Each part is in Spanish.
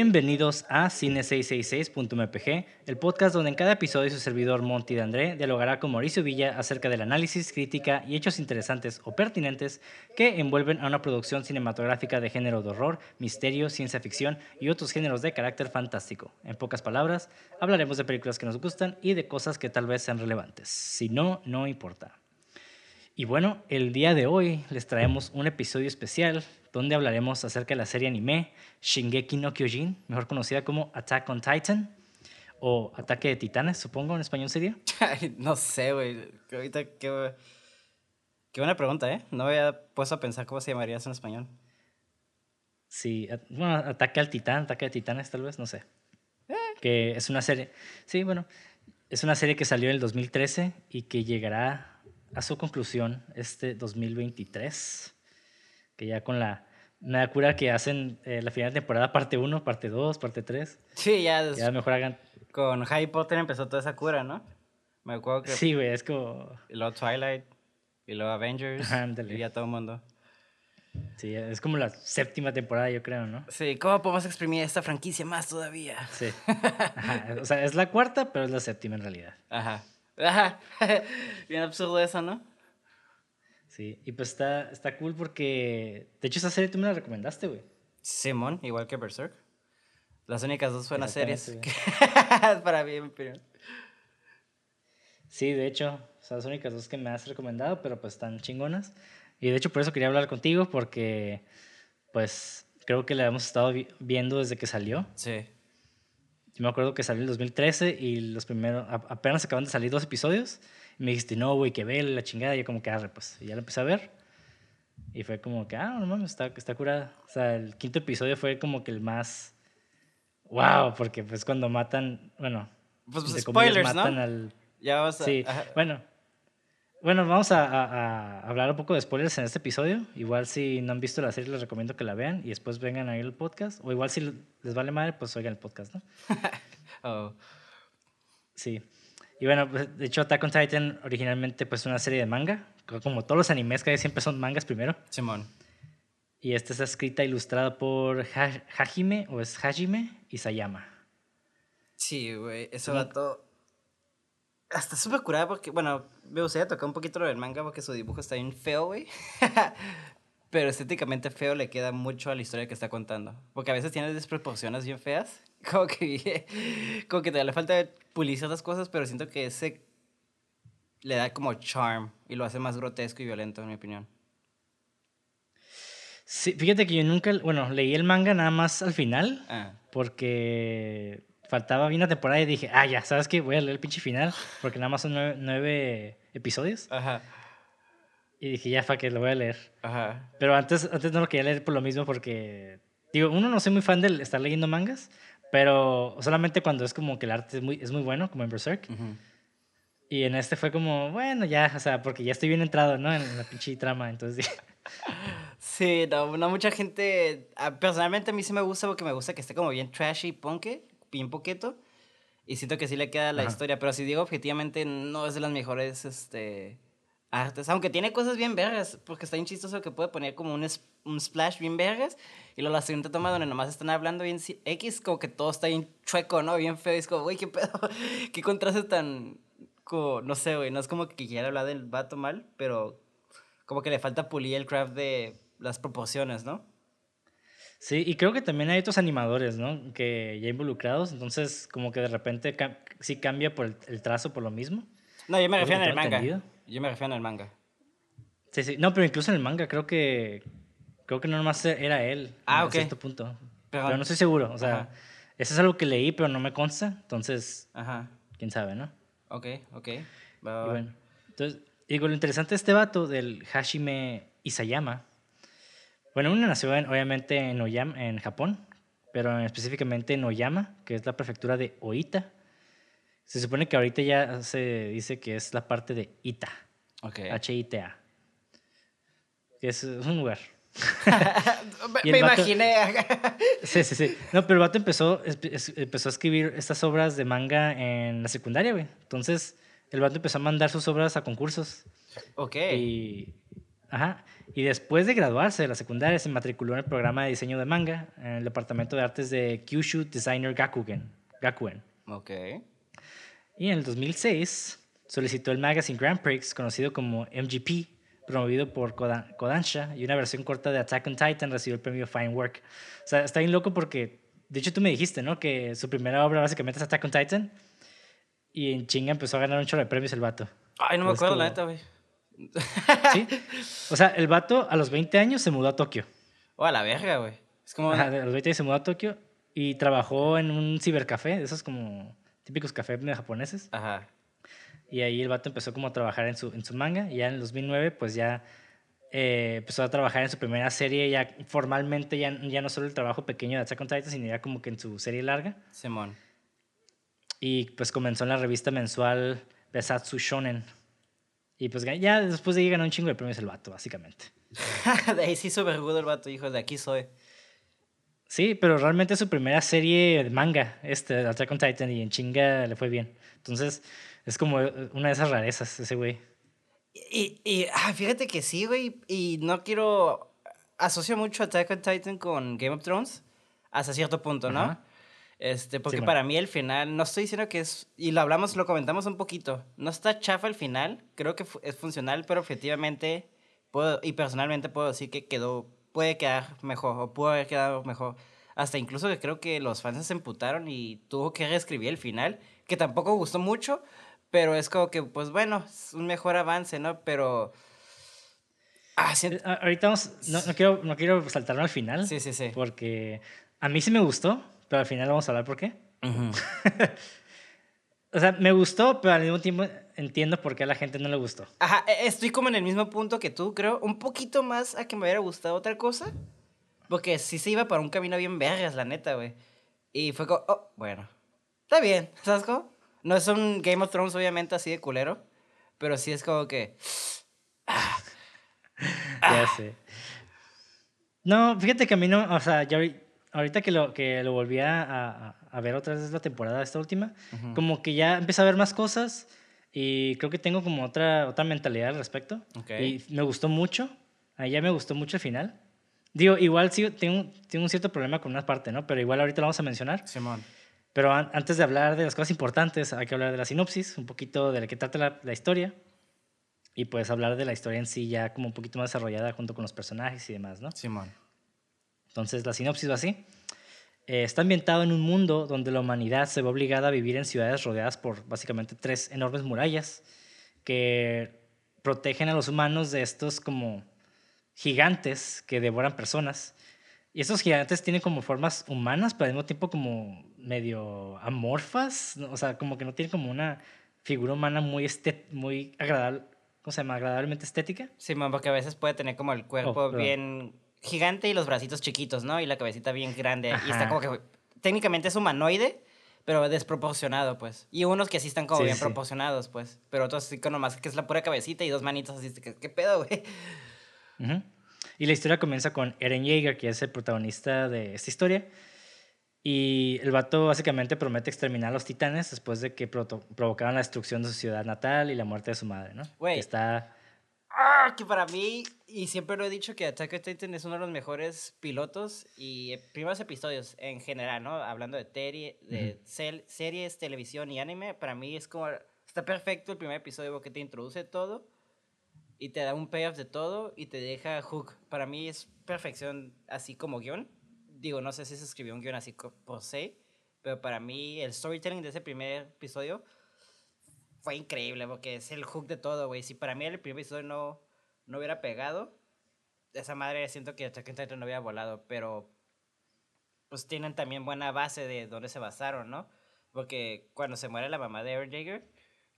Bienvenidos a Cine666.mpg, el podcast donde en cada episodio su servidor Monty de André dialogará con Mauricio Villa acerca del análisis, crítica y hechos interesantes o pertinentes que envuelven a una producción cinematográfica de género de horror, misterio, ciencia ficción y otros géneros de carácter fantástico. En pocas palabras, hablaremos de películas que nos gustan y de cosas que tal vez sean relevantes. Si no, no importa. Y bueno, el día de hoy les traemos un episodio especial donde hablaremos acerca de la serie anime Shingeki no Kyojin, mejor conocida como Attack on Titan o Ataque de Titanes, supongo en español sería. no sé, güey. Ahorita qué, qué buena pregunta, ¿eh? No había puesto a pensar cómo se llamaría eso en español. Sí, bueno, Ataque al Titán, Ataque de Titanes tal vez, no sé. Eh. Que es una serie, sí, bueno, es una serie que salió en el 2013 y que llegará a su conclusión este 2023, que ya con la me cura que hacen eh, la final de temporada parte 1, parte 2, parte 3. Sí, ya. Ya mejor hagan. Con Harry Potter empezó toda esa cura, ¿no? Me acuerdo que. Sí, güey, es como. Y luego Twilight, y luego Avengers. y ya todo el mundo. Sí, es como la séptima temporada, yo creo, ¿no? Sí, ¿cómo podemos exprimir esta franquicia más todavía? Sí. O sea, es la cuarta, pero es la séptima en realidad. Ajá. Bien absurdo eso, ¿no? Sí, y pues está, está cool porque. De hecho, esa serie tú me la recomendaste, güey. Simón, igual que Berserk. Las únicas dos buenas series para mí, en mi opinión. Sí, de hecho, son las únicas dos que me has recomendado, pero pues están chingonas. Y de hecho, por eso quería hablar contigo, porque pues creo que la hemos estado viendo desde que salió. Sí. Yo me acuerdo que salió en el 2013 y los primeros, apenas acaban de salir dos episodios. Me dijiste, no, güey, que ve la chingada. Y yo como que, arre, pues, y ya lo empecé a ver. Y fue como que, ah, no mames, está, está curada. O sea, el quinto episodio fue como que el más, wow, porque pues cuando matan, bueno, pues, pues spoilers, matan ¿no? al... Ya vas a... Sí, bueno, bueno, vamos a, hablar un poco de spoilers en este episodio. Igual si no han visto la serie les recomiendo que la vean y después vengan a ir al podcast. O igual si les vale madre, pues oigan el podcast, ¿no? oh. Sí. Y bueno, pues, de hecho Attack on Titan originalmente pues una serie de manga. Como todos los animes que hay siempre son mangas primero. Simón. Y esta está escrita e ilustrada por Hajime o es Hajime Isayama. Sí, güey. Eso va todo hasta súper curada porque, bueno, me gustaría tocar un poquito lo del manga porque su dibujo está bien feo, güey. Pero estéticamente feo le queda mucho a la historia que está contando. Porque a veces tiene desproporciones bien feas. Como que, como que te le falta pulir ciertas cosas, pero siento que ese le da como charm y lo hace más grotesco y violento, en mi opinión. Sí, fíjate que yo nunca, bueno, leí el manga nada más al final, ah. porque faltaba bien una temporada y dije, ah, ya, ¿sabes qué? Voy a leer el pinche final, porque nada más son nueve, episodios. Ajá. Y dije, ya, fa que lo voy a leer. Ajá. Pero antes, antes no lo quería leer por lo mismo, porque, digo, uno no soy muy fan de estar leyendo mangas, pero solamente cuando es como que el arte es muy, es muy bueno, como en Berserk. Y en este fue como, bueno, ya, o sea, porque ya estoy bien entrado, ¿no? En la pinche trama, entonces Sí, no, no mucha gente. Ah, personalmente a mí sí me gusta porque me gusta que esté como bien trashy, punky bien poquito. Y siento que sí le queda la historia. Pero si digo objetivamente, no es de las mejores este, artes. Aunque tiene cosas bien vergas. Porque está bien chistoso que puede poner como un, un splash bien vergas. Y luego la siguiente toma donde nomás están hablando bien X, como que todo está bien chueco, ¿no? Bien feo. Y es como, güey, qué pedo. qué contraste tan. Como, no sé, güey. No es como que quiera hablar del vato mal, pero como que le falta pulir el craft de las proporciones, ¿no? Sí, y creo que también hay otros animadores, ¿no? Que ya involucrados, entonces como que de repente sí cambia por el, trazo por lo mismo. No, yo me refiero en el manga. Yo me refiero el manga. Sí, sí. No, pero incluso en el manga creo que creo que no nomás era él. Ah, ok. Cierto punto. Pero, no estoy seguro. O sea, eso es algo que leí, pero no me consta. Entonces, Ajá. quién sabe, ¿no? Ok, ok. Y bueno, entonces, digo, lo interesante de este vato del Hashime Isayama bueno, una nació obviamente en Oyama, en Japón, pero específicamente en Oyama, que es la prefectura de Oita. Se supone que ahorita ya se dice que es la parte de Ita. Okay. H-I-T-A. Que es, un lugar. Me imaginé. sí, sí, sí. No, pero el vato empezó, empezó a escribir estas obras de manga en la secundaria, güey. Entonces, el vato empezó a mandar sus obras a concursos. Ok. Y Ajá. Y después de graduarse de la secundaria, se matriculó en el programa de diseño de manga en el departamento de artes de Kyushu Designer Gakuen. Gakuen. Ok. Y en el 2006 solicitó el magazine Grand Prix, conocido como MGP, promovido por Koda- Kodansha, y una versión corta de Attack on Titan recibió el premio Fine Work. O sea, está bien loco porque, de hecho, tú me dijiste, ¿no? Que su primera obra básicamente es Attack on Titan, y en chinga empezó a ganar un chorro de premios el vato. Ay, no me acuerdo, como- la neta, güey. ¿Sí? O sea, el vato a los 20 años se mudó a Tokio. O a la verga, güey. Es como. Ajá, a los 20 años se mudó a Tokio y trabajó en un cibercafé, de esos como típicos cafés japoneses. Ajá. Y ahí el vato empezó como a trabajar en su, en su manga. Y ya en el 2009, pues ya eh, empezó a trabajar en su primera serie, ya formalmente, ya, ya no solo el trabajo pequeño de Attack on Titan, sino ya como que en su serie larga. Simón. Y pues comenzó en la revista mensual Besatsu Shonen. Y pues ya después de ahí ganó un chingo de premios el vato, básicamente. de ahí sí hizo vergudo el vato, hijo, de aquí soy. Sí, pero realmente es su primera serie de manga, este, Attack on Titan, y en chinga le fue bien. Entonces, es como una de esas rarezas, ese güey. Y, y ah, fíjate que sí, güey. Y no quiero. Asocio mucho Attack on Titan con Game of Thrones. Hasta cierto punto, ¿no? Este, porque Sí, para mí el final, no estoy diciendo que es, y lo hablamos, lo comentamos un poquito, no está chafa el final, creo que es funcional, pero objetivamente, puedo, y personalmente puedo decir que quedó, puede quedar mejor, o pudo haber quedado mejor. Hasta incluso que creo que los fans se emputaron y tuvo que reescribir el final, que tampoco gustó mucho, pero es como que, pues bueno, es un mejor avance, ¿no? Pero... Ah, siento- Eh, Ahorita vamos, no, no quiero, no quiero saltarme al final, Sí, sí, sí. porque a mí sí me gustó, pero al final vamos a hablar por qué. Ujú. O sea, me gustó, pero al mismo tiempo entiendo por qué a la gente no le gustó. Ajá, e- estoy como en el mismo punto que tú, creo. Un poquito más a que me hubiera gustado otra cosa. Porque sí se iba para un camino bien vergas, la neta, güey. Y fue como, oh, bueno. Está bien, ¿sabes cómo? No es un Game of Thrones, obviamente, así de culero. Pero sí es como que. Ya sé. No, fíjate que a mí no, o sea, ya ahori- ahorita que lo, que lo volví a, a- a ver otra vez la temporada, esta última, Ujú. como que ya empecé a ver más cosas y creo que tengo como otra, otra mentalidad al respecto. Ok. Y me gustó mucho, a ella me gustó mucho el final. Digo, igual sí, tengo, tengo un cierto problema con una parte, ¿no? Pero igual ahorita lo vamos a mencionar. Simón. Pero an- antes de hablar de las cosas importantes, hay que hablar de la sinopsis, un poquito de que trata la, la historia. Y pues hablar de la historia en sí ya como un poquito más desarrollada junto con los personajes y demás, ¿no? Simón. Entonces la sinopsis va así. Eh, está ambientado en un mundo donde la humanidad se ve obligada a vivir en ciudades rodeadas por básicamente tres enormes murallas que protegen a los humanos de estos como gigantes que devoran personas. Y estos gigantes tienen como formas humanas, pero al mismo tiempo como medio amorfas, o sea, como que no tienen como una figura humana muy, estet muy agradable, ¿cómo se llama? Agradablemente estética. Simón, porque a veces puede tener como el cuerpo Oh, bien gigante y los bracitos chiquitos, ¿no? Y la cabecita bien grande. Y está como que técnicamente es humanoide, pero desproporcionado, pues. Y unos que sí están como Sí, bien sí, sí. proporcionados, pues. Pero otros sí con nomás que es la pura cabecita y dos manitos así. ¿Qué, qué pedo, güey? Y la historia comienza con Eren Yeager, que es el protagonista de esta historia. Y el vato básicamente promete exterminar a los titanes después de que provocaron la destrucción de su ciudad natal y la muerte de su madre, ¿no? Güey. Que está... Ah, que para mí, y siempre lo he dicho, que Attack on Titan es uno de los mejores pilotos y eh, primeros episodios en general, ¿no? Hablando de, teri- de sel- series, televisión y anime, para mí es como... Está perfecto el primer episodio porque te introduce todo y te da un payoff de todo y te deja hook. Para mí es perfección así como guion. Digo, no sé si se escribió un guion así se, pero para mí el storytelling de ese primer episodio fue increíble porque es el hook de todo, güey. Si para mí el primer episodio no, no hubiera pegado, esa madre siento que Attack on Titan no hubiera volado, pero pues tienen también buena base de dónde se basaron, ¿no? Porque cuando se muere la mamá de Eren Jaeger,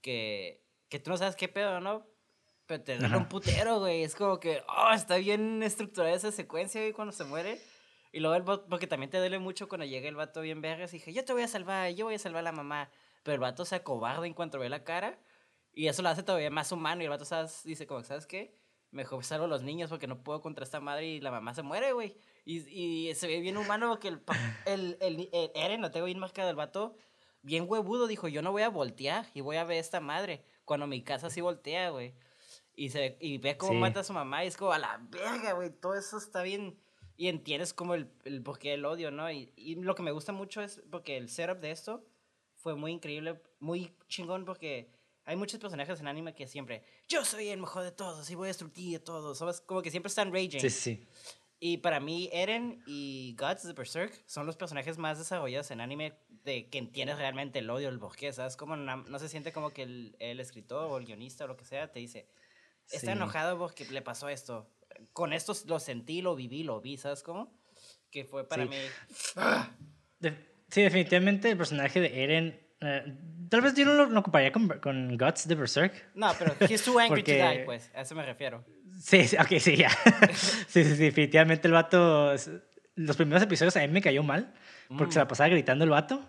que, que tú no sabes qué pedo, ¿no? Pero te Ajá. un putero, güey. Es como que, oh, está bien estructurada esa secuencia, güey, cuando se muere. Y luego el vato, porque también te duele mucho cuando llega el vato bien vergas y dije, yo te voy a salvar, yo voy a salvar a la mamá. Pero el vato se acobarda en cuanto ve la cara y eso lo hace todavía más humano y el vato ¿sabes? dice como, ¿sabes qué? Mejor salvo a los niños porque no puedo contra esta madre y la mamá se muere, güey. Y, y se ve bien humano porque el, el, el, el Eren, lo tengo bien marcado, el vato, bien huevudo, dijo, yo no voy a voltear y voy a ver esta madre cuando mi casa sí voltea, güey. Y, se, y ve cómo mata a su mamá y es como a la verga, güey. Todo eso está bien. Y entiendes como el, el porqué del odio, ¿no? Y, y lo que me gusta mucho es porque el setup de esto fue muy increíble, muy chingón porque hay muchos personajes en anime que siempre, yo soy el mejor de todos y voy a destruir a todos, ¿sabes? Como que siempre están raging. Sí, sí. Y para mí, Eren y Guts de Berserk son los personajes más desarrollados en anime de que entiendes realmente el odio, el porqué, ¿sabes? Como no, se siente como que el, el, escritor o el guionista o lo que sea te dice, está enojado porque le pasó esto. Con esto lo sentí, lo viví, lo vi, ¿sabes cómo? Que fue para mí... sí, definitivamente el personaje de Eren eh, tal vez yo no lo, lo con, con, Guts de Berserk. No, pero he's too angry to die, pues. A eso me refiero. Sí, ok, sí, ya. sí, sí, sí, definitivamente el vato. Los primeros episodios a mí me cayó mal porque se la mm. pasaba gritando el vato.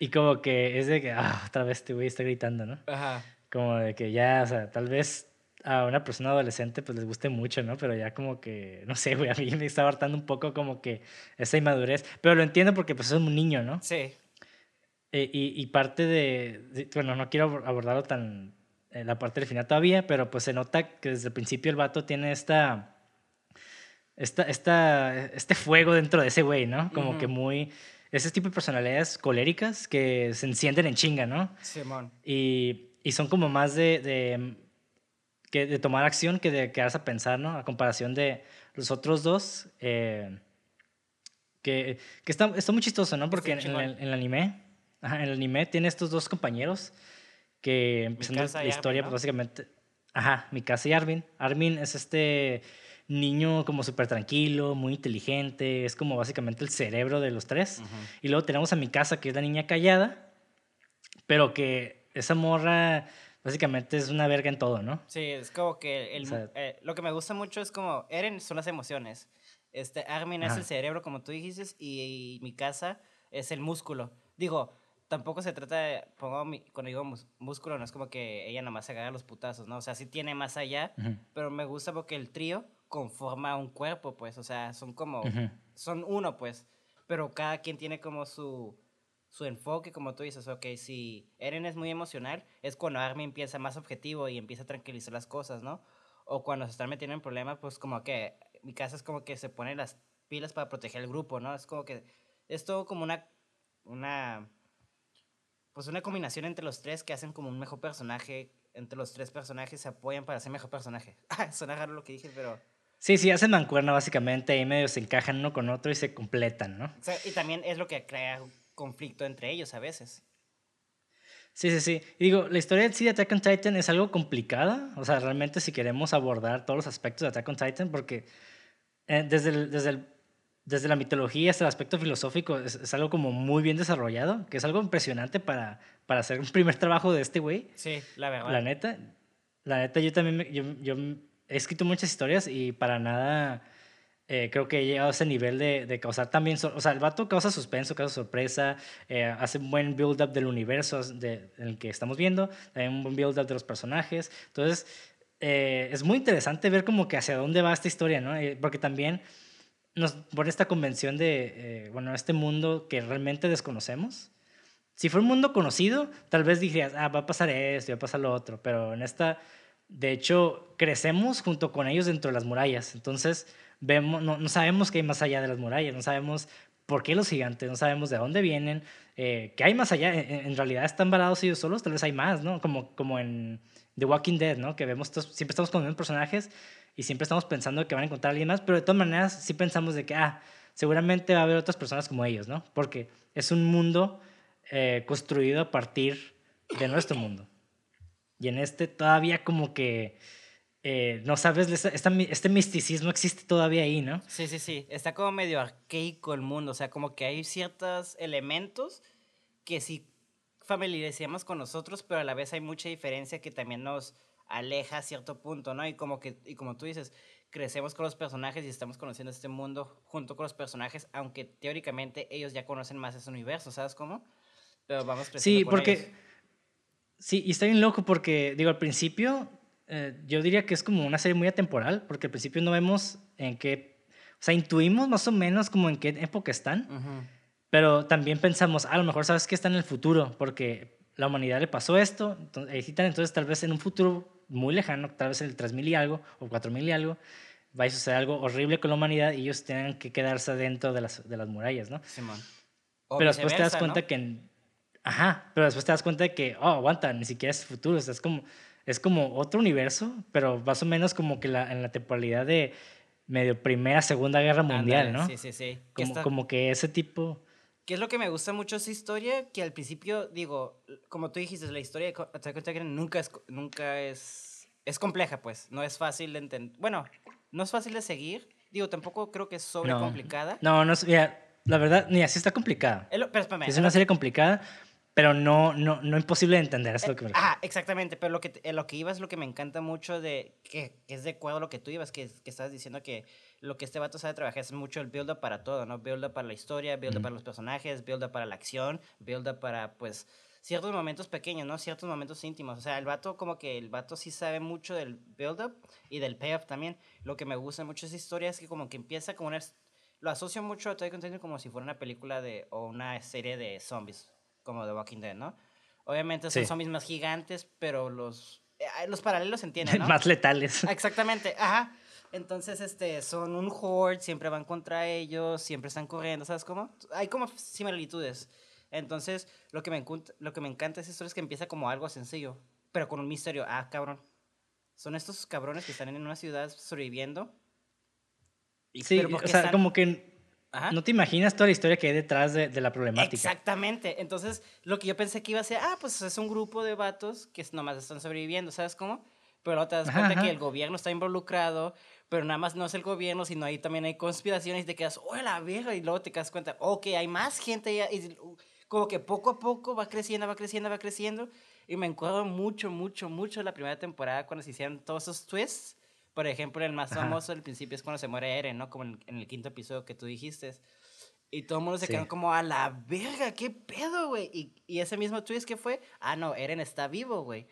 Y como que es de que, ah, otra vez te voy a estar gritando, ¿no? Ajá. Como de que ya, o sea, tal vez a una persona adolescente pues les guste mucho, ¿no? Pero ya como que, no sé, güey, a mí me está hartando un poco como que esa inmadurez. Pero lo entiendo porque pues es un niño, ¿no? Sí. Eh, y, y, parte de, bueno, no quiero abordarlo tan en la parte del final todavía, pero pues se nota que desde el principio el vato tiene esta, esta, esta este fuego dentro de ese güey, ¿no? Como que muy, ese tipo de personalidades coléricas que se encienden en chinga, ¿no? Simón. Y, y son como más de, de, que de tomar acción que de quedarse a pensar, ¿no? A comparación de los otros dos, eh, que, que está, está, muy chistoso, ¿no? Porque en, en el anime Ajá, en el anime tiene estos dos compañeros que empezando la historia, pues básicamente. Ajá, casa y Armin. Armin es este niño como súper tranquilo, muy inteligente, es como básicamente el cerebro de los tres. Y luego tenemos a mi casa, que es la niña callada, pero que esa morra básicamente es una verga en todo, ¿no? Sí, es como que el, eh, lo que me gusta mucho es como Eren son las emociones. Este, Armin es el cerebro, como tú dijiste, y mi casa es el músculo. Digo, tampoco se trata de, pongo mi, cuando digo músculo, no es como que ella nomás se agarra los putazos, ¿no? O sea, sí tiene más allá, pero me gusta porque el trío conforma un cuerpo, pues, o sea, son como, son uno, pues, pero cada quien tiene como su, su enfoque, como tú dices, ok, si Eren es muy emocional, es cuando Armin empieza más objetivo y empieza a tranquilizar las cosas, ¿no? O cuando se están metiendo en problemas, pues como que mi casa es como que se pone las pilas para proteger el grupo, ¿no? Es como que es todo como una, una pues una combinación entre los tres que hacen como un mejor personaje. Entre los tres personajes se apoyan para hacer mejor personaje. Ah, suena raro lo que dije, pero... Sí, sí, hacen mancuerna básicamente y medio se encajan uno con otro y se completan, ¿no? O sea, y también es lo que crea conflicto entre ellos a veces. Sí, sí, sí. Y digo, la historia de Attack on Titan es algo complicada. O sea, realmente si queremos abordar todos los aspectos de Attack on Titan, porque eh, desde, desde el desde la mitología hasta el aspecto filosófico, es, algo como muy bien desarrollado, que es algo impresionante para, para hacer un primer trabajo de este güey. Sí, la verdad. La neta, la neta, yo también, yo, yo he escrito muchas historias y para nada eh, creo que he llegado a ese nivel de, de causar también, o sea, el vato causa suspenso, causa sorpresa, eh, hace un buen build-up del universo de, en el que estamos viendo, también un buen build-up de los personajes. Entonces, eh, es muy interesante ver como que hacia dónde va esta historia, ¿no? porque también nos pone esta convención de, eh, bueno, este mundo que realmente desconocemos. Si fuera un mundo conocido, tal vez dirías, ah, va a pasar esto, va a pasar lo otro, pero en esta, de hecho, crecemos junto con ellos dentro de las murallas. Entonces, vemos, no, no sabemos qué hay más allá de las murallas, no sabemos por qué los gigantes, no sabemos de dónde vienen, eh, qué hay más allá. En, realidad están varados ellos solos, tal vez hay más, ¿no? Como, como en The Walking Dead, ¿no? Que vemos, siempre estamos con los mismos personajes y siempre estamos pensando que van a encontrar a alguien más, pero de todas maneras sí pensamos de que, ah, seguramente va a haber otras personas como ellos, ¿no? Porque es un mundo eh, construido a partir de nuestro mundo. Y en este todavía como que, eh, no sabes, este misticismo existe todavía ahí, ¿no? Sí, sí, sí, está como medio arcaico el mundo, o sea, como que hay ciertos elementos que sí familiarizamos con nosotros, pero a la vez hay mucha diferencia que también nos aleja a cierto punto, ¿no? Y como, que, y como tú dices, crecemos con los personajes y estamos conociendo este mundo junto con los personajes, aunque teóricamente ellos ya conocen más ese universo, ¿sabes cómo? Pero vamos creciendo Sí, porque... Sí, y está bien loco porque, digo, al principio eh, yo diría que es como una serie muy atemporal, porque al principio no vemos en qué, o sea, intuimos más o menos como en qué época están, pero también pensamos, a lo mejor sabes que está en el futuro, porque la humanidad le pasó esto, entonces, entonces tal vez en un futuro muy lejano, tal vez el 3000 y algo o 4000 y algo, va a suceder algo horrible con la humanidad y ellos tienen que quedarse dentro de las, de las murallas, ¿no? Simón. pero después te das cuenta que... Ajá, pero después te das cuenta de que, oh, aguanta, ni siquiera es futuro, o sea, es como, es como otro universo, pero más o menos como que la, en la temporalidad de medio Primera, Segunda Guerra Mundial, ¿no? Sí, sí, sí. Como, como que ese tipo... ¿Qué es lo que me gusta mucho de esa historia? Que al principio, digo, como tú dijiste, la historia de Attack on Titan nunca es, nunca es, es compleja, pues. No es fácil de entender. Bueno, no es fácil de seguir. Digo, tampoco creo que es sobre complicada. No, no, mira, la verdad, ni así está complicada. pero espérame, es una serie complicada, pero no, no, no imposible de entender. Es lo que ah, exactamente. Pero lo que, lo que iba es lo que me encanta mucho de que, es de acuerdo a lo que tú ibas, que, que estabas diciendo que lo que este vato sabe trabajar es mucho el build-up para todo, ¿no? Build-up para la historia, build-up para los personajes, build-up para la acción, build-up para, pues, ciertos momentos pequeños, ¿no? Ciertos momentos íntimos. O sea, el vato, como que el vato sí sabe mucho del build-up y del payoff también. Lo que me gusta mucho de esa historia es que como que empieza como una... Lo asocio mucho a todo el como si fuera una película de... o una serie de zombies como The Walking Dead, ¿no? Obviamente son zombies más gigantes, pero los, eh, los paralelos se entienden, ¿no? más letales. Exactamente, ajá. Entonces, este, son un horde, siempre van contra ellos, siempre están corriendo, ¿sabes cómo? Hay como similitudes. Entonces, lo que me, lo que me encanta de esa historia es que empieza como algo sencillo, pero con un misterio. Ah, cabrón. Son estos cabrones que están en una ciudad sobreviviendo. sí, o sea, como que no te imaginas toda la historia que hay detrás de, de, la problemática. Exactamente. Entonces, lo que yo pensé que iba a ser, ah, pues es un grupo de vatos que nomás están sobreviviendo, ¿sabes cómo? Pero luego te das cuenta que el gobierno está involucrado, pero nada más no es el gobierno, sino ahí también hay conspiraciones y te quedas, oh, la verga, y luego te das cuenta, ok, hay más gente ya, y como que poco a poco va creciendo, va creciendo, va creciendo. Y me acuerdo mucho, mucho, mucho de la primera temporada cuando se hicieron todos esos twists por ejemplo, el más famoso al principio es cuando se muere Eren, ¿no? Como en, el quinto episodio que tú dijiste. Y todo el mundo se quedó como a la verga, ¿qué pedo, güey? Y, y, ese mismo twist que fue, ah, no, Eren está vivo, güey.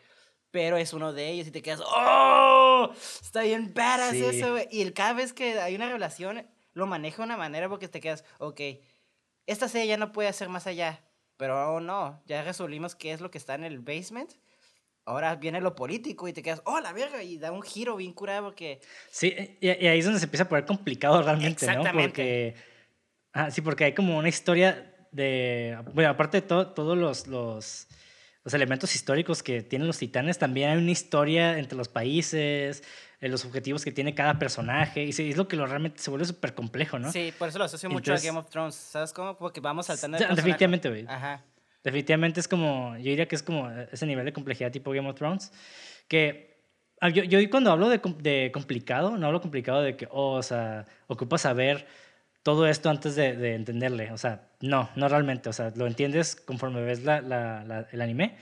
Pero es uno de ellos y te quedas, ¡oh! Está bien badass eso, güey. Y cada vez que hay una revelación, lo maneja de una manera porque te quedas, ok, esta serie ya no puede hacer más allá. Pero oh, no, ya resolvimos qué es lo que está en el basement ahora viene lo político y te quedas, oh, la verga, y da un giro bien curado porque... Sí, y, ahí es donde se empieza a poner complicado realmente, ¿no? Porque, ah, sí, porque hay como una historia de, bueno, aparte de todo, todos los, los, los, elementos históricos que tienen los titanes, también hay una historia entre los países, eh, los objetivos que tiene cada personaje, y es lo que lo realmente se vuelve súper complejo, ¿no? Sí, por eso lo asocio mucho a Game of Thrones, ¿sabes cómo? Porque vamos saltando... Definitivamente, güey. Ajá. Definitivamente es como, yo diría que es como ese nivel de complejidad tipo Game of Thrones, que ah, yo, yo cuando hablo de, de, complicado, no hablo complicado de que, oh, o sea, ocupas saber todo esto antes de, de, entenderle, o sea, no, no realmente, o sea, lo entiendes conforme ves la, la, el anime,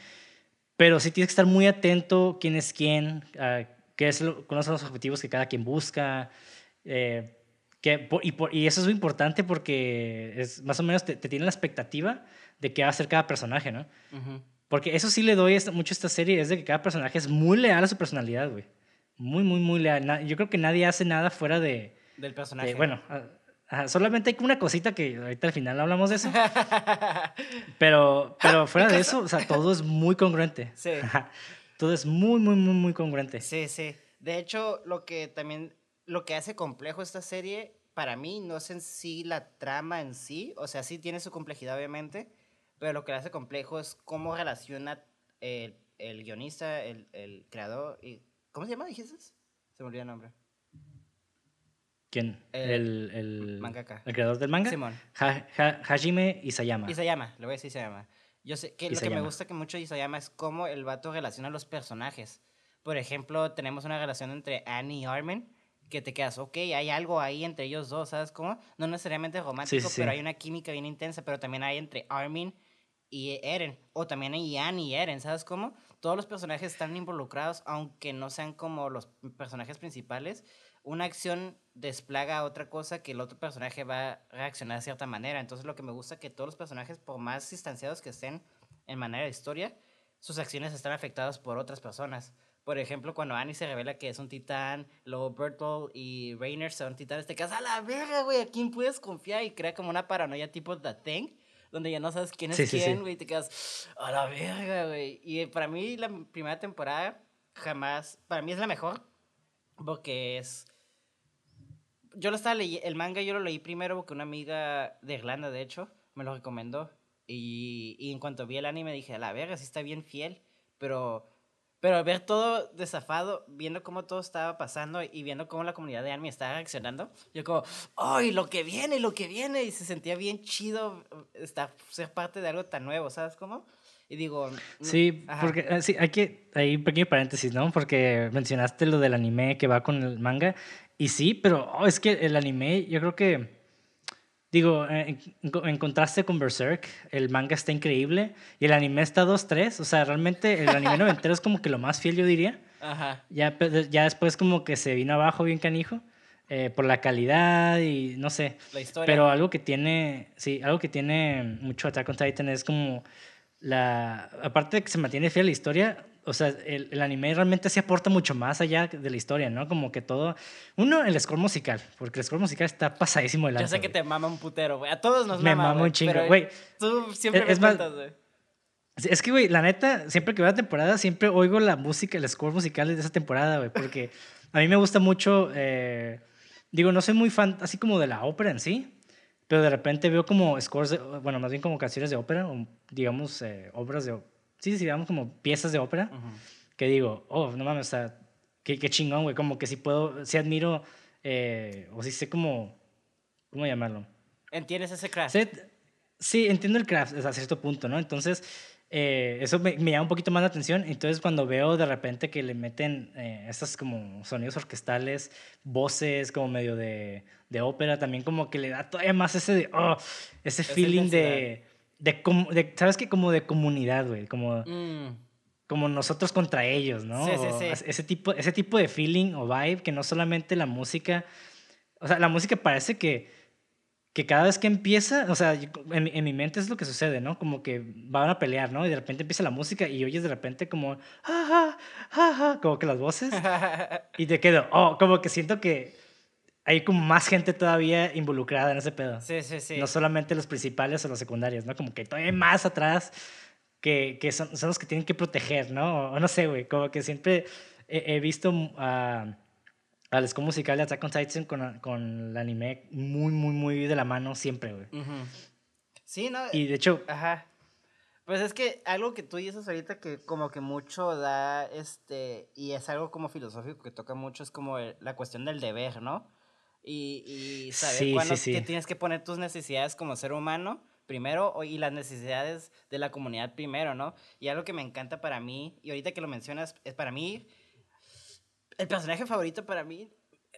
pero sí tienes que estar muy atento quién es quién, uh, qué es lo, cuáles son los objetivos que cada quien busca, eh, y, y, eso es muy importante porque es, más o menos te, te tiene la expectativa de qué va a ser cada personaje, ¿no? Porque eso sí le doy mucho a esta serie, es de que cada personaje es muy leal a su personalidad, güey. Muy, muy, muy leal. Yo creo que nadie hace nada fuera de... Del personaje. bueno, solamente hay una cosita que ahorita al final hablamos de eso. pero, pero fuera de eso, o sea, todo es muy congruente. Sí. todo es muy, muy, muy, muy congruente. Sí, sí. De hecho, lo que también, lo que hace complejo esta serie, para mí, no es en sí la trama en sí, o sea, sí tiene su complejidad, obviamente, pero lo que le hace complejo es cómo relaciona el, el guionista, el, el, creador. Y, ¿Cómo se llama, dijiste? Se me olvidó el nombre. ¿Quién? El, el, mangaka. ¿El creador del manga? Simón. Hajime Isayama. Isayama, le voy a decir Isayama. Yo sé que lo que me gusta que mucho de Isayama es cómo el vato relaciona a los personajes. Por ejemplo, tenemos una relación entre Annie y Armin que te quedas, ok, hay algo ahí entre ellos dos, ¿sabes cómo? No necesariamente romántico, pero hay una química bien intensa, pero también hay entre Armin y Eren, o también hay Anne y Eren, ¿sabes cómo? Todos los personajes están involucrados, aunque no sean como los personajes principales. Una acción desplaga a otra cosa que el otro personaje va a reaccionar de cierta manera. Entonces, lo que me gusta es que todos los personajes, por más distanciados que estén en manera de historia, sus acciones están afectadas por otras personas. Por ejemplo, cuando Annie se revela que es un titán, luego Bertolt y Rainer son titanes, te quedas a la verga, güey, ¿a quién puedes confiar? Y crea como una paranoia tipo The Thing, donde ya no sabes quién es quién, güey, te quedas a la verga, güey. Y para mí la primera temporada jamás, para mí es la mejor, porque es... Yo lo estaba leyendo, el manga yo lo leí primero porque una amiga de Irlanda, de hecho, me lo recomendó. Y, y en cuanto vi el anime dije, a la verga, sí está bien fiel, pero pero ver todo desafado, viendo cómo todo estaba pasando y viendo cómo la comunidad de Army estaba reaccionando, yo como, ¡ay, lo que viene, lo que viene! Y se sentía bien chido estar, ser parte de algo tan nuevo, ¿sabes cómo? Y digo... Sí, porque eh, sí, hay que... Hay un pequeño paréntesis, ¿no? Porque mencionaste lo del anime que va con el manga. Y sí, pero oh, es que el anime, yo creo que Digo, eh, en, contraste con Berserk, el manga está increíble y el anime está 2-3. O sea, realmente el anime noventero es como que lo más fiel, yo diría. Ajá. Ya, ya después como que se vino abajo bien canijo eh, por la calidad y no sé. La historia. Pero algo que tiene, sí, algo que tiene mucho Attack on Titan es como la... Aparte de que se mantiene fiel a la historia, o sea, el, el, anime realmente se aporta mucho más allá de la historia, ¿no? Como que todo. Uno, el score musical, porque el score musical está pasadísimo de lanza. Yo sé que te mama un putero, güey. A todos nos mama. Me mama un chingo, güey. Tú siempre es, me cuentas, güey. Es que, güey, la neta, siempre que veo la temporada, siempre oigo la música, el score musical de esa temporada, güey, porque a mí me gusta mucho. Eh, digo, no soy muy fan así como de la ópera en sí, pero de repente veo como scores, de, bueno, más bien como canciones de ópera, o digamos, eh, obras de sí, digamos como piezas de ópera, que digo, oh, no mames, o sea, qué, qué chingón, güey, como que sí puedo, sí admiro, eh, o sí sé cómo, ¿cómo llamarlo? ¿Entiendes ese craft? Sí, entiendo el craft hasta cierto punto, ¿no? Entonces, eh, eso me, llama un poquito más la atención. Entonces, cuando veo de repente que le meten eh, estos como sonidos orquestales, voces como medio de, de, ópera, también como que le da todavía más ese, de, oh, ese feeling de de, ¿sabes qué? Como de comunidad, güey, como, mm. como nosotros contra ellos, ¿no? Sí, sí, sí. Ese tipo, ese tipo de feeling o vibe que no solamente la música, o sea, la música parece que, que cada vez que empieza, o sea, en, en mi mente es lo que sucede, ¿no? Como que van a pelear, ¿no? Y de repente empieza la música y oyes de repente como, ja, ja, como que las voces, y te quedo, oh, como que siento que hay como más gente todavía involucrada en ese pedo. Sí, sí, sí. No solamente los principales o los secundarios, ¿no? Como que todavía hay más atrás que, que son, son, los que tienen que proteger, ¿no? O, no sé, güey, como que siempre he, visto a, al score musical de Attack on Titan con, con el anime muy, muy, muy de la mano siempre, güey. Sí, ¿no? Y de hecho... Ajá. Pues es que algo que tú dices ahorita que como que mucho da, este, y es algo como filosófico que toca mucho, es como la cuestión del deber, ¿no? Y, y saber cuándo Que tienes que poner tus necesidades como ser humano primero y las necesidades de la comunidad primero, ¿no? Y algo que me encanta para mí, y ahorita que lo mencionas, es para mí, el personaje favorito para mí,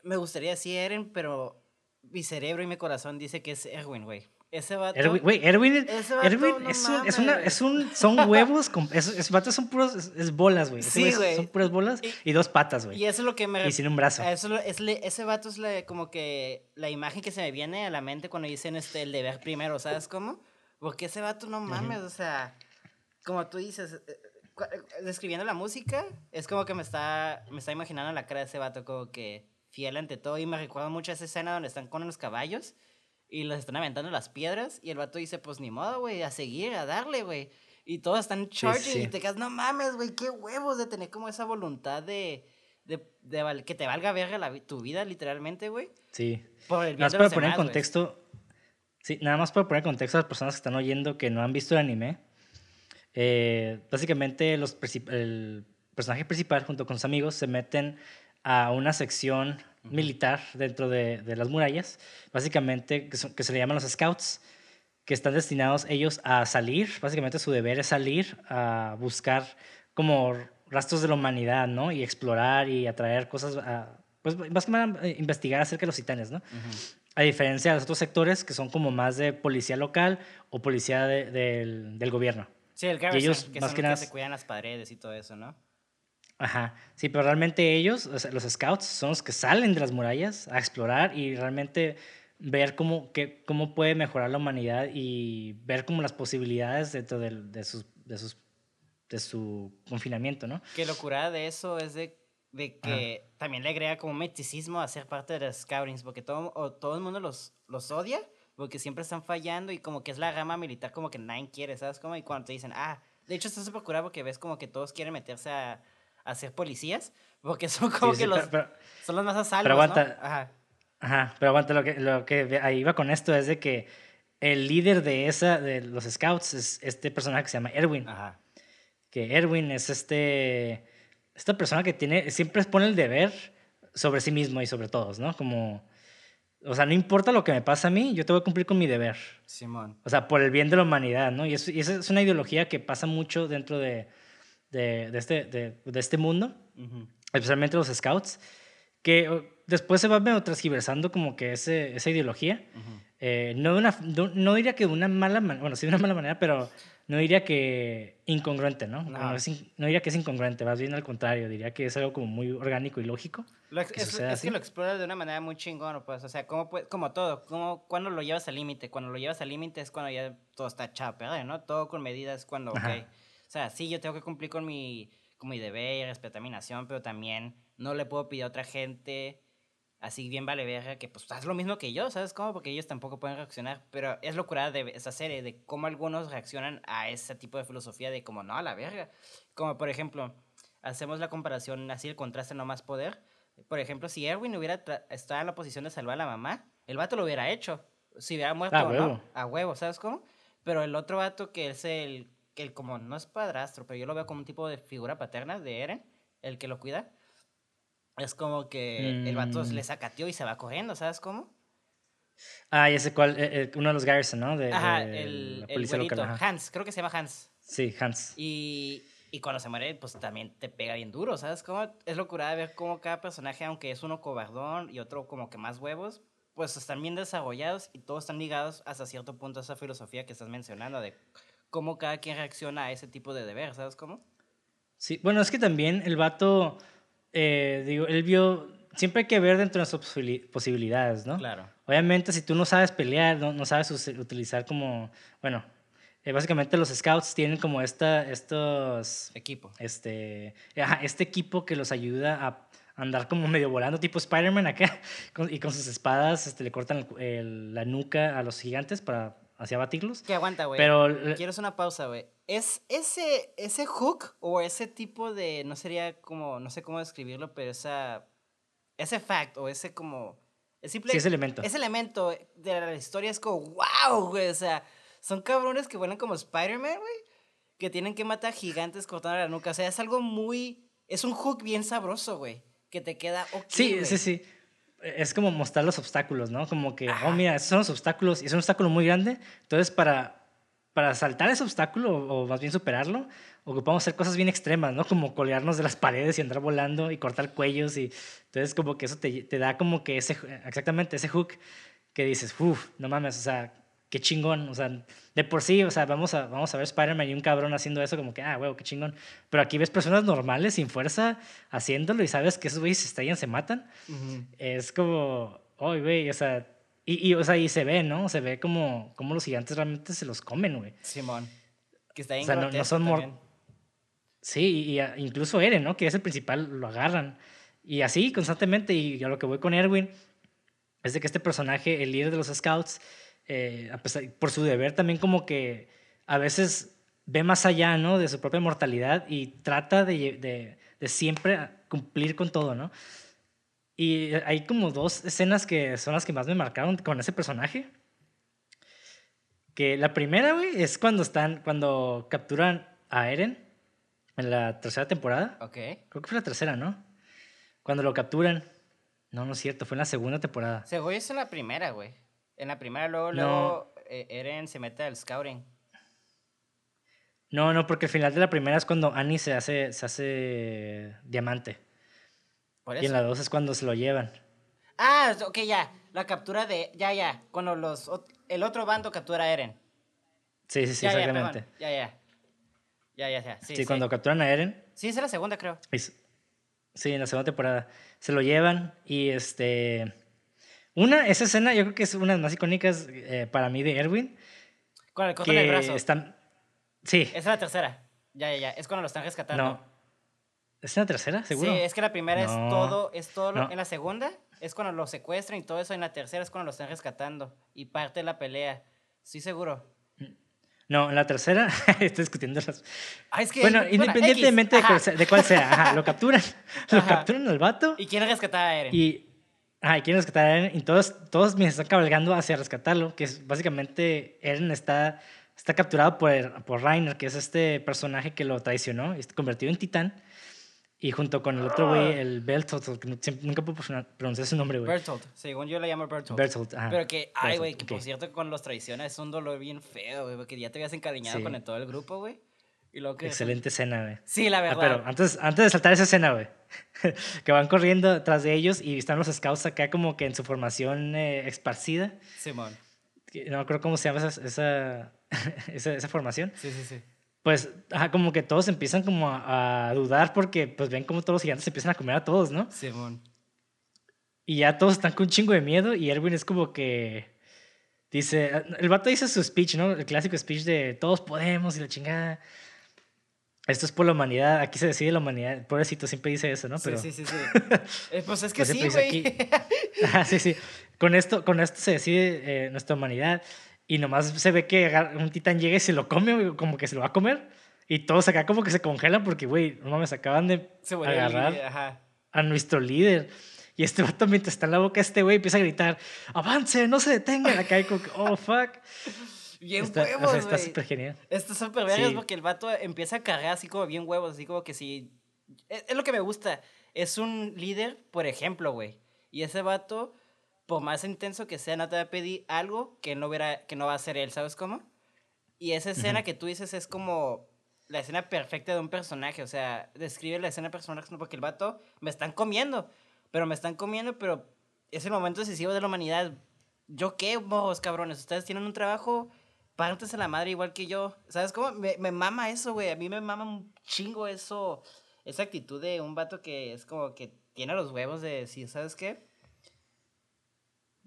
me gustaría decir Eren, pero mi cerebro y mi corazón dice que es Erwin, güey. Ese vato. Erwin, güey, Erwin, Erwin es, un, es, una, es un, son huevos, con, es, vato son puros, es, bolas, güey. Sí, güey. Son puras bolas y, dos patas, güey. Y eso es lo que me. Y sin un brazo. Eso es, ese vato es la, como que la imagen que se me viene a la mente cuando dicen este, el deber primero, ¿sabes cómo? Porque ese vato no mames, o sea, como tú dices, eh, eh, describiendo la música, es como que me está, me está imaginando la cara de ese vato como que fiel ante todo y me recuerda mucho a esa escena donde están con los caballos y les están aventando las piedras y el vato dice, pues ni modo, güey, a seguir, a darle, güey. Y todos están charging y te quedas, no mames, güey, qué huevos de tener como esa voluntad de, de, de, que te valga verga la, tu vida, literalmente, güey. Sí. Por el nada más para poner en contexto, sí, nada más para poner en contexto a las personas que están oyendo que no han visto el anime. Eh, básicamente los, el personaje principal junto con sus amigos se meten a una sección militar dentro de, de las murallas, básicamente que, que, se le llaman los scouts, que están destinados ellos a salir, básicamente su deber es salir a buscar como rastros de la humanidad, ¿no? Y explorar y atraer cosas, a, pues básicamente investigar acerca de los titanes, ¿no? A diferencia de los otros sectores que son como más de policía local o policía del, del, gobierno. Sí, el que, ellos, que más que, nada, que se cuidan las paredes y todo eso, ¿no? Ajá, sí, pero realmente ellos, los scouts, son los que salen de las murallas a explorar y realmente ver cómo, que, cómo puede mejorar la humanidad y ver como las posibilidades dentro de, de, sus, de, sus, de su confinamiento, ¿no? Qué locura de eso es de, de que también le agrega como meticismo a ser parte de los scoutings, porque todo, o todo el mundo los, los odia, porque siempre están fallando y como que es la rama militar como que nadie quiere, ¿sabes? Como y cuando te dicen, ah, de hecho está súper curado porque ves como que todos quieren meterse a a ser policías, porque son como Sí, que sí, los, pero- son los más a salvo, pero aguanta. Ajá. Ajá, pero aguanta, lo que, lo que ahí iba con esto es de que el líder de esa, de los scouts, es este personaje que se llama Erwin. Ajá. Que Erwin es este, esta persona que tiene, siempre pone el deber sobre sí mismo y sobre todos, ¿no? Como, o sea, no importa lo que me pasa a mí, yo tengo que cumplir con mi deber. Simón. O sea, por el bien de la humanidad, ¿no? Y, eso- y esa es una ideología que pasa mucho dentro de, de, de este, de, de este mundo Ujú. especialmente los scouts, que después se va medio transgiversando como que ese, esa ideología. Ujú. Eh, no, de una, no, no diría que de una mala manera, bueno, sí de una mala manera, pero no diría que incongruente, ¿no? No. No, es in- no diría que es incongruente, más bien al contrario, diría que es algo como muy orgánico y lógico. Lo que es, es que lo explora de una manera muy chingón, pues, o sea, como, como todo, como cuando lo llevas al límite, cuando lo llevas al límite es cuando ya todo está perder, ¿no? Todo con medidas cuando, ok, Ajá. O sea, sí, yo tengo que cumplir con mi, con mi deber y respetar mi nación, pero también no le puedo pedir a otra gente así bien vale verga que pues haz lo mismo que yo, ¿sabes cómo? Porque ellos tampoco pueden reaccionar, pero es locura de esa serie, de cómo algunos reaccionan a ese tipo de filosofía de como, no, a la verga. Como por ejemplo, hacemos la comparación así, el contraste no más poder. Por ejemplo, si Erwin hubiera estado en la posición de salvar a la mamá, el vato lo hubiera hecho. Si hubiera muerto A o no, huevo. a huevo, ¿sabes cómo? Pero el otro vato que es el, que el como, no es padrastro, pero yo lo veo como un tipo de figura paterna de Eren, el que lo cuida. Es como que el vato Mm. le sacateó y se va corriendo, ¿sabes cómo? Ah, ya sé cuál, eh, eh, uno de los Garrison, ¿no? De, Ajá, de el, la el policía güerito, local, ajá. Hans, creo que se llama Hans. Sí, Hans. Y, y cuando se muere, pues también te pega bien duro, ¿sabes? Cómo es locura de ver cómo cada personaje, aunque es uno cobardón y otro como que más huevos, pues están bien desarrollados y todos están ligados hasta cierto punto a esa filosofía que estás mencionando de cómo cada quien reacciona a ese tipo de deber, ¿sabes cómo? Sí, bueno, es que también el vato, eh, digo, él vio, siempre hay que ver dentro de nuestras posibili- posibilidades, ¿no? Claro. Obviamente, si tú no sabes pelear, no, no sabes utilizar como, bueno, eh, básicamente los scouts tienen como esta, estos, Equipo. este, este equipo que los ayuda a andar como medio volando, tipo Spider-Man acá, y con sus espadas este, le cortan el- el- la nuca a los gigantes para así abatirlos. Que aguanta, güey. Pero Quiero hacer una pausa, güey. ¿Es ese, ese hook o ese tipo de, no sería como, no sé cómo describirlo, pero esa, ese fact o ese como, es simple, sí, ese elemento. ese elemento de la historia es como, wow, güey, o sea, son cabrones que vuelan como Spider-Man, güey, que tienen que matar gigantes cortando la nuca, o sea, es algo muy, es un hook bien sabroso, güey, que te queda ok, Sí, güey. sí, sí. Es como mostrar los obstáculos, ¿no? Como que, Ajá. oh, mira, esos son los obstáculos y es un obstáculo muy grande. Entonces, para, para saltar ese obstáculo o, o más bien superarlo, ocupamos hacer cosas bien extremas, ¿no? Como colgarnos de las paredes y andar volando y cortar cuellos. Y entonces, como que eso te, te da como que ese, exactamente ese hook que dices, uff, no mames, o sea, qué chingón. O sea, de por sí, o sea, vamos a, vamos a ver Spider-Man y un cabrón haciendo eso, como que, ah, huevo, qué chingón. Pero aquí ves personas normales, sin fuerza, haciéndolo y sabes que esos güeyes se estallan, se matan Ujú. es como, oh, güey, o sea, y, y, o sea, y se ve, ¿no? Se ve como, como los gigantes realmente se los comen, güey. Simón. Que está bien O sea, no- no son mor-. Sí, y, a- incluso Eren, ¿no? Que es el principal, lo agarran. Y así, constantemente, y a lo que voy con Erwin, es de que este personaje, el líder de los scouts, eh, a pesar- por su deber también como que a veces ve más allá, ¿no? De su propia mortalidad y trata de, de, de siempre cumplir con todo, ¿no? Y hay como dos escenas que son las que más me marcaron con ese personaje. Que la primera, güey, es cuando están, cuando capturan a Eren en la tercera temporada. Ok. Creo que fue la tercera, ¿no? Cuando lo capturan. No, no es cierto, fue en la segunda temporada. Según eso en la primera, güey. En la primera, luego, No. luego eh, Eren se mete al scouting. No, no, porque el final de la primera es cuando Annie se hace, se hace diamante. Y en la dos es cuando se lo llevan. Ah, ok, ya. La captura de. Ya, ya. Cuando los, el otro bando captura a Eren. Sí, sí, sí, ya, exactamente. Ya, ya. Ya, ya, ya. Sí, sí, sí. cuando capturan a Eren, Sí, es la segunda, creo. es- sí, en la segunda temporada, se lo llevan y este... Una, esa escena yo creo que es una de las más icónicas eh, para mí de Erwin. Cortan el Que brazo. están... Sí, Esa es la tercera. Ya, ya, ya. Es cuando lo están rescatando. no. ¿Es la tercera, seguro? Sí, es que la primera es No, todo, es todo lo- no. en la segunda es cuando lo secuestran y todo eso, en la tercera es cuando lo están rescatando y parte de la pelea. Sí, seguro. No, en la tercera, estoy discutiendo las... Ah, es que, bueno, bueno, independientemente de, cuál sea, de cuál sea, ajá, lo capturan, lo capturan al vato ¿Y quién rescataba a Eren? y, y quieren rescatar a Eren y todos, todos mientras están cabalgando hacia rescatarlo, que es básicamente Eren está, está capturado por, por Reiner, que es este personaje que lo traicionó y está convertido en titán. Y junto con el otro güey, el Bertolt, que nunca puedo pronunciar- su nombre, güey. Bertolt. Según yo le llamo Bertolt. Bertolt, ajá. Pero que, ay, güey, que ok. por cierto, con los traiciones es un dolor bien feo, güey, porque ya te habías encariñado Sí. con el- todo el grupo, güey. Y luego que... Excelente escena, güey. Sí, la Ah, verdad. pero antes, antes de saltar esa escena, güey, que van corriendo tras de ellos y están los scouts acá como que en su formación eh, esparcida. Simón. No me acuerdo cómo se llama esa, esa, esa, esa formación. Sí, sí, sí. Pues, ajá, como que todos empiezan como a, a dudar porque pues ven como todos los gigantes empiezan a comer a todos, ¿no? Simón. Y ya todos están con un chingo de miedo y Erwin es como que dice, el vato dice su speech, ¿no? El clásico speech de todos podemos y la chingada. Esto es por la humanidad, aquí se decide la humanidad. Pobrecito, siempre dice eso, ¿no? Pero, Sí, sí, sí, sí. Eh, pues es que Pues sí, güey. dice Ajá, sí, sí. Con esto, con esto se decide eh, nuestra humanidad. Y nomás se ve que un titán llega y se lo come, como que se lo va a comer. Y todos acá como que se congelan porque, güey, no mames, acaban de Se agarrar líder, Ajá. a nuestro líder. Y este vato mientras está en la boca este güey empieza a gritar, avance, no se detengan. Acá hay como oh, fuck. Bien está, o huevos, sea, está súper genial. Está súper vergas Sí. porque el vato empieza a cargar así como bien huevos, así como que si... Es, es lo que me gusta. Es un líder, por ejemplo, güey. Y ese vato, por más intenso que sea, no te va a pedir algo que no, hubiera, que no va a ser él, ¿sabes cómo? Y esa escena Ujú. que tú dices es como la escena perfecta de un personaje. O sea, describe la escena personaje porque el vato me están comiendo. Pero me están comiendo, pero es el momento decisivo de la humanidad. ¿Yo qué, morros, cabrones? Ustedes tienen un trabajo, pártense la madre igual que yo. ¿Sabes cómo? Me, me mama eso, güey. A mí me mama un chingo eso. Esa actitud de un vato que es como que tiene los huevos de decir, ¿sabes qué?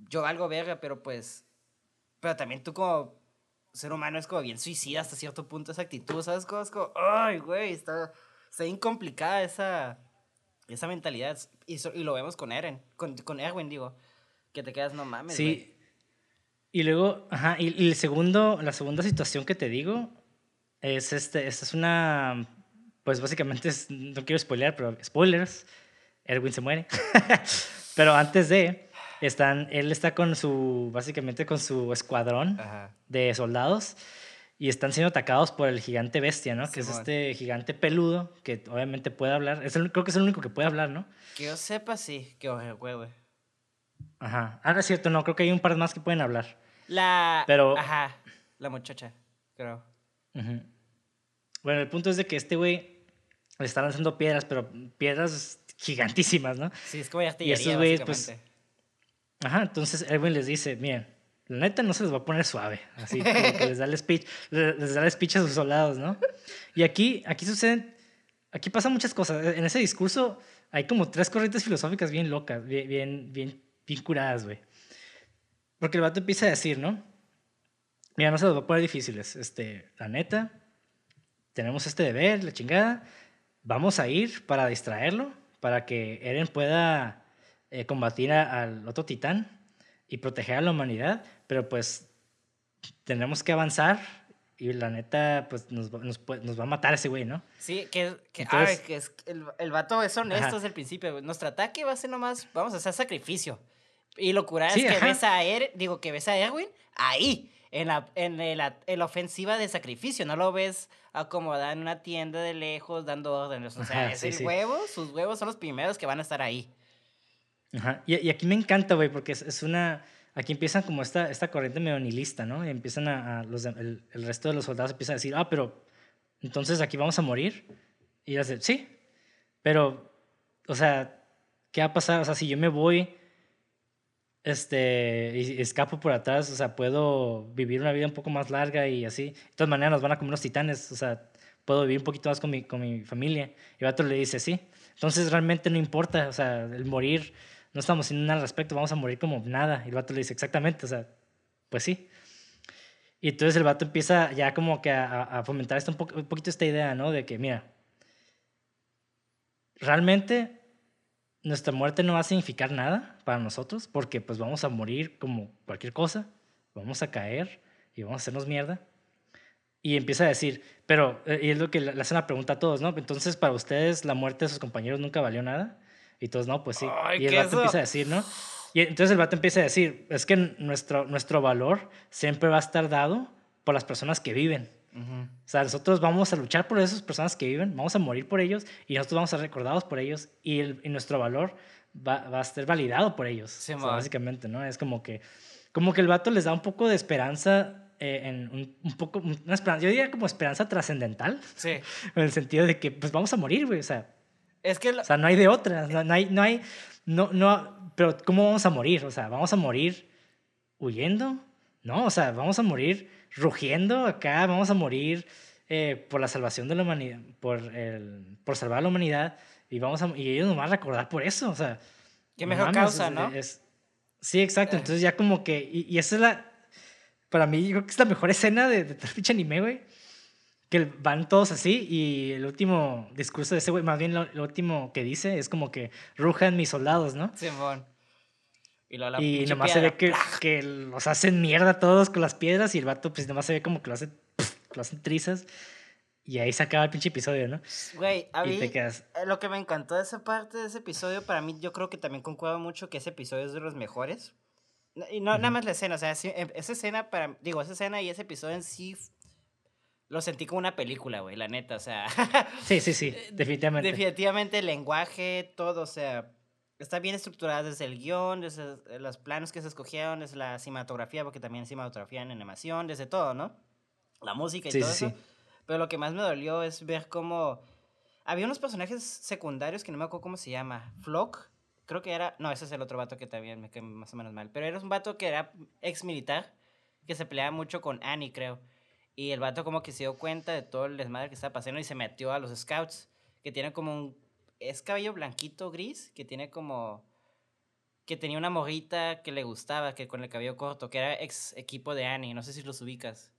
Yo valgo verga, pero pues... Pero también tú como ser humano es como bien suicida hasta cierto punto esa actitud, ¿sabes? Como, es como, ay, güey, está, está bien complicada esa, esa mentalidad. Y, so- y lo vemos con Eren, con, con Erwin, digo. Que te quedas, no mames. Sí. Y luego, ajá, y, y el segundo, la segunda situación que te digo es este, esta es una, pues básicamente, es- no quiero spoilear, pero spoilers, Erwin se muere. pero antes de, están, él está con su, básicamente con su escuadrón Ajá. de soldados y están siendo atacados por el gigante bestia, ¿no? Que es este gigante peludo que obviamente puede hablar. Es el- creo que es el único que puede hablar, ¿no? Que yo sepa, sí. Que oje, güey, güey. Ajá. Ah, no es cierto, no, creo que hay un par más que pueden hablar. La... Pero- Ajá. La muchacha, creo. Ujú. Bueno, el punto es de que este güey le está lanzando piedras, pero piedras gigantísimas, ¿no? Sí, es como Y artillería, estos güeyes, pues. Ajá, entonces Erwin les dice, miren, la neta no se les va a poner suave, así como que les da el speech, le- les da el speech a sus soldados, ¿no? Y aquí, aquí suceden, aquí pasan muchas cosas. En ese discurso hay como tres corrientes filosóficas bien locas, bien, bien, bien, bien curadas, güey. Porque el vato empieza a decir, ¿no? Mira, no se los va a poner difíciles. Este, la neta, tenemos este deber, la chingada. Vamos a ir para distraerlo, para que Eren pueda eh, combatir a- al otro titán y proteger a la humanidad. Pero pues tenemos que avanzar y la neta, pues nos, va- nos, puede- nos va a matar ese güey, ¿no? Sí, que, que, Entonces- ay, que es, el, el vato es honesto Ajá. desde el principio. Nuestro ataque va a ser nomás, vamos a hacer sacrificio. Y lo curada Sí, es que ajá. ves a Er, digo, que ves a Erwin ahí, en la, en, el- en la ofensiva de sacrificio. No lo ves acomodado en una tienda de lejos dando órdenes. O sea, Ajá, es sí, el sí. huevo, sus huevos son los primeros que van a estar ahí. Ajá. Y, y aquí me encanta, güey, porque es, es una... Aquí empiezan como esta, esta corriente medio nihilista, ¿no? Y empiezan a... a los, el, el resto de los soldados empiezan a decir, ah, pero entonces aquí vamos a morir. Y dicen, sí, pero, o sea, ¿qué va a pasar? O sea, si yo me voy, este, y escapo por atrás, o sea, puedo vivir una vida un poco más larga y así. De todas maneras, nos van a comer los titanes, o sea, puedo vivir un poquito más con mi, con mi familia. Y Vato le dice, sí. Entonces realmente no importa, o sea, el morir, no estamos haciendo nada al respecto, vamos a morir como nada. Y el vato le dice, exactamente, o sea, pues sí. Y entonces el vato empieza ya como que a, a- fomentar esto un, po- un poquito esta idea, ¿no? De que, mira, realmente nuestra muerte no va a significar nada para nosotros porque pues vamos a morir como cualquier cosa, vamos a caer y vamos a hacernos mierda. Y empieza a decir, pero, eh, y es lo que le hacen la pregunta a todos, ¿no? Entonces, para ustedes, la muerte de sus compañeros nunca valió nada. Y todos, no, pues sí. y el vato empieza a decir, ¿no? Y entonces el vato empieza a decir, es que nuestro, nuestro valor siempre va a estar dado por las personas que viven. O sea, nosotros vamos a luchar por esas personas que viven, vamos a morir por ellos y nosotros vamos a ser recordados por ellos y, el, y nuestro valor va, va, a ser validado por ellos. Sí, básicamente, ¿no? Es como que, como que el vato les da un poco de esperanza eh, en un, un, poco, una esperanza, yo diría como esperanza trascendental. Sí. En el sentido de que, pues vamos a morir, güey, o sea. Es que... O sea, no hay de otra, no, no, hay, no hay, no, no, pero ¿cómo vamos a morir? O sea, ¿vamos a morir huyendo? No, o sea, vamos a morir rugiendo acá, vamos a morir eh, por la salvación de la humanidad, por, el, por salvar a la humanidad, y, vamos a, y ellos nos van a recordar por eso, o sea. Qué mejor causa, ¿no? sí, exacto, eh. entonces ya como que, y, y esa es la, para mí, yo creo que es la mejor escena de, de tal pinche anime, güey. Que van todos así y el último discurso de ese güey, más bien lo, último que dice es como que rujan mis soldados, ¿no? Simón. Y, lo, y nomás se ve que, que, los hacen mierda todos con las piedras y el vato pues nomás se ve como que lo hacen, lo hacen trizas. Y ahí se acaba el pinche episodio, ¿no? Güey, a mí eh, lo que me encantó de esa parte de ese episodio, para mí yo creo que también concuerdo mucho que ese episodio es de los mejores. Y no, nada más la escena, o sea, em, esa escena para, digo, esa escena y ese episodio en sí lo sentí como una película, güey, la neta, o sea. sí, sí, sí, definitivamente. Definitivamente el lenguaje, todo, o sea, está bien estructurado desde el guion, desde los planos que se escogieron, desde la cinematografía, porque también cinematografía en animación, desde todo, ¿no? La música y todo eso. Pero lo que más me dolió es ver cómo había unos personajes secundarios que no me acuerdo cómo se llama, Flock, creo que era, no, ese es el otro vato que también me quedé más o menos mal, pero era un vato que era ex militar, que se peleaba mucho con Annie, creo. Y el vato como que se dio cuenta de todo el desmadre que estaba pasando y se metió a los scouts, que tiene como un, es cabello blanquito gris, que tiene como, que tenía una morrita que le gustaba, que con el cabello corto, que era ex equipo de Annie, no sé si los ubicas.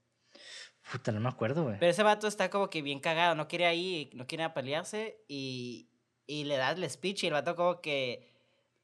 Puta, no me acuerdo, güey. Pero ese vato está como que bien cagado, no quiere ahí, no quiere pelearse y, y le da el speech y el vato como que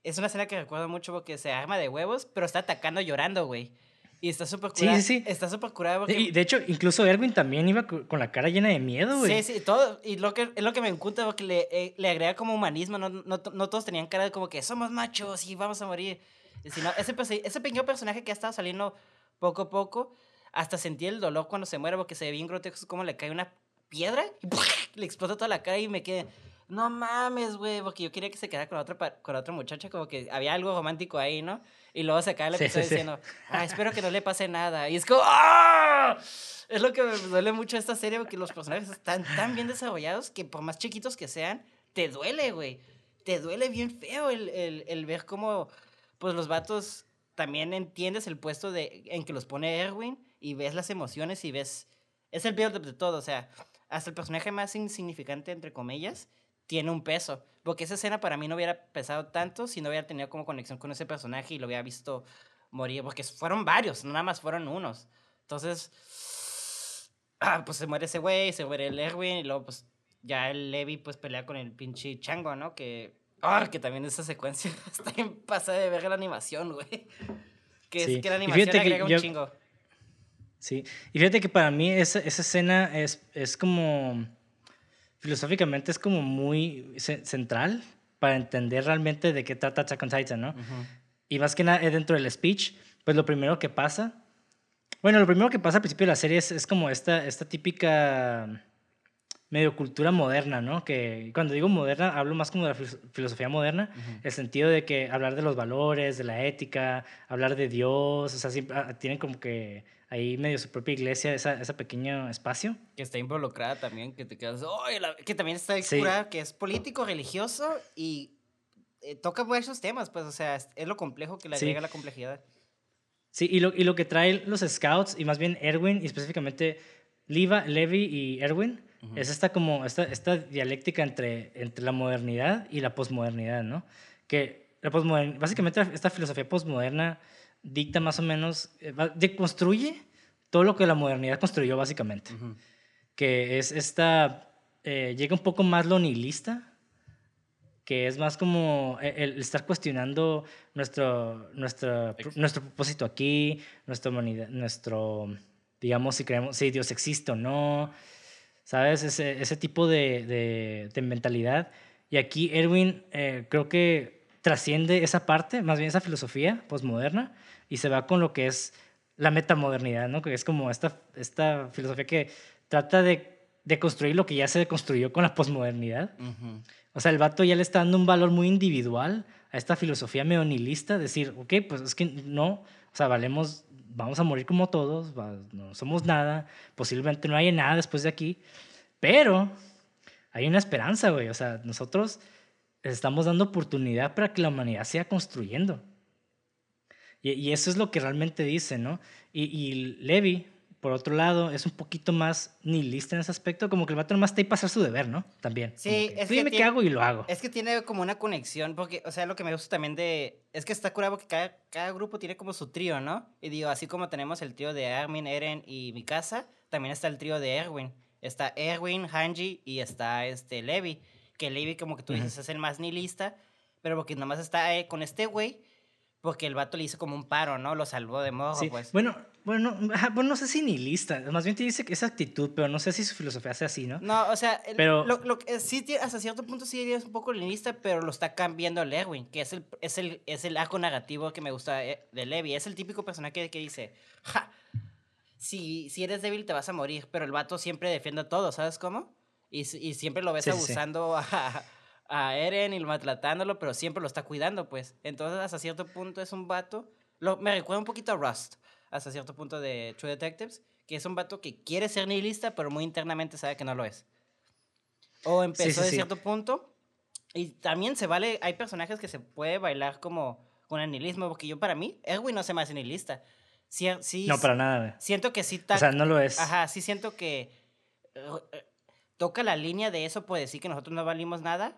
es una escena que recuerdo mucho porque se arma de huevos, pero está atacando llorando, güey. Y está súper curado. Sí, sí, sí. Está súper curado porque... Y de hecho, incluso Erwin también iba con la cara llena de miedo, güey. Sí, sí, todo. Y lo que, es lo que me encanta porque le, eh, le agrega como humanismo. No, no, no, todos tenían cara de como que somos machos y vamos a morir. Sino ese, ese pequeño personaje que ha estado saliendo poco a poco, hasta sentí el dolor cuando se muere porque se ve bien grotesco como le cae una piedra y le explota toda la cara y me quedé no mames, güey, porque yo quería que se quedara con otra, con otra muchacha, como que había algo romántico ahí, ¿no? Y luego se acaba el episodio diciendo, ah, espero que no le pase nada. Y es como, ¡ah! Es lo que me duele mucho esta serie, porque los personajes están tan bien desarrollados que por más chiquitos que sean, te duele, güey. Te duele bien feo el, el, el ver cómo, pues los vatos también entiendes el puesto de, en que los pone Erwin y ves las emociones y ves, es el build de todo, o sea, hasta el personaje más insignificante, entre comillas, tiene un peso. Porque esa escena para mí no hubiera pesado tanto si no hubiera tenido como conexión con ese personaje y lo hubiera visto morir. Porque fueron varios, no nada más fueron unos. Entonces, ah, pues se muere ese güey, se muere el Erwin y luego pues ya el Levi pues pelea con el pinche chango, ¿no? Que, ah, que también esa secuencia está en pasada de ver la animación, güey. Que es que la animación agrega un chingo. Sí, y fíjate que para mí esa, esa escena es, es como filosóficamente es como muy central para entender realmente de qué trata Attack on Titan, ¿no? Y más que nada dentro del speech, pues lo primero que pasa, bueno, lo primero que pasa al principio de la serie es, es como esta, esta típica medio cultura moderna, ¿no? Que cuando digo moderna, hablo más como de la filosofía moderna, el sentido de que hablar de los valores, de la ética, hablar de Dios, o sea, ah, tienen como que ahí medio su propia iglesia, esa, ese pequeño espacio. Que está involucrada también, que te quedas, que también está que es político, religioso y eh, toca esos temas, pues, o sea, es, lo complejo que le agrega la complejidad. Sí, y lo, y lo que traen los scouts, y más bien Erwin, y específicamente Liva, Levi y Erwin, es esta como, esta, esta dialéctica entre, entre la modernidad y la posmodernidad, ¿no? Que la básicamente esta filosofía posmoderna dicta más o menos, eh, deconstruye todo lo que la modernidad construyó básicamente. Que es esta, eh, llega un poco más lo nihilista, que es más como eh, el, estar cuestionando nuestro, nuestro, nuestro propósito aquí, nuestra humanidad, nuestro, digamos, si creemos, si Dios existe o no, ¿sabes? Ese, ese tipo de, de, de mentalidad. Y aquí Erwin eh, creo que trasciende esa parte, más bien esa filosofía postmoderna, y se va con lo que es la metamodernidad, ¿no? Que es como esta, esta filosofía que trata de, de construir lo que ya se construyó con la posmodernidad. O sea, el vato ya le está dando un valor muy individual a esta filosofía meonilista, decir, ok, pues es que no, o sea, valemos, vamos a morir como todos, no somos nada, posiblemente no haya nada después de aquí, pero hay una esperanza, güey, o sea, nosotros estamos dando oportunidad para que la humanidad siga construyendo. Y, eso es lo que realmente dice, ¿no? Y, y, Levi, por otro lado, es un poquito más nihilista en ese aspecto, como que el vato nomás está ahí para hacer su deber, ¿no? También. Sí, es que dime qué hago y lo hago. Es que tiene como una conexión, porque, o sea, lo que me gusta también de... Es que está curado porque cada, cada grupo tiene como su trío, ¿no? Y digo, así como tenemos el trío de Armin, Eren y Mikasa, también está el trío de Erwin. Está Erwin, Hanji y está este Levi. Que Levi, como que tú dices, es el más nihilista, pero porque nomás está eh, con este güey porque el vato le hizo como un paro, ¿no? Lo salvó de modo, sí. pues. Bueno, bueno, bueno, no sé si ni lista. Más bien te dice que esa actitud, pero no sé si su filosofía sea así, ¿no? No, o sea, pero... lo, lo, sí, hasta cierto punto sí es un poco lista, pero lo está cambiando Lewin, que es el, es el, es el arco negativo que me gusta eh, de Levi. Es el típico personaje que, que dice, ja, si, si eres débil te vas a morir, pero el vato siempre defiende a todo, ¿sabes cómo? Y, y siempre lo ves abusando a a Eren y maltratándolo, pero siempre lo está cuidando, pues. Entonces, hasta cierto punto es un vato. Lo, me recuerda un poquito a Rust, hasta cierto punto de True Detectives, que es un vato que quiere ser nihilista, pero muy internamente sabe que no lo es. O empezó de cierto punto. Y también se vale, hay personajes que se puede bailar como con el nihilismo, porque yo para mí, Erwin no se me hace nihilista. Sí, sí, no, para nada. Siento que sí. O sea, no lo es. Ajá, sí siento que eh, toca la línea de eso, puede decir que nosotros no valimos nada,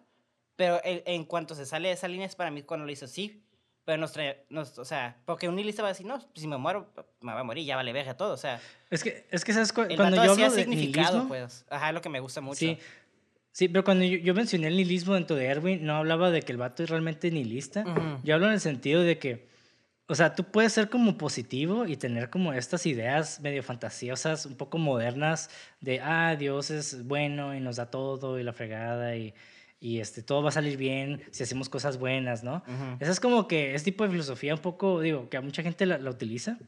pero en, cuanto se sale de esa línea es para mí cuando lo hizo sí. Pero nos trae, nos, o sea, porque un nihilista va a decir, no, si me muero, me va a morir, ya vale verga todo, o sea. Es que, es que ¿sabes? cuando yo hablo de nihilismo, pues, ajá, lo que me gusta mucho. Sí, sí pero cuando yo, mencioné el nihilismo dentro de Erwin, no hablaba de que el vato es realmente nihilista. Yo hablo en el sentido de que, o sea, tú puedes ser como positivo y tener como estas ideas medio fantasiosas, un poco modernas, de, ah, Dios es bueno y nos da todo y la fregada y y este, todo va a salir bien si hacemos cosas buenas, ¿no? Esa es como que ese tipo de filosofía un poco, digo, que a mucha gente la, utiliza,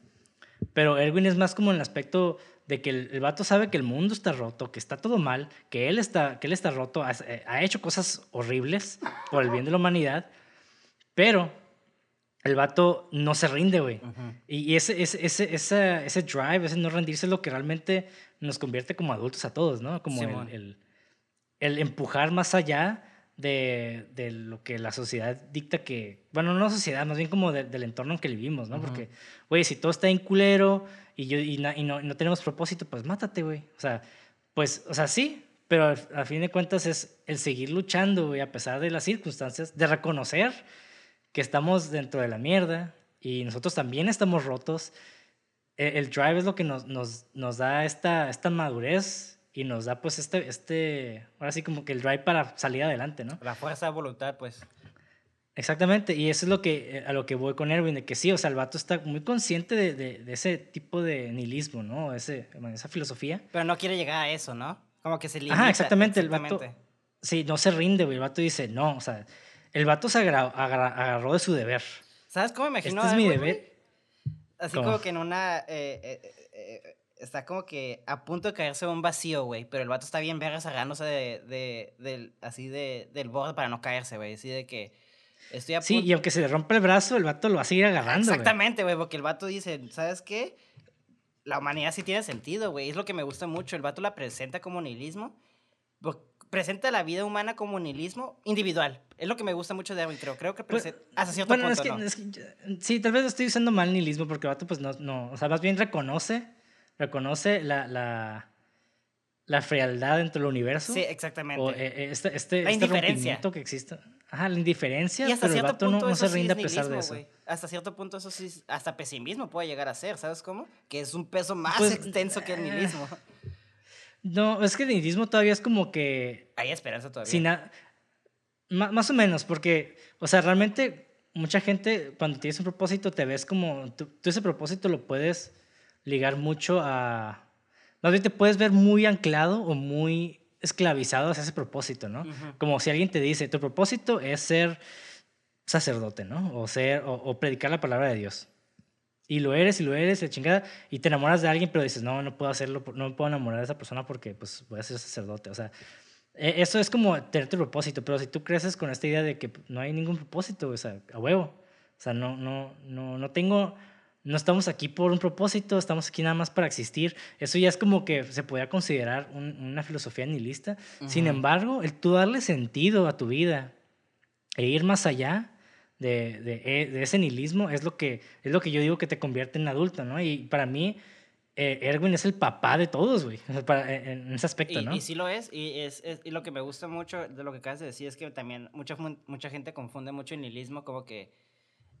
pero Erwin es más como en el aspecto de que el, vato sabe que el mundo está roto, que está todo mal, que él está, que él está roto, ha, eh, hecho cosas horribles por el bien de la humanidad, pero el vato no se rinde, güey. Y ese, ese, ese, ese, ese drive, ese no rendirse es lo que realmente nos convierte como adultos a todos, ¿no? Como el el empujar más allá de, de, lo que la sociedad dicta que, bueno, no sociedad, más bien como del entorno en que vivimos, ¿no? Porque, güey, si todo está en culero y, yo, y, no, no, tenemos propósito, pues mátate, güey. O sea, pues, o sea, sí, pero a fin de cuentas es el seguir luchando, güey, a pesar de las circunstancias, de reconocer que estamos dentro de la mierda y nosotros también estamos rotos. El, el drive es lo que nos, nos, nos da esta, esta madurez y nos da pues este, este, ahora sí como que el drive para salir adelante, ¿no? La fuerza de voluntad, pues. Exactamente, y eso es lo que, eh, a lo que voy con Erwin, de que sí, o sea, el vato está muy consciente de, de, ese tipo de nihilismo, ¿no? Ese, esa filosofía. Pero no quiere llegar a eso, ¿no? Como que se limita. Ajá, exactamente, el vato. Sí, no se rinde, güey. El vato dice, no, o sea, el vato se agarró de su deber. ¿Sabes cómo me imagino? Este es mi deber. Así como que en una. Eh, eh, está como que a punto de caerse un vacío, güey. Pero el vato está bien vergas agarrándose de, de, del, así de, del borde para no caerse, güey. Así de que estoy a Sí, y aunque se le rompe el brazo, el vato lo va a seguir agarrando, Exactamente, güey, porque el vato dice, ¿sabes qué? La humanidad sí tiene sentido, güey. Es lo que me gusta mucho. El vato la presenta como nihilismo. Presenta la vida humana como nihilismo individual. Es lo que me gusta mucho de Erwin, creo. Creo que pues, hasta cierto bueno, punto, es que, sí, tal vez estoy usando mal nihilismo porque el vato, pues, no, no... O sea, más bien reconoce reconoce la, la, la frialdad dentro del universo. Sí, exactamente. O, eh, eh, este, este, la este indiferencia. que existe. Ajá, la indiferencia, y hasta pero cierto el vato no, se rinde a pesar de eso. Hasta cierto punto eso sí, hasta pesimismo puede llegar a ser, ¿sabes cómo? Que es un peso más pues, extenso que el eh, nihilismo. No, es que el nihilismo todavía es como que... Hay esperanza todavía. Sin más o menos, porque, o sea, realmente mucha gente cuando tienes un propósito te ves como, tú ese propósito lo puedes ligar mucho a... Más bien te puedes ver muy anclado o muy esclavizado hacia ese propósito, ¿no? Como si alguien te dice, tu propósito es ser sacerdote, ¿no? O ser, o, predicar la palabra de Dios. Y lo eres, y lo eres, la chingada, y te enamoras de alguien, pero dices, no, no puedo hacerlo, no me puedo enamorar de esa persona porque, pues, voy a ser sacerdote. O sea, eso es como tener tu propósito, pero si tú creces con esta idea de que no hay ningún propósito, o sea, a huevo. O sea, no, no, no, no tengo no estamos aquí por un propósito, estamos aquí nada más para existir. Eso ya es como que se podría considerar una filosofía nihilista. Sin embargo, el tú darle sentido a tu vida e ir más allá de, de, ese nihilismo es lo, que, es lo que yo digo que te convierte en adulto, ¿no? Y para mí, eh, Erwin es el papá de todos, güey, en ese aspecto, y, ¿no? Y sí lo es, y, es, y lo que me gusta mucho de lo que acabas de decir es que también mucha, mucha gente confunde mucho el nihilismo como que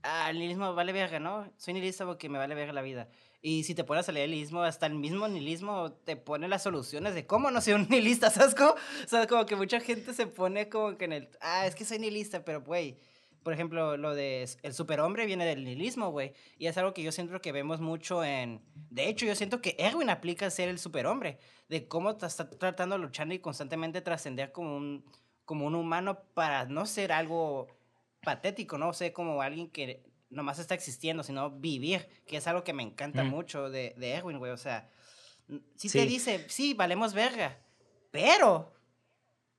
ah, el nihilismo vale verga, ¿no? Soy nihilista porque me vale verga la vida. Y si te pones a leer el nihilismo, hasta el mismo nihilismo te pone las soluciones de cómo no ser un nihilista, ¿sabes cómo? O sea, como que mucha gente se pone como que en el, ah, es que soy nihilista, pero, güey, por ejemplo, lo de el superhombre viene del nihilismo, güey. Y es algo que yo siento que vemos mucho en... De hecho, yo siento que Erwin aplica ser el superhombre. De cómo está tratando de luchar y constantemente trascender como un, como un humano para no ser algo patético, no sé, como alguien que nomás está existiendo, sino vivir, que es algo que me encanta mucho de, de Erwin, güey. O sea, si te dice, sí, valemos verga, pero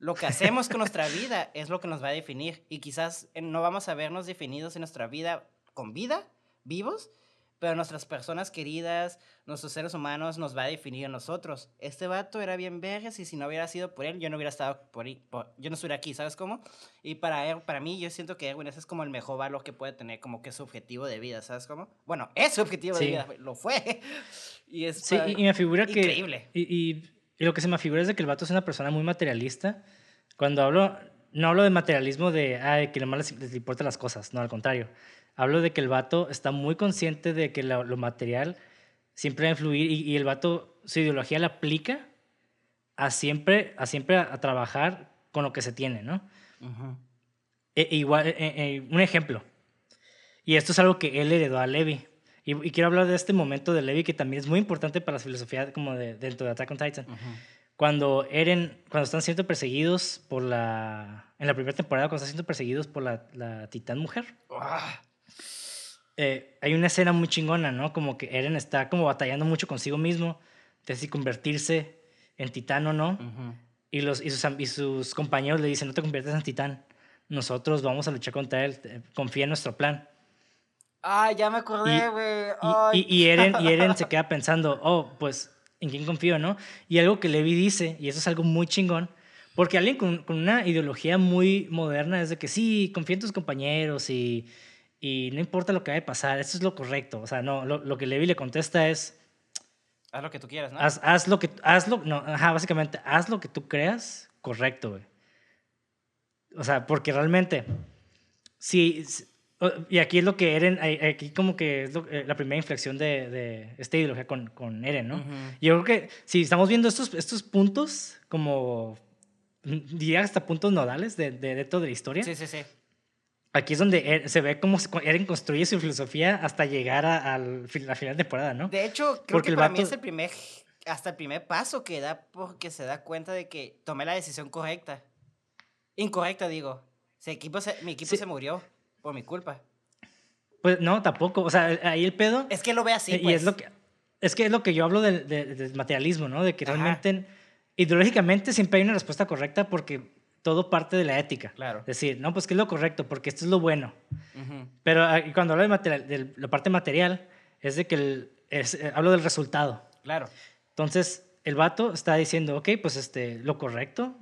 lo que hacemos con nuestra vida es lo que nos va a definir. Y quizás eh, no vamos a vernos definidos en nuestra vida con vida, vivos, pero nuestras personas queridas, nuestros seres humanos nos va a definir a nosotros. Este vato era bien vergas y si no hubiera sido por él, yo no hubiera estado por, ahí, yo no estuviera aquí, ¿sabes cómo? Y para él, para mí, yo siento que Erwin ese es como el mejor valor que puede tener, como que su objetivo de vida, ¿sabes cómo? Bueno, es su objetivo de vida, lo fue. Y es sí, y me figura que... Increíble. Y, y, lo que se me figura es de que el vato es una persona muy materialista. Cuando hablo, no hablo de materialismo de, ay, que nomás les, les importan las cosas, no, al contrario hablo de que el vato está muy consciente de que lo, material siempre va a influir y, el vato su ideología la aplica a siempre a, siempre a, trabajar con lo que se tiene, ¿no? E, e igual, e, e, un ejemplo. Y esto es algo que él heredó a Levi. Y, quiero hablar de este momento de Levi que también es muy importante para la filosofía como de, dentro de Attack on Titan. Cuando Eren, cuando están siendo perseguidos por la... En la primera temporada, cuando están siendo perseguidos por la, la titán mujer. ¡Ah! Eh, hay una escena muy chingona, ¿no? Como que Eren está como batallando mucho consigo mismo de si convertirse en titán o no. y, los, y, sus, y sus compañeros le dicen, no te conviertes en titán. Nosotros vamos a luchar contra él. Confía en nuestro plan. Ah, ya me acordé, güey. Y, y, Eren, y Eren se queda pensando, oh, pues, ¿en quién confío, no? Y algo que Levi dice, y eso es algo muy chingón, porque alguien con, con una ideología muy moderna es de que sí, confía en tus compañeros y y no importa lo que vaya a pasar, eso es lo correcto. O sea, no, lo, lo que Levi le contesta es... Haz lo que tú quieras, ¿no? Haz, haz lo que... Hazlo, no, ajá, básicamente, haz lo que tú creas correcto, güey. O sea, porque realmente, si... Y aquí es lo que Eren, aquí como que es eh, la primera inflexión de, de esta ideología con, con Eren, ¿no? Yo creo que si estamos viendo estos, estos puntos como, diría hasta puntos nodales de, de, de toda la historia. Sí, sí, sí Aquí es donde er, se ve cómo Eren construye su filosofía hasta llegar a, la final de temporada, ¿no? De hecho, creo que para mí es el primer, hasta el primer paso que da porque se da cuenta de que tomé la decisión correcta. Incorrecta, digo. equipo mi equipo se murió por mi culpa. Pues no, tampoco. O sea, ahí el pedo... Es que lo ve así, Y es pues. lo que... Es que es lo que yo hablo del, materialismo, ¿no? De que realmente, ideológicamente, siempre hay una respuesta correcta porque todo parte de la ética. Claro. Decir, no, pues que es lo correcto, porque esto es lo bueno. Pero ah, cuando hablo de, material, de, la parte material, es de que el, es, eh, hablo del resultado. Claro. Entonces, el vato está diciendo, ok, pues este, lo correcto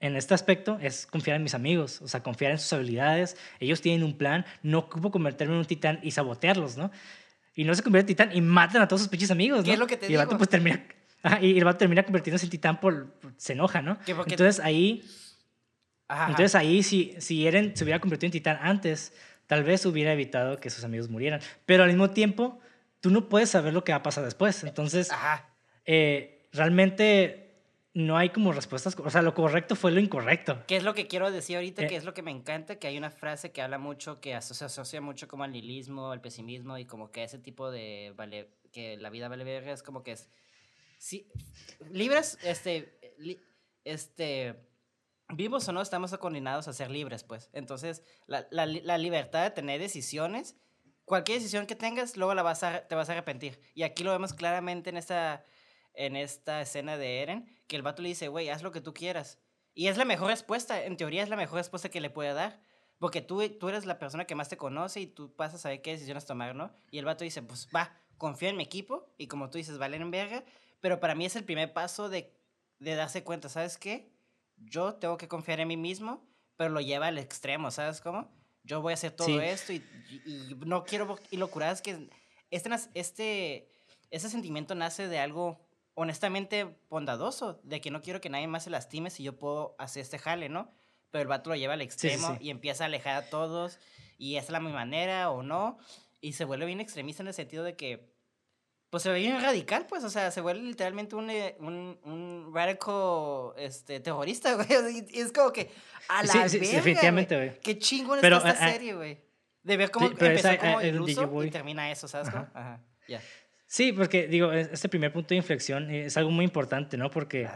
en este aspecto es confiar en mis amigos, o sea, confiar en sus habilidades. Ellos tienen un plan, no ocupo convertirme en un titán y sabotearlos, ¿no? Y no se convierte en titán y matan a todos sus pinches amigos, ¿no? ¿Qué es lo que te y el vato pues termina... y el vato termina convirtiéndose en titán por... se enoja, ¿no? Entonces ahí entonces ahí, si, si Eren se hubiera convertido en titán antes, tal vez hubiera evitado que sus amigos murieran. Pero al mismo tiempo, tú no puedes saber lo que va a pasar después. Entonces, eh, realmente no hay como respuestas. O sea, lo correcto fue lo incorrecto. ¿Qué es lo que quiero decir ahorita? Eh. que es lo que me encanta? Que hay una frase que habla mucho, que se asocia mucho como al nihilismo, al pesimismo y como que ese tipo de, vale, que la vida vale verga, es como que es... Sí, libres, este, este, vivos o no, estamos coordinados a ser libres, pues. Entonces, la, la, la, libertad de tener decisiones, cualquier decisión que tengas, luego la vas a, te vas a arrepentir. Y aquí lo vemos claramente en esta, en esta escena de Eren, que el vato le dice, güey, haz lo que tú quieras. Y es la mejor respuesta, en teoría es la mejor respuesta que le puede dar. Porque tú, tú eres la persona que más te conoce y tú vas a saber qué decisiones tomar, ¿no? Y el vato dice, pues va, confía en mi equipo y como tú dices, valen en verga. Pero para mí es el primer paso de, de darse cuenta, ¿sabes qué? Yo tengo que confiar en mí mismo, pero lo lleva al extremo, ¿sabes cómo? Yo voy a hacer todo esto y, y, no quiero... Y lo curado es que este, este, ese sentimiento nace de algo honestamente bondadoso, de que no quiero que nadie más se lastime si yo puedo hacer este jale, ¿no? Pero el vato lo lleva al extremo y empieza a alejar a todos y es la mi manera o no, y se vuelve bien extremista en el sentido de que, pues se ve bien radical, pues, o sea, se vuelve literalmente un, eh, un, un radical este, terrorista, güey, y es como que, a la sí, verga, definitivamente, güey. Qué chingón está esta ah, ah, serie, güey. De ver cómo empezó como iluso y termina eso, ¿sabes? Ajá, Ajá. ya. Sí, porque digo, este primer punto de inflexión es algo muy importante, ¿no? Porque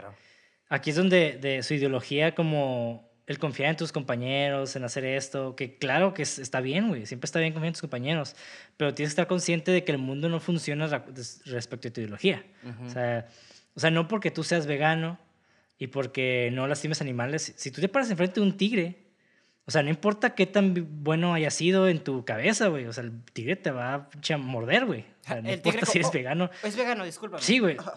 aquí es donde de su ideología como el confiar en tus compañeros, en hacer esto, que claro que está bien, güey, siempre está bien confiar en tus compañeros, pero tienes que estar consciente de que el mundo no funciona respecto a tu ideología. o, sea, o sea, no porque tú seas vegano y porque no lastimes animales, si tú te paras enfrente de un tigre, o sea, no importa qué tan bueno haya sido en tu cabeza, güey. O sea, el tigre te va a morder, güey. O sea, no importa si eres vegano. Es vegano, disculpa. Sí, güey.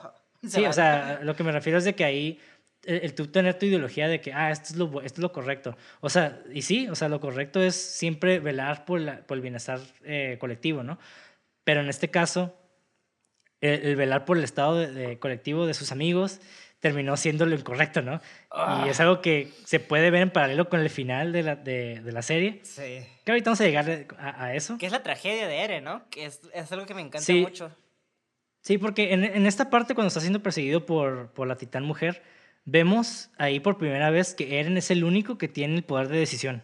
Sí, o sea, lo que me refiero es de que ahí el, tú tener tu ideología de que, ah, esto es, lo, esto es lo correcto. O sea, y sí, o sea, lo correcto es siempre velar por, la, por el bienestar eh, colectivo, ¿no? Pero en este caso, el, velar por el estado de, colectivo de sus amigos terminó siendo lo incorrecto, ¿no? Y es ah. algo que se puede ver en paralelo con el final de la, de, de la serie. Sí. Que ahorita vamos a llegar a, eso. Que es la tragedia de Eren, ¿no? Que es, es algo que me encanta mucho. Sí, porque en, en, esta parte, cuando está siendo perseguido por, por la titán mujer, vemos ahí por primera vez que Eren es el único que tiene el poder de decisión.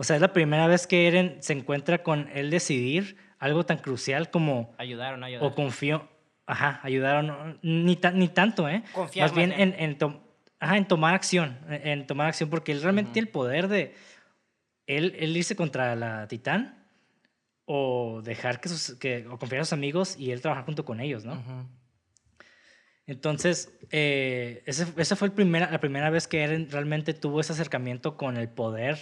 O sea, es la primera vez que Eren se encuentra con él decidir algo tan crucial como... Ayudar o no ayudar. O confío... Ajá, ayudar o no... Ni, ni tanto, ¿eh? Confiar más bien, en, en, en, tomar acción. En, tomar acción porque él realmente tiene el poder de... Él, él irse contra la titán o dejar que, sus, que o confiar a sus amigos y él trabajar junto con ellos, ¿no? Entonces, eh, esa fue el primera, la primera vez que Eren realmente tuvo ese acercamiento con el poder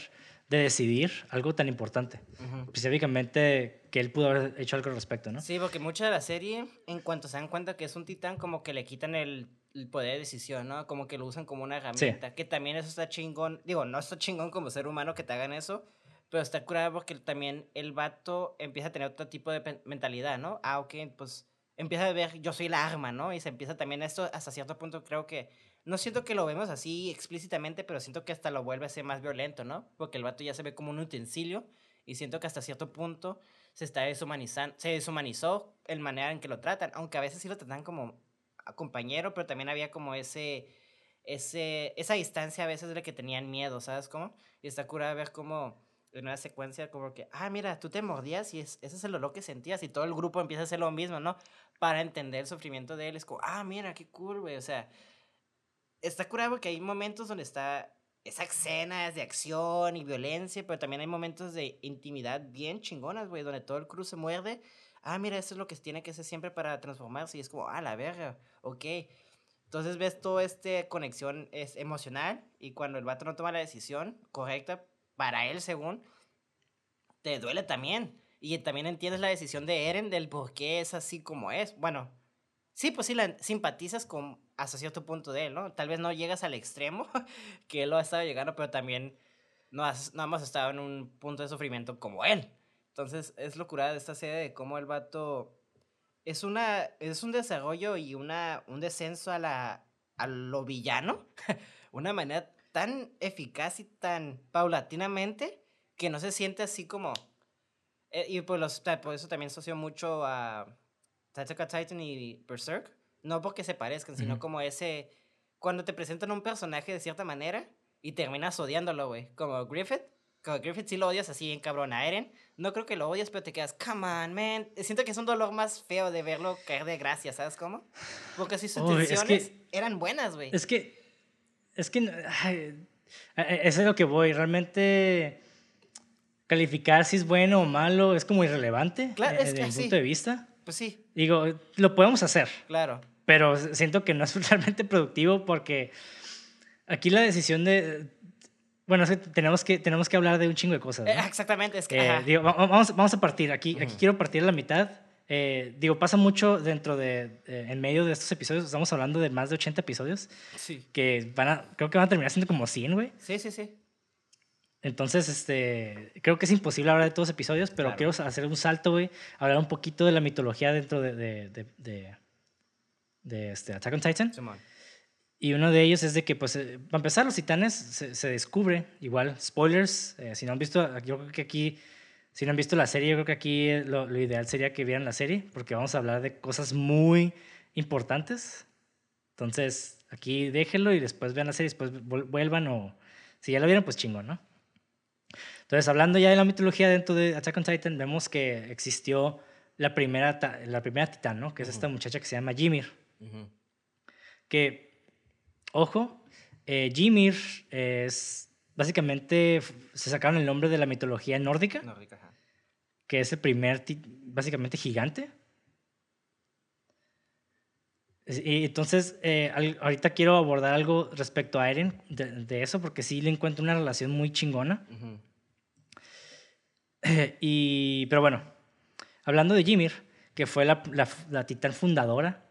de decidir algo tan importante. Específicamente que él pudo haber hecho algo al respecto, ¿no? Sí, porque mucha de la serie, en cuanto se dan cuenta que es un titán, como que le quitan el, poder de decisión, ¿no? Como que lo usan como una herramienta. Que también eso está chingón. Digo, no está chingón como ser humano que te hagan eso, pero está curado porque también el vato empieza a tener otro tipo de mentalidad, ¿no? Ah, ok, pues empieza a ver, yo soy la arma, ¿no? Y se empieza también esto, hasta cierto punto creo que, no siento que lo vemos así explícitamente, pero siento que hasta lo vuelve a ser más violento, ¿no? Porque el vato ya se ve como un utensilio y siento que hasta cierto punto se está deshumanizando, se deshumanizó el manera en que lo tratan, aunque a veces sí lo tratan como compañero, pero también había como ese, ese, esa distancia a veces de la que tenían miedo, ¿sabes cómo? Y está curada ver cómo en una secuencia como que, ah, mira, tú te mordías y ese es el olor que sentías y todo el grupo empieza a hacer lo mismo, ¿no? Para entender el sufrimiento de él. Es como, ah, mira, qué cool, güey. O sea, está curado porque hay momentos donde está esa escenas de acción y violencia, pero también hay momentos de intimidad bien chingonas, güey, donde todo el cruz se muerde. Ah, mira, eso es lo que tiene que hacer siempre para transformarse. Y es como, ah, la verga, ok. Entonces ves toda esta conexión es emocional y cuando el vato no toma la decisión correcta, para él, según, te duele también. Y también entiendes la decisión de Eren del por qué es así como es. Bueno, sí, pues sí, la simpatizas con, hasta cierto punto de él, ¿no? Tal vez no llegas al extremo que él lo ha estado llegando, pero también no, has, no hemos estado en un punto de sufrimiento como él. Entonces, es locura de esta serie de cómo el vato es, una, es un desarrollo y una, un descenso a, la, a lo villano. una manera tan eficaz y tan paulatinamente que no se siente así como... Eh, y por, los, por eso también asocio mucho a Tatsuka Titan y Berserk. No porque se parezcan, sino como ese... Cuando te presentan un personaje de cierta manera y terminas odiándolo, güey. Como Griffith. como Griffith sí lo odias así en cabrón a Eren. No creo que lo odias, pero te quedas, come on, man. Siento que es un dolor más feo de verlo caer de gracia, ¿sabes cómo? Porque si sus Uy, es intenciones que- eran buenas, güey. Es que. Es que. ay, eso es lo que voy. Realmente. Calificar si es bueno o malo es como irrelevante. Claro, eh, es que desde mi sí. punto de vista. Pues sí, Digo, lo podemos hacer. claro. Pero siento que no es realmente productivo porque aquí la decisión de. Bueno, es que tenemos que, tenemos que hablar de un chingo de cosas. Eh, ¿no? exactamente, es que. Eh, digo, va- vamos, vamos a partir. Aquí, aquí quiero partir a la mitad. Eh, digo, pasa mucho dentro de. eh, en medio de estos episodios. Estamos hablando de más de 80 episodios. Sí. Que van a. Creo que van a terminar siendo como 100, güey. Sí, sí, sí. Entonces, este. Creo que es imposible hablar de todos los episodios, pero Claro. quiero hacer un salto, güey. Hablar un poquito de la mitología dentro de. de, de, de- este, Attack on Titan. Simón. Y uno de ellos es de que, pues, eh, para empezar, los titanes se, se descubre, igual, spoilers, eh, si no han visto, yo creo que aquí, si no han visto la serie, yo creo que aquí eh, lo, lo ideal sería que vieran la serie, porque vamos a hablar de cosas muy importantes. Entonces, aquí déjenlo y después vean la serie, después vuel- vuelvan o si ya la vieron, pues chingón, ¿no? Entonces, hablando ya de la mitología dentro de Attack on Titan, vemos que existió la primera, la primera titán, ¿no? Que es esta muchacha que se llama Ymir Que, ojo, eh, es básicamente, se sacaron el nombre de la mitología nórdica, ajá. que es el primer, básicamente, gigante. Y entonces, eh, al- ahorita quiero abordar algo respecto a Eren de, de eso, porque sí le encuentro una relación muy chingona. Y, pero bueno, hablando de Ymir, que fue la, la, la titán fundadora,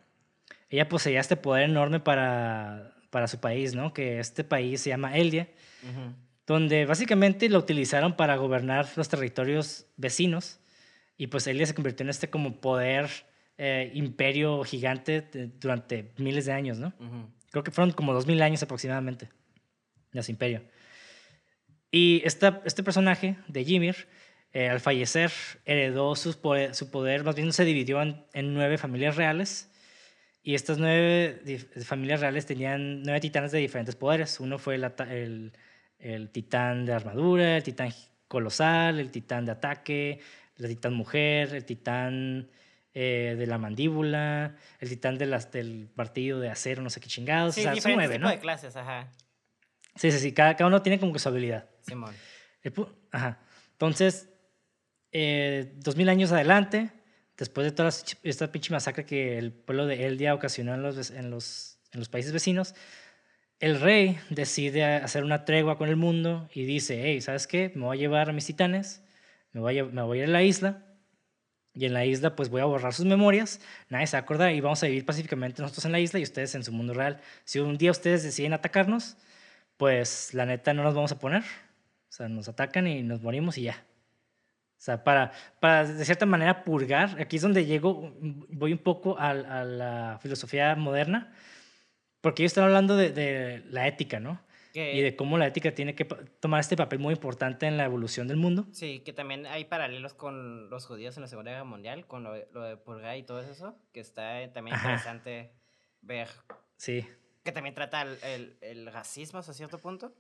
ella poseía este poder enorme para, para su país, ¿no? Que este país se llama Eldia, donde básicamente lo utilizaron para gobernar los territorios vecinos. Y pues Eldia se convirtió en este como poder, eh, imperio gigante durante miles de años, ¿no? Creo que fueron como dos mil años aproximadamente de su imperio. Y esta, este personaje de Ymir, eh, al fallecer, heredó sus poder, su poder, más bien se dividió en, en nueve familias reales. Y estas nueve familias reales tenían nueve titanes de diferentes poderes. Uno fue el, el, el titán de armadura, el titán colosal, el titán de ataque, el titán mujer, el titán eh, de la mandíbula, el titán de las, del partido de acero, no sé qué chingados. Sí, o sea, son nueve, ¿no? de clases, ajá. Sí, sí, sí. Cada, cada uno tiene como que su habilidad. Simón. Ajá. Entonces, eh, dos mil años adelante, después de toda esta pinche masacre que el pueblo de Eldia ocasionó en los, países vecinos, el rey decide hacer una tregua con el mundo y dice, hey, ¿sabes qué? Me voy a llevar a mis titanes, me voy a, me a ir a la isla, y en la isla pues voy a borrar sus memorias, nadie se va a acordar y vamos a vivir pacíficamente nosotros en la isla y ustedes en su mundo real. Si un día ustedes deciden atacarnos, pues la neta no nos vamos a poner. O sea, nos atacan y nos morimos y ya. O sea, para, para de cierta manera purgar, aquí es donde llego, voy un poco a, a la filosofía moderna, porque ellos están hablando de, de la ética, ¿no? Que, Y de cómo la ética tiene que tomar este papel muy importante en la evolución del mundo. Sí, que también hay paralelos con los judíos en la Segunda Guerra Mundial, con lo, de- lo de purgar y todo eso, que está eh, también Ajá. interesante ver. Sí. Que también trata el, el, el racismo hasta cierto punto.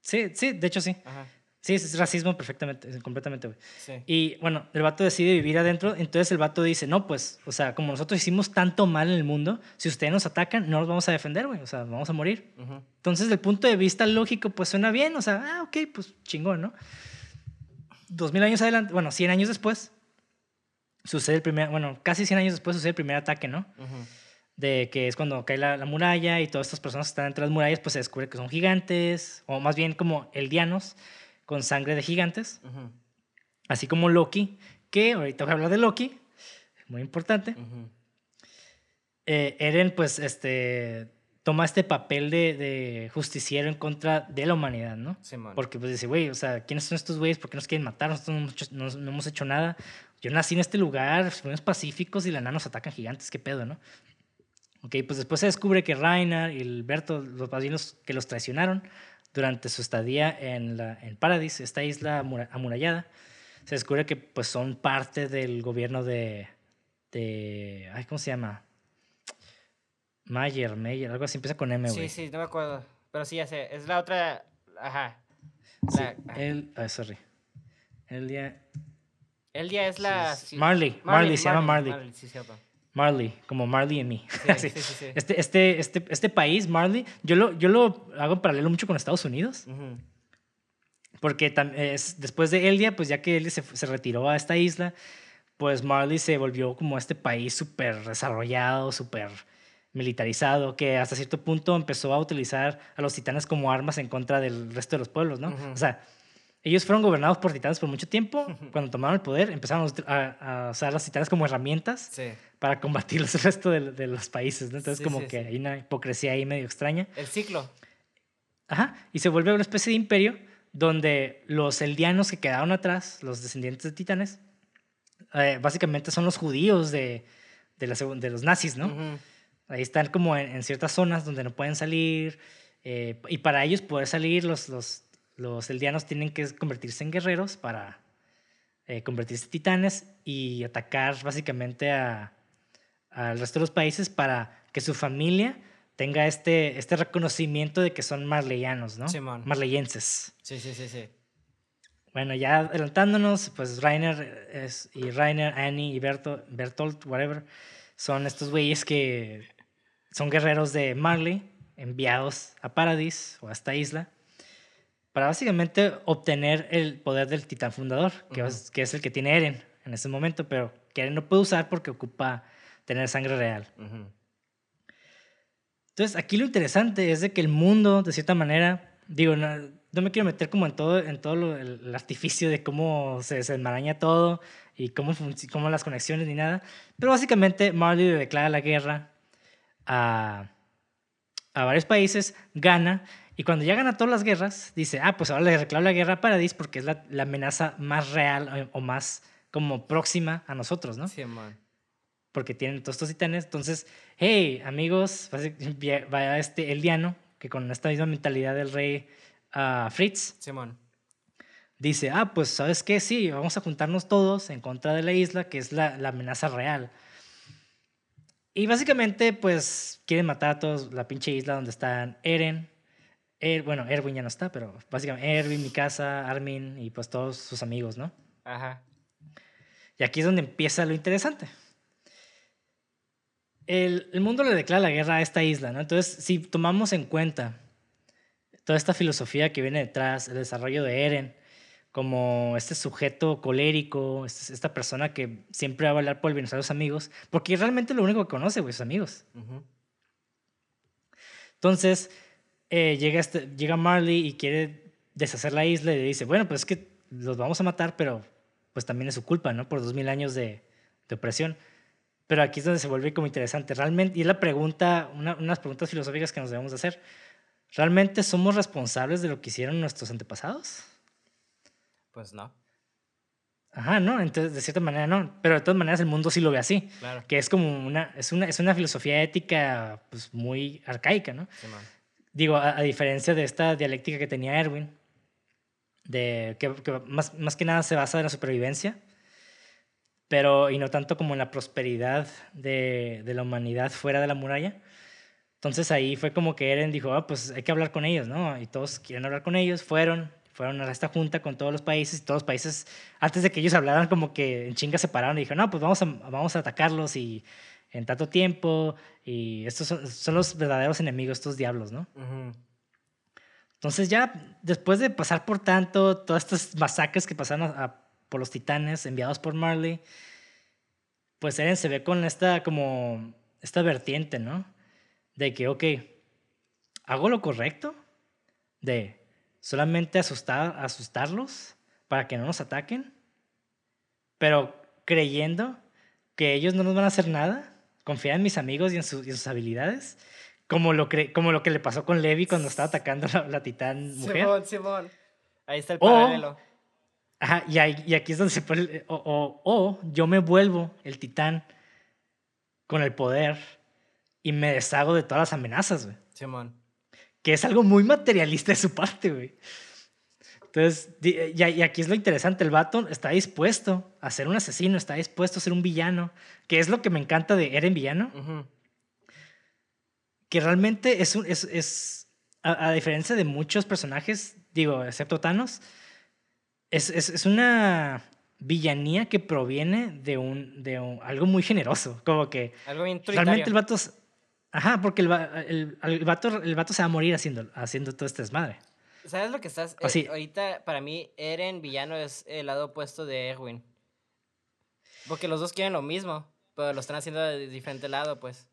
Sí, sí, de hecho sí. Ajá. Sí, es racismo perfectamente, completamente, güey. Sí. Y bueno, el vato decide vivir adentro, entonces el vato dice, no, pues, o sea, como nosotros hicimos tanto mal en el mundo, si ustedes nos atacan, no nos vamos a defender, güey, o sea, vamos a morir. Ujú. Entonces, del punto de vista lógico, pues suena bien, o sea, ah, ok, pues chingón, ¿no? Dos mil años adelante, bueno, 100 años después, sucede el primer, bueno, casi 100 años después sucede el primer ataque, ¿no? Ujú. de que es cuando cae la, la muralla y todas estas personas que están entre las murallas, pues se descubre que son gigantes, o más bien como eldianos, con sangre de gigantes, así como Loki, que ahorita voy a hablar de Loki, muy importante. Eh, Eren, pues, este, toma este papel de, de justiciero en contra de la humanidad, ¿no? Simón. Porque pues dice, güey, o sea, ¿quiénes son estos güeyes? ¿Por qué nos quieren matar? Nosotros no hemos hecho, no- no hemos hecho nada. Yo nací en este lugar, fuimos pacíficos y la nada nos atacan gigantes, qué pedo, ¿no? Ok, pues después se descubre que Reinhard y el Berto, los los que los traicionaron durante su estadía en, la, en Paradis, esta isla amura- amurallada, se descubre que pues son parte del gobierno de, de ay, ¿cómo se llama? Mayer, Mayer, algo así, empieza con M, güey. Sí, sí, no me acuerdo. Pero sí, ya sé. Es la otra. Ajá. Sí, el, ah, sorry. Eldia. Eldia es la. Marley, Marley, se llama Marley. Marley, sí, cierto. Marley, como Marley y mí. Sí, sí, sí, este, este, este, este país, Marley, yo lo, yo lo hago paralelo mucho con Estados Unidos. Porque es, después de Eldia, pues ya que Eldia se, se, retiró a esta isla, pues Marley se volvió como este país súper desarrollado, súper militarizado, que hasta cierto punto empezó a utilizar a los titanes como armas en contra del resto de los pueblos, ¿no? O sea, ellos fueron gobernados por titanes por mucho tiempo. Cuando tomaron el poder, empezaron a, usar a los titanes como herramientas para combatir el resto de, los países, ¿no? Entonces, como que hay una hipocresía ahí medio extraña. El ciclo. Ajá, y se vuelve una especie de imperio donde los eldianos que quedaron atrás, los descendientes de titanes, eh, básicamente son los judíos de, de, de los nazis, ¿no? Ahí están como en, ciertas zonas donde no pueden salir. Eh, y para ellos poder salir, los, los, los eldianos tienen que convertirse en guerreros para eh, convertirse en titanes y atacar básicamente al resto de los países para que su familia tenga este, este reconocimiento de que son marleyanos, ¿no? Sí, Marleyenses. Sí, sí, sí, sí. Bueno, ya adelantándonos, pues Rainer es, y Rainer, Annie y Bertolt, whatever, son estos güeyes que son guerreros de Marley enviados a Paradis o a esta isla para básicamente obtener el poder del titán fundador, que, es, que es el que tiene Eren en ese momento, pero que Eren no puede usar porque ocupa tener sangre real. Entonces, aquí lo interesante es de que el mundo, de cierta manera, digo, no me quiero meter como en todo, en todo el, artificio de cómo se desenmaraña todo y cómo, cómo las conexiones ni nada. Pero básicamente Marley le declara la guerra a, a varios países, gana, y cuando ya gana todas las guerras, dice, ah, pues ahora le declaro la guerra a Paradis porque es la, la amenaza más real o, más como próxima a nosotros, ¿no? Sí, man. Porque tienen todos estos titanes. Entonces, hey, amigos, vaya este Eliano, que con esta misma mentalidad del rey a Fritz. Simón. Dice, ah, pues sabes qué, sí, vamos a juntarnos todos en contra de la isla, que es la, la amenaza real. Y básicamente, pues, quieren matar a todos la pinche isla donde están Eren. Er, bueno, Erwin ya no está, pero básicamente Erwin, mi casa, Armin y pues todos sus amigos, ¿no? Ajá. Y aquí es donde empieza lo interesante. El, el mundo le declara la guerra a esta isla, ¿no? Entonces, si tomamos en cuenta toda esta filosofía que viene detrás, el desarrollo de Eren, como este sujeto colérico, este, esta persona que siempre va a hablar por el bienestar de sus amigos, porque realmente lo único que conoce, güey, sus amigos. Entonces, eh, llega, este, llega Marley y quiere deshacer la isla y le dice, bueno, pues es que los vamos a matar, pero pues también es su culpa, ¿no? Por dos mil años de, de, opresión. Pero aquí es donde se vuelve como interesante. Realmente, y es la pregunta, una, unas preguntas filosóficas que nos debemos hacer. ¿Realmente somos responsables de lo que hicieron nuestros antepasados? Pues no. Ajá, ¿no? Entonces, de cierta manera no. Pero de todas maneras el mundo sí lo ve así. Claro. Que es como una, es una, es una filosofía ética pues muy arcaica, ¿no? Digo, a, diferencia de esta dialéctica que tenía Erwin, de, que, más, más que nada se basa en la supervivencia, pero y no tanto como en la prosperidad de, de la humanidad fuera de la muralla. Entonces ahí fue como que Eren dijo, ah, pues hay que hablar con ellos, ¿no? Y todos quieren hablar con ellos, fueron, fueron a esta junta con todos los países y todos los países, antes de que ellos hablaran, como que en chinga se pararon y dijeron, no, pues vamos a, vamos a atacarlos y en tanto tiempo, y estos son, los verdaderos enemigos, estos diablos, ¿no? Entonces ya después de pasar por tanto, todas estas masacres que pasaron por los titanes enviados por Marley, pues Eren se ve con esta como, esta vertiente, ¿no? de que, ok, hago lo correcto, de solamente asustar, asustarlos para que no nos ataquen, pero creyendo que ellos no nos van a hacer nada, confía en mis amigos y en, sus habilidades, como lo, como lo que le pasó con Levi cuando estaba atacando la, titán mujer. Simón, Simón. Ahí está el paralelo. ajá, y, y, aquí es donde se pone, o, o, o yo me vuelvo el titán con el poder y me deshago de todas las amenazas, güey. Simón. Que es algo muy materialista de su parte, güey. Entonces, y, aquí es lo interesante, el vato está dispuesto a ser un asesino, está dispuesto a ser un villano, que es lo que me encanta de Eren Villano. Que realmente es un, es, es a, diferencia de muchos personajes digo, excepto Thanos, es, es, es una villanía que proviene de un, de un, algo muy generoso, como que Algo realmente el vato, ajá, porque el, el, el vato, el vato se va a morir haciendo, haciendo todo este desmadre. ¿Sabes lo que estás? Ah, eh, sí. ahorita, para mí, Eren villano es el lado opuesto de Erwin. Porque los dos quieren lo mismo, pero lo están haciendo de diferente lado, pues.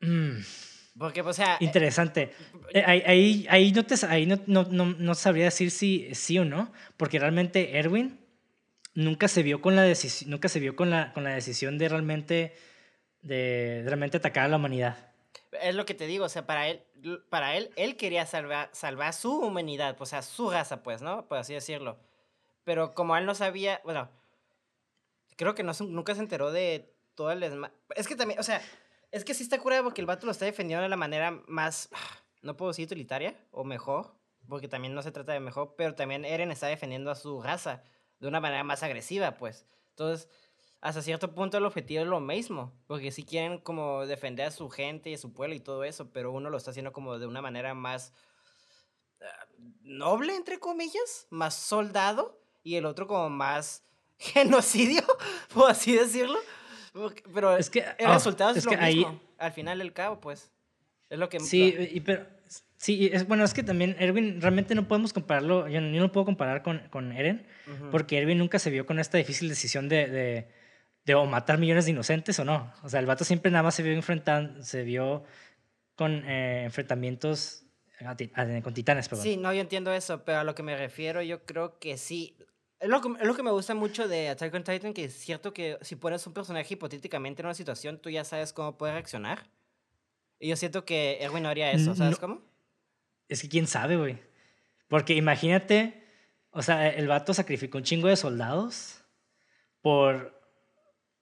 Mm, Porque, o sea, eh, interesante. Eh, ahí, ahí, ahí no, te, ahí no, no, no, no sabría decir si sí o no, porque realmente Erwin nunca se vio con la decisión, nunca se vio con la, con la decisión de realmente, de realmente atacar a la humanidad. Es lo que te digo, o sea, para él, para él, él quería salvar, salvar su humanidad, o sea, su raza, pues, ¿no? Por así decirlo. Pero como él no sabía, bueno, creo que no, nunca se enteró de todo el Es que también, o sea, es que sí está curado porque el vato lo está defendiendo de la manera más, no puedo decir utilitaria, o mejor, porque también no se trata de mejor, pero también Eren está defendiendo a su raza de una manera más agresiva, pues. Entonces, hasta cierto punto el objetivo es lo mismo, porque sí quieren como defender a su gente y a su pueblo y todo eso, pero uno lo está haciendo como de una manera más ah, noble, entre comillas, más soldado, y el otro como más genocidio, por así decirlo. Pero Es que, el ah, resultado es, es lo que ahí- mismo, al final del cabo, pues. Es lo que... Sí, y, pero, sí, es, bueno, es que también Erwin, realmente no podemos compararlo, yo, yo no puedo comparar con, con Eren, Ujú. porque Erwin nunca se vio con esta difícil decisión de, de, de o matar millones de inocentes o no. O sea, el vato siempre nada más se vio enfrentando, se vio con eh, enfrentamientos a ti- a- con titanes, perdón. Sí, no, yo entiendo eso, pero a lo que me refiero, yo creo que sí. Es lo que, es lo que me gusta mucho de Attack on Titan, que es cierto que si pones un personaje hipotéticamente en una situación, tú ya sabes cómo puede reaccionar. Y yo siento que Erwin no haría eso, ¿sabes No. cómo? Es que quién sabe, güey. Porque imagínate, o sea, el vato sacrificó un chingo de soldados por...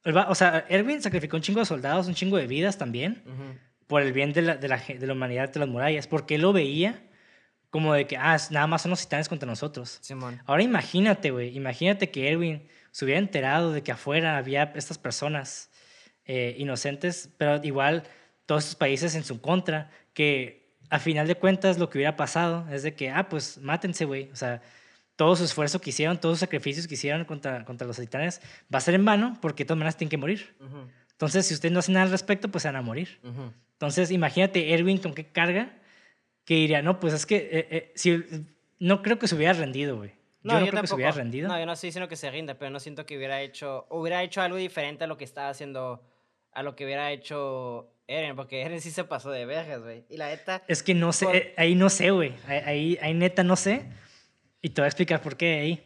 o sea, Erwin sacrificó un chingo de soldados, un chingo de vidas también, por el bien de la, de la, de la humanidad de las murallas, porque él lo veía como de que, ah, nada más son los titanes contra nosotros. Simón. Ahora imagínate, güey, imagínate que Erwin se hubiera enterado de que afuera había estas personas eh, inocentes, pero igual todos estos países en su contra, que a final de cuentas lo que hubiera pasado es de que, ah, pues mátense, güey. O sea, todo su esfuerzo que hicieron, todos sus sacrificios que hicieron contra, contra los titanes va a ser en vano porque de todas maneras tienen que morir. Ujú, Entonces, si ustedes no hacen nada al respecto, pues se van a morir. ujú. Entonces, imagínate Erwin con qué carga que diría, no, pues es que eh, eh, si, no creo que se hubiera rendido, güey. Yo no, creo que se hubiera rendido. No, yo no estoy diciendo que se rinda, pero no siento que hubiera hecho, hubiera hecho algo diferente a lo que estaba haciendo, a lo que hubiera hecho Eren, porque Eren sí se pasó de vergas, güey. Y la neta, Es que no sé, Por- eh, ahí no sé, güey. Ahí, ahí, ahí neta no sé. Y te voy a explicar por qué ahí.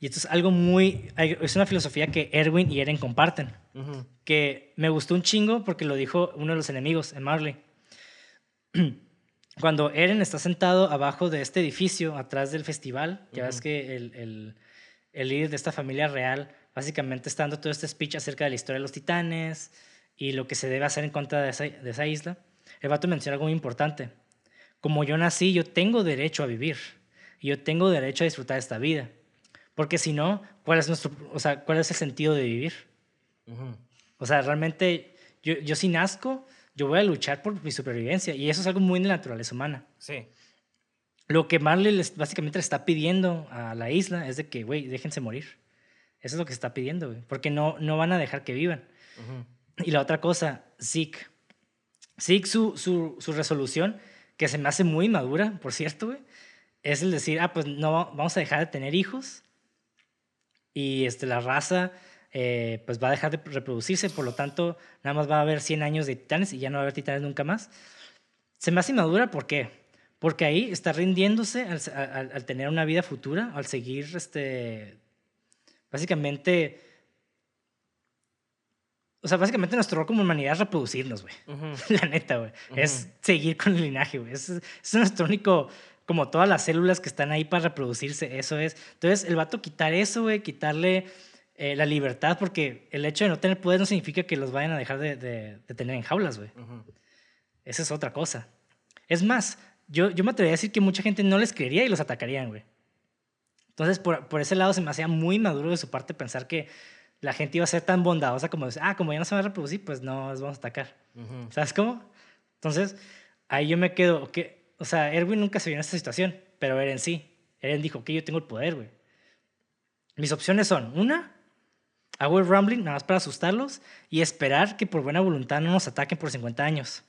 Y esto es algo muy, es una filosofía que Erwin y Eren comparten. ujú, Que me gustó un chingo porque lo dijo uno de los enemigos en Marley. Cuando Eren está sentado abajo de este edificio, atrás del festival, ya ves Ujú. que el, el, el líder de esta familia real básicamente está dando todo este speech acerca de la historia de los titanes y lo que se debe hacer en contra de esa, de esa isla, el vato menciona algo muy importante. Como yo nací, yo tengo derecho a vivir y yo tengo derecho a disfrutar de esta vida. Porque si no, ¿cuál es, nuestro, o sea, ¿cuál es el sentido de vivir? O sea, realmente yo, yo si nazco, yo voy a luchar por mi supervivencia y eso es algo muy de la naturaleza humana. Sí. Lo que Marley les, básicamente le está pidiendo a la isla es de que, güey, déjense morir. Eso es lo que está pidiendo, güey, porque no, no van a dejar que vivan. Y la otra cosa, Zeke. Zeke, su, su, su resolución, que se me hace muy madura, por cierto, güey, es el decir, ah, pues no, va- vamos a dejar de tener hijos y este, la raza eh, pues va a dejar de reproducirse, por lo tanto, nada más va a haber 100 años de titanes y ya no va a haber titanes nunca más. Se me hace madura, ¿por qué? Porque ahí está rindiéndose al, al- al tener una vida futura, al seguir, este, básicamente, o sea, básicamente nuestro rol como humanidad es reproducirnos, güey. Ujú. La neta, güey. Es seguir con el linaje, güey. Es, es nuestro único, como todas las células que están ahí para reproducirse, eso es. Entonces, el vato quitar eso, güey, quitarle eh, la libertad, porque el hecho de no tener poder no significa que los vayan a dejar de, de- de tener en jaulas, güey. Ujú. Esa es otra cosa. Es más, yo, yo me atrevería a decir que mucha gente no les creería y los atacarían, güey. Entonces, por, por ese lado se me hacía muy maduro de su parte pensar que la gente iba a ser tan bondadosa como decir, ah, como ya no se van a reproducir, pues no, los vamos a atacar. ¿Sabes cómo? Entonces, ahí yo me quedo, que, o sea, Erwin nunca se vio en esta situación, pero Eren sí. Eren dijo que yo tengo el poder, güey. Mis opciones son, una, hago el rumbling nada más para asustarlos y esperar que por buena voluntad no nos ataquen por 50 años.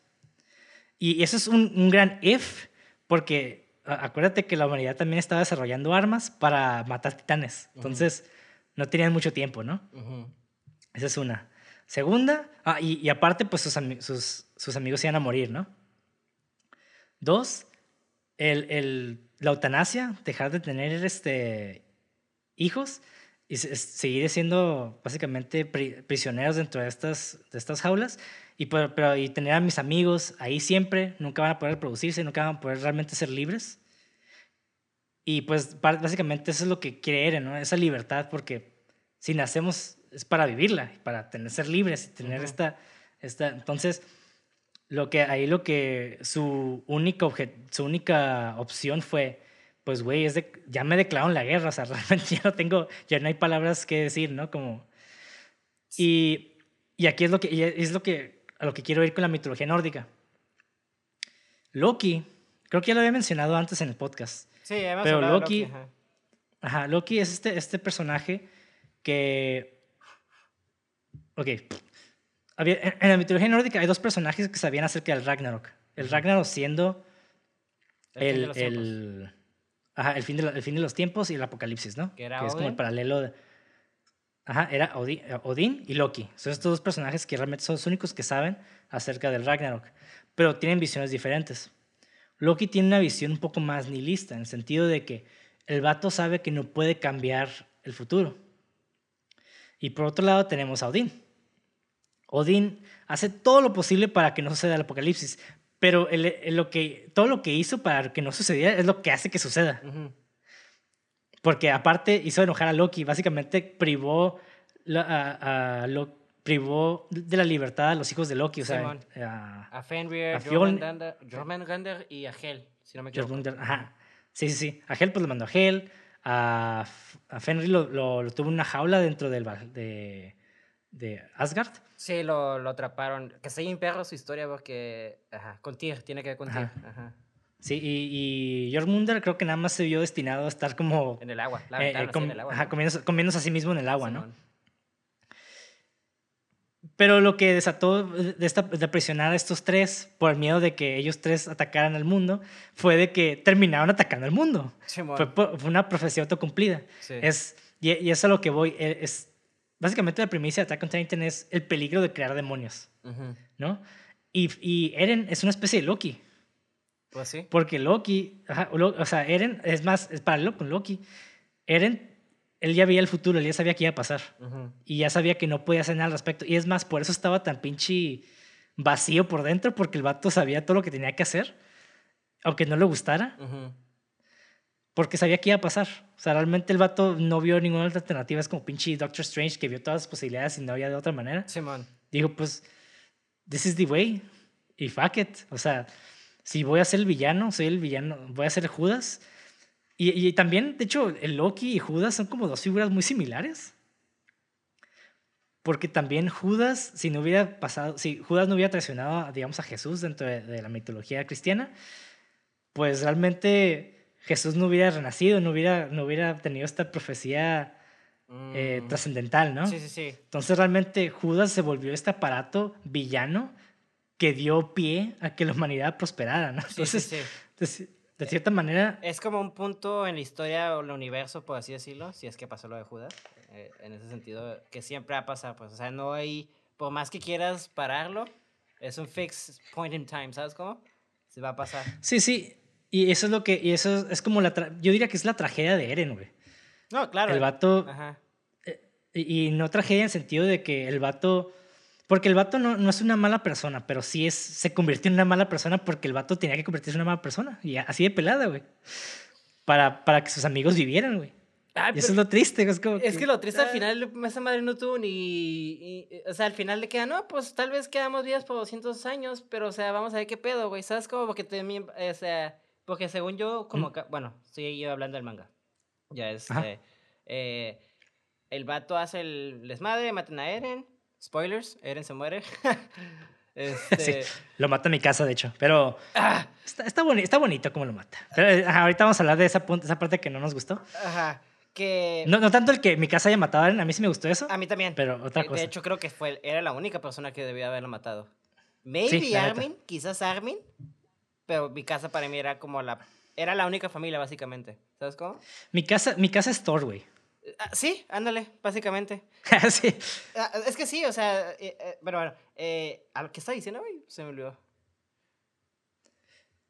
Y eso es un, un gran if, porque acuérdate que la humanidad también estaba desarrollando armas para matar titanes. Entonces, no tenían mucho tiempo, ¿no? Esa es una. Segunda, ah, y, y aparte, pues sus, sus, sus, amigos iban a morir, ¿no? Dos, el, el, la eutanasia, dejar de tener este, hijos y seguir siendo básicamente prisioneros dentro de estas, de estas jaulas y, pero, y tener a mis amigos ahí siempre, nunca van a poder producirse, nunca van a poder realmente ser libres. Y pues básicamente eso es lo que quiere ¿no? Esa libertad, porque si nacemos es para vivirla, para tener, ser libres y tener esta, esta... Entonces, lo que, ahí lo que su única, su única opción fue pues, güey, es de, ya me declararon la guerra, o sea, realmente ya no tengo, ya no hay palabras que decir, ¿no? Como, y, y aquí es lo que, es lo que, a lo que quiero ir con la mitología nórdica. Loki, creo que ya lo había mencionado antes en el podcast. Sí, hemos pero Loki, Loki, ajá. Loki es este, este personaje que, ok, había, en, la mitología nórdica hay dos personajes que sabían acerca del Ragnarok. El Ragnarok siendo el, el, Ajá, el fin, de el fin de los tiempos y el apocalipsis, ¿no? Que, era es como el paralelo de... Ajá, era Odín, Odín, y Loki. Son estos dos personajes que realmente son los únicos que saben acerca del Ragnarok, pero tienen visiones diferentes. Loki tiene una visión un poco más nihilista, en el sentido de que el vato sabe que no puede cambiar el futuro. Y por otro lado tenemos a Odín. Odín hace todo lo posible para que no suceda el apocalipsis, pero lo que, todo lo que hizo para que no sucediera es lo que hace que suceda. Porque aparte hizo enojar a Loki, básicamente privó, a, lo, privó de la libertad a los hijos de Loki. O sea, a, a, Fenrir, a Jormungandr y a Hel, si no me equivoco. Ajá. Sí, sí, sí. A Hel pues lo mandó a Hel. A, a Fenrir lo, lo, tuvo en una jaula dentro del, de, de Asgard. Sí, lo, lo atraparon. Que se perro su historia porque. Ajá, con Tyr, tiene que ver con Tyr. Ajá. Sí, y, y Jormungandr creo que nada más se vio destinado a estar como. En el agua, la eh, eh en el agua. Ajá, comiéndose, a sí mismo en el agua, ¿no? Pero lo que desató de, esta, de presionar a estos tres por el miedo de que ellos tres atacaran al mundo fue de que terminaron atacando al mundo. fue, fue, una profecía autocumplida. Sí. Es, y, y, eso es a lo que voy. E, es, básicamente la primicia de Attack on Titan es el peligro de crear demonios, ¿no? Y, y, Eren es una especie de Loki. Pues sí. Porque Loki, o sea, Eren, es más, es paralelo con Loki. Eren, él ya veía el futuro, él ya sabía qué iba a pasar. Y ya sabía que no podía hacer nada al respecto. Y es más, por eso estaba tan pinche vacío por dentro, porque el vato sabía todo lo que tenía que hacer, aunque no le gustara porque sabía que iba a pasar. O sea, realmente el vato no vio ninguna otra alternativa. Es como pinche Doctor Strange que vio todas las posibilidades y no había de otra manera. Simón. Dijo, pues, this is the way. Y fuck it. O sea, si voy a ser el villano, soy el villano, voy a ser Judas. Y, y también, de hecho, el Loki y Judas son como dos figuras muy similares. Porque también Judas, si no hubiera pasado, si Judas no hubiera traicionado, digamos, a Jesús dentro de, de la mitología cristiana, pues realmente Jesús no hubiera renacido, no hubiera, no hubiera tenido esta profecía eh, mm. trascendental, ¿no? Sí, sí, sí. Entonces realmente Judas se volvió este aparato villano que dio pie a que la humanidad prosperara, ¿no? Entonces, sí, sí, De, cierta manera... Es como un punto en la historia o el universo, por así decirlo, si es que pasó lo de Judas, eh, en ese sentido, que siempre ha pasado, pues, o sea, no hay, por más que quieras pararlo, es un fixed point in time, ¿sabes cómo? Se va a pasar. Sí, sí, y eso es lo que, y eso es como la, yo diría que es la tragedia de Eren, güey. No, claro. El vato, Ajá. Eh, y, no tragedia en sentido de que el vato, porque el vato no, no es una mala persona, pero sí es, se convirtió en una mala persona porque el vato tenía que convertirse en una mala persona, y así de pelada, güey. Para, para que sus amigos vivieran, güey. y eso es lo triste. Es, como es que, lo triste al ah. final, esa madre no tuvo ni. o sea, al final le queda, no, pues tal vez quedamos vivos por 200 años, pero o sea, vamos a ver qué pedo, güey. ¿Sabes cómo? Porque también, o sea porque según yo, como bueno, estoy hablando del manga. Ya es. Eh, eh, el vato hace el desmadre, matan a Eren. Spoilers, Eren se muere. Este, lo mata en mi casa, de hecho. Pero ah, está, está, boni- está bonito como lo mata. Pero ajá, ahorita vamos a hablar de esa, esa parte que no nos gustó. ajá. Que No, no tanto el que mi casa haya matado a Eren, a mí sí me gustó eso. a mí también. Pero otra Eh, cosa. De hecho, creo que fue, era la única persona que debía haberlo matado. Maybe neta. Armin, quizás Armin. Pero mi casa para mí era como la. Era la única familia, básicamente. ¿Sabes cómo? Mi casa, mi casa es Thor, güey. Ah, sí, ándale, básicamente. sí. Ah, es que sí, o sea, eh, eh, pero bueno, eh, ¿a lo que está diciendo, güey? Se me olvidó.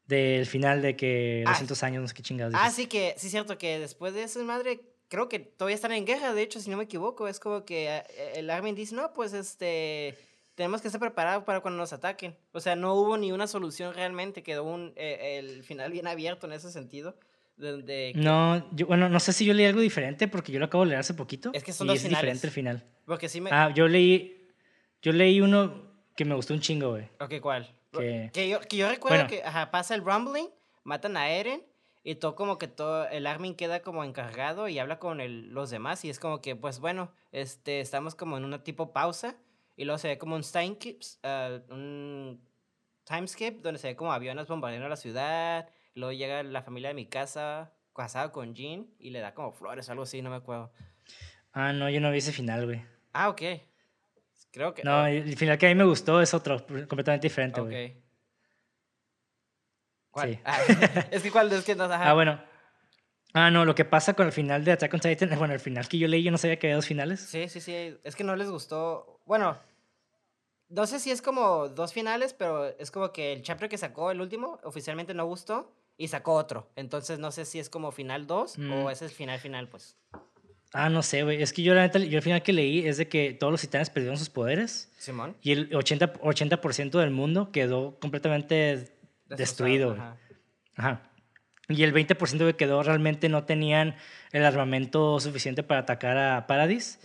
Del final de que Ah, 200 años, no sé qué chingados. Ah, sí, que sí, cierto, que después de eso, madre, creo que todavía están en guerra, de hecho, si no me equivoco. Es como que eh, el Armin dice, no, pues este. Tenemos que estar preparados para cuando nos ataquen. O sea, no hubo ni una solución realmente, quedó un, eh, el final bien abierto en ese sentido. Donde que- No, yo, bueno, no sé si yo leí algo diferente porque yo lo acabo de leer hace poquito. Es que son y dos es finales. diferente el final. Porque sí me. Ah, yo leí, yo leí uno que me gustó un chingo, güey. Ok, ¿cuál? Que- Que, yo, que yo recuerdo Bueno. que ajá, pasa el rumbling, matan a Eren y todo como que todo el Armin queda como encargado y habla con el- los demás y es como que pues bueno, este estamos como en una tipo pausa y luego se ve como un time ah, un time skip donde se ve como aviones bombardeando la ciudad, y luego llega la familia de mi casa casada con Jean y le da como flores o algo así, no me acuerdo. Ah, no, yo no vi ese final, güey. Ah, ok. Creo que... No, oh, el final que a mí me gustó es otro, completamente diferente, ok. güey. ¿Cuál? Sí. Ah, es que cuál es que no... ajá. Ah, bueno. Ah, no, lo que pasa con el final de Attack on Titan, bueno, el final que yo leí, yo no sabía que había dos finales. Sí, sí, sí. Es que no les gustó. Bueno, no sé si es como dos finales, pero es como que el chapter que sacó, el último, oficialmente no gustó y sacó otro. Entonces no sé si es como final 2 Mm. o es el final final, pues. Ah, no sé, güey. Es que yo la neta, yo el final que leí es de que todos los titanes perdieron sus poderes Simón. y el 80%, 80 del mundo quedó completamente destruido. Ajá. Ajá. Y el 20% que quedó realmente no tenían el armamento suficiente para atacar a Paradis,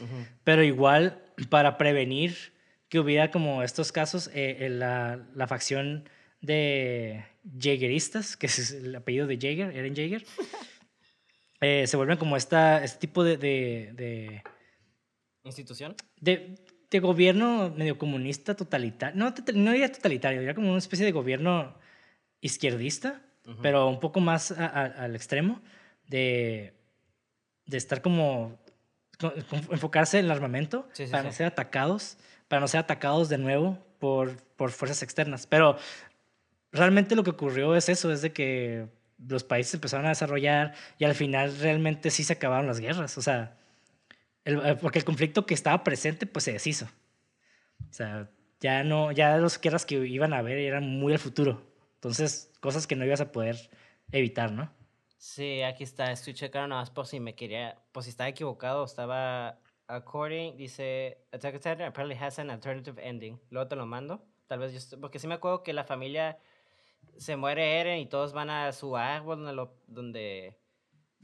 pero igual para prevenir que hubiera como estos casos, eh, la, la facción de Jaegeristas, que es el apellido de Jaeger, Eren Jaeger, eh, se vuelven como esta, este tipo de, de, de, ¿Institución? de- de gobierno medio comunista totalitario, no, no diría totalitario, diría como una especie de gobierno izquierdista, Ujú. pero un poco más a- a- al extremo de, de estar como con- con- enfocarse en el armamento Sí, sí, para sí. no ser atacados, para no ser atacados de nuevo por, por fuerzas externas. Pero realmente lo que ocurrió es eso, es de que los países empezaron a desarrollar y al final realmente sí se acabaron las guerras. O sea, el- eh, porque el conflicto que estaba presente pues se deshizo. O sea, ya no, ya las guerras que iban a haber eran muy al futuro. Entonces, cosas que no ibas a poder evitar, ¿no? Sí, aquí está. Estoy checando nada más por si me quería. Por si estaba equivocado. Estaba. According. Dice. Attack on Titan apparently has an alternative ending. Luego te lo mando. Tal vez yo. Porque sí me acuerdo que la familia. Se muere Eren y todos van a su árbol donde. lo- donde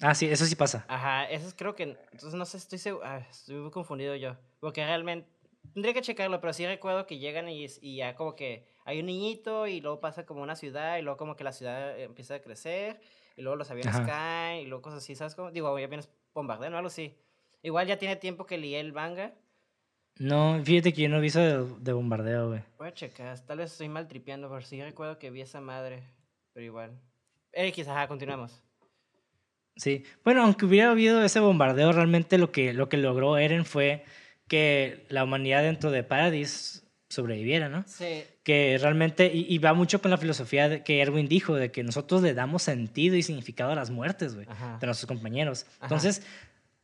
Ah, sí, eso sí pasa. ajá, eso es creo que. Entonces no sé, estoy seguro. ah, estoy muy confundido yo. Porque realmente. Tendría que checarlo, pero sí recuerdo que llegan y, y ya como que hay un niñito y luego pasa como una ciudad y luego como que la ciudad empieza a crecer y luego los aviones Ajá. caen y luego cosas así, ¿sabes cómo? Digo, ya vienes bombardeando o algo así. Igual ya tiene tiempo que leí el manga. No, fíjate que yo no vi eso de, de bombardeo, güey. Voy a checar, tal vez estoy mal tripeando, pero sí recuerdo que vi esa madre, pero igual. X, ajá, continuamos. Sí. Bueno, aunque hubiera habido ese bombardeo, realmente lo que, lo que logró Eren fue que la humanidad dentro de Paradis sobreviviera, ¿no? Sí, que realmente, y, y va mucho con la filosofía de, que Erwin dijo, de que nosotros le damos sentido y significado a las muertes, güey, de nuestros compañeros. Ajá. Entonces,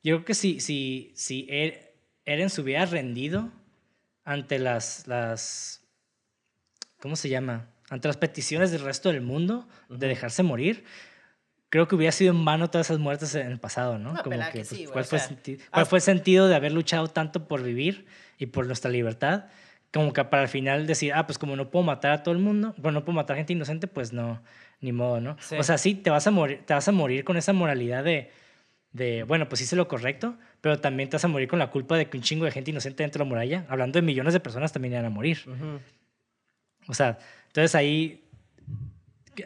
yo creo que si, si, si Er- Eren se hubiera rendido ante las, las, ¿cómo se llama? Ante las peticiones del resto del mundo de Ujú. dejarse morir, creo que hubiera sido en vano todas esas muertes en el pasado, ¿no? No, Como que, que pues, sí, ¿cuál, fue el sea, cuál fue el sentido de haber luchado tanto por vivir y por nuestra libertad? Como que para al final decir, ah, pues como no puedo matar a todo el mundo, bueno, no puedo matar gente inocente, pues no, ni modo, ¿no? Sí. O sea, sí, te vas a morir, te vas a morir con esa moralidad de, de, bueno, pues hice lo correcto, pero también te vas a morir con la culpa de que un chingo de gente inocente dentro de la muralla, hablando de millones de personas, también iban a morir. O sea, entonces ahí,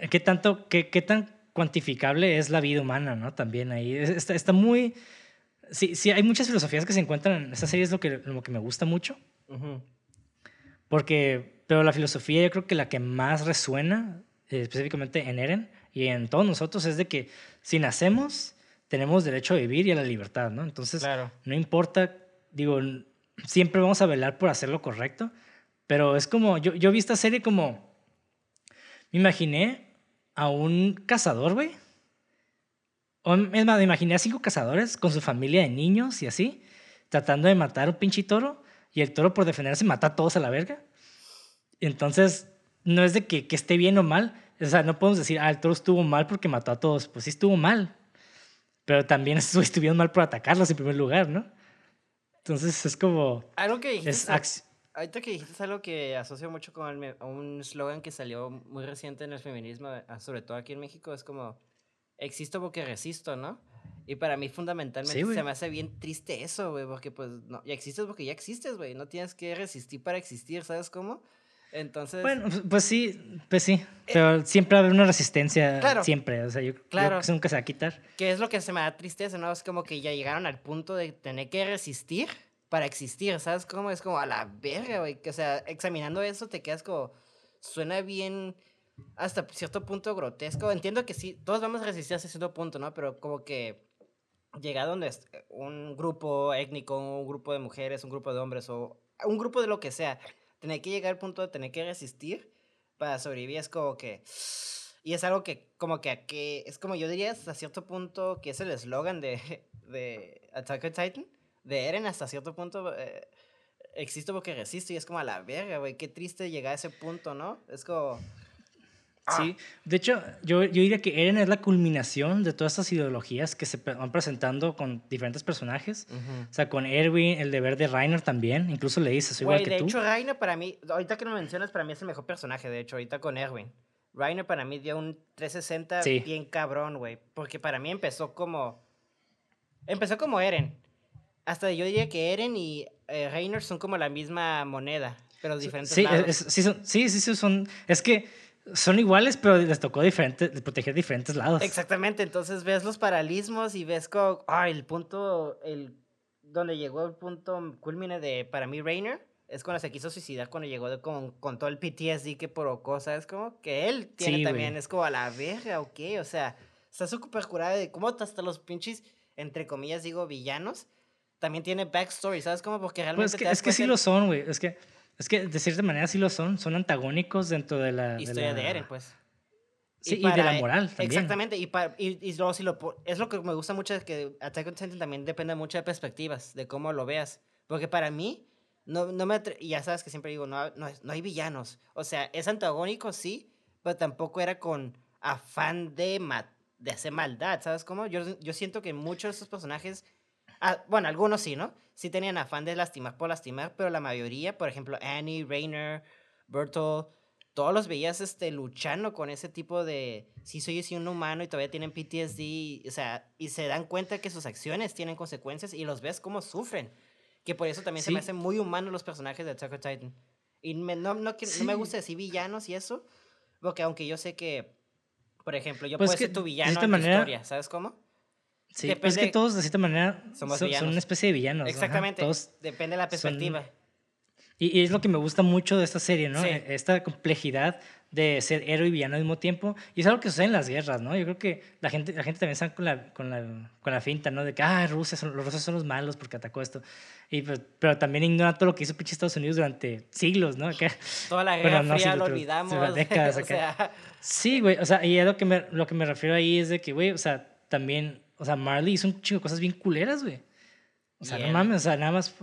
¿qué, tanto, qué, qué tan cuantificable es la vida humana, no? También ahí, es- está, está muy... Sí, sí, hay muchas filosofías que se encuentran en esta serie, es lo que, lo que me gusta mucho, porque pero la filosofía yo creo que la que más resuena, eh, específicamente en Eren y en todos nosotros, es de que si nacemos, tenemos derecho a vivir y a la libertad, ¿no? Entonces, no importa, digo, siempre vamos a velar por hacer lo correcto, pero es como, yo, yo vi esta serie como, me imaginé a un cazador, güey. Es más, me imaginé a cinco cazadores con su familia de niños y así, tratando de matar a un pinche toro, y el toro por defenderse mata a todos a la verga. Entonces, no es de que, que esté bien o mal, o sea, no podemos decir, ah, el toro estuvo mal porque mató a todos. Pues sí estuvo mal, pero también estuvieron mal por atacarlos en primer lugar, ¿no? Entonces es como... Algo que dijiste... ahorita que dijiste es algo que asocio mucho con un slogan que salió muy reciente en el feminismo, ah, sobre todo aquí en México, es como, existo porque resisto, ¿no? Y para mí fundamentalmente se me hace bien triste eso, güey, porque pues no, ya existes porque ya existes, güey, no tienes que resistir para existir, ¿sabes cómo? Entonces. Bueno, pues, pues sí, pues sí. Pero siempre va a haber una resistencia. Siempre. O sea, yo claro, creo que nunca se va a quitar. Que es lo que se me da tristeza, ¿no? Es como que ya llegaron al punto de tener que resistir para existir, ¿sabes? Como es como a la verga, güey. O sea, examinando eso te quedas como. Suena bien hasta cierto punto grotesco. Entiendo que sí, todos vamos a resistir hasta cierto punto, ¿no? Pero como que llega donde un grupo étnico, un grupo de mujeres, un grupo de hombres o un grupo de lo que sea tener que llegar al punto de tener que resistir para sobrevivir es como que... Y es algo que como que aquí, es como yo diría hasta cierto punto que es el eslogan de, de Attack on Titan, de Eren hasta cierto punto, eh, existo porque resisto y es como a la verga, güey, qué triste llegar a ese punto, ¿no? Es como... Sí, de hecho, yo, yo diría que Eren es la culminación de todas estas ideologías que se van presentando con diferentes personajes. O sea, con Erwin, el deber de Reiner también, incluso le dices, soy igual que de hecho, Reiner para mí, ahorita que lo mencionas, para mí es el mejor personaje, de hecho, ahorita con Erwin. Reiner para mí dio un 360 bien cabrón, güey, porque para mí empezó como... Empezó como Eren. Hasta yo diría que Eren y eh, Reiner son como la misma moneda, pero diferentes sí, sí, son, sí, sí, son... Es que son iguales, pero les tocó diferente, proteger diferentes lados. Exactamente, entonces ves los paralismos y ves como, ah, el punto, el, donde llegó el punto culmine de, para mí, Rainer, es cuando se quiso suicidar, cuando llegó de, con, con todo el PTSD que provocó, ¿sabes? Como que él tiene también, es como a la verga, ¿o qué? O sea, está súper curada de cómo hasta los pinches, entre comillas, digo, villanos, también tiene backstory, ¿sabes? Como porque realmente... Pues es que, es que sí lo son, güey, es que... Es que de cierta manera sí lo son, son antagónicos dentro de la... Historia de, Eren, pues. Sí, y, de la moral también. Exactamente, y, para, y, y luego si lo, es lo que me gusta mucho, es que Attack on Titan también depende mucho de perspectivas, de cómo lo veas. Porque para mí, no, no me y ya sabes que siempre digo, no, no, no hay villanos. O sea, es antagónico, sí, pero tampoco era con afán de, de hacer maldad, ¿sabes cómo? Yo, yo siento que muchos de esos personajes Ah, bueno, algunos sí, ¿no? Sí tenían afán de lastimar por lastimar, pero la mayoría, por ejemplo, Annie, Rainer, Bertolt, todos los veías este, luchando con ese tipo de, sí soy un humano y todavía tienen PTSD, o sea, y se dan cuenta que sus acciones tienen consecuencias y los ves como sufren. Que por eso también se me hacen muy humanos los personajes de Attack on Titan. Y no, no, no, me gusta decir villanos y eso, porque aunque yo sé que, por ejemplo, yo pues puedo ser tu villano en tu historia, ¿sabes cómo? Sí, pues es que todos de cierta manera son, una especie de villanos. Exactamente. Todos Depende de la perspectiva. Y, es lo que me gusta mucho de esta serie, ¿no? E, esta complejidad de ser héroe y villano al mismo tiempo. Y es algo que sucede en las guerras, ¿no? Yo creo que la gente, la gente también está con la, con la, con la finta, ¿no? De que, ah, Rusia son, los rusos son los malos porque atacó esto. Y, pues, pero también ignora todo lo que hizo pinche Estados Unidos durante siglos, ¿no? Que, Toda la guerra fría lo olvidamos. Décadas, o sea... Sí, güey. O sea, y a lo que me, lo que me refiero ahí es de que, güey, o sea, también o sea, Marley hizo un chingo de cosas bien culeras, güey. O sea, no mames, o sea, nada más.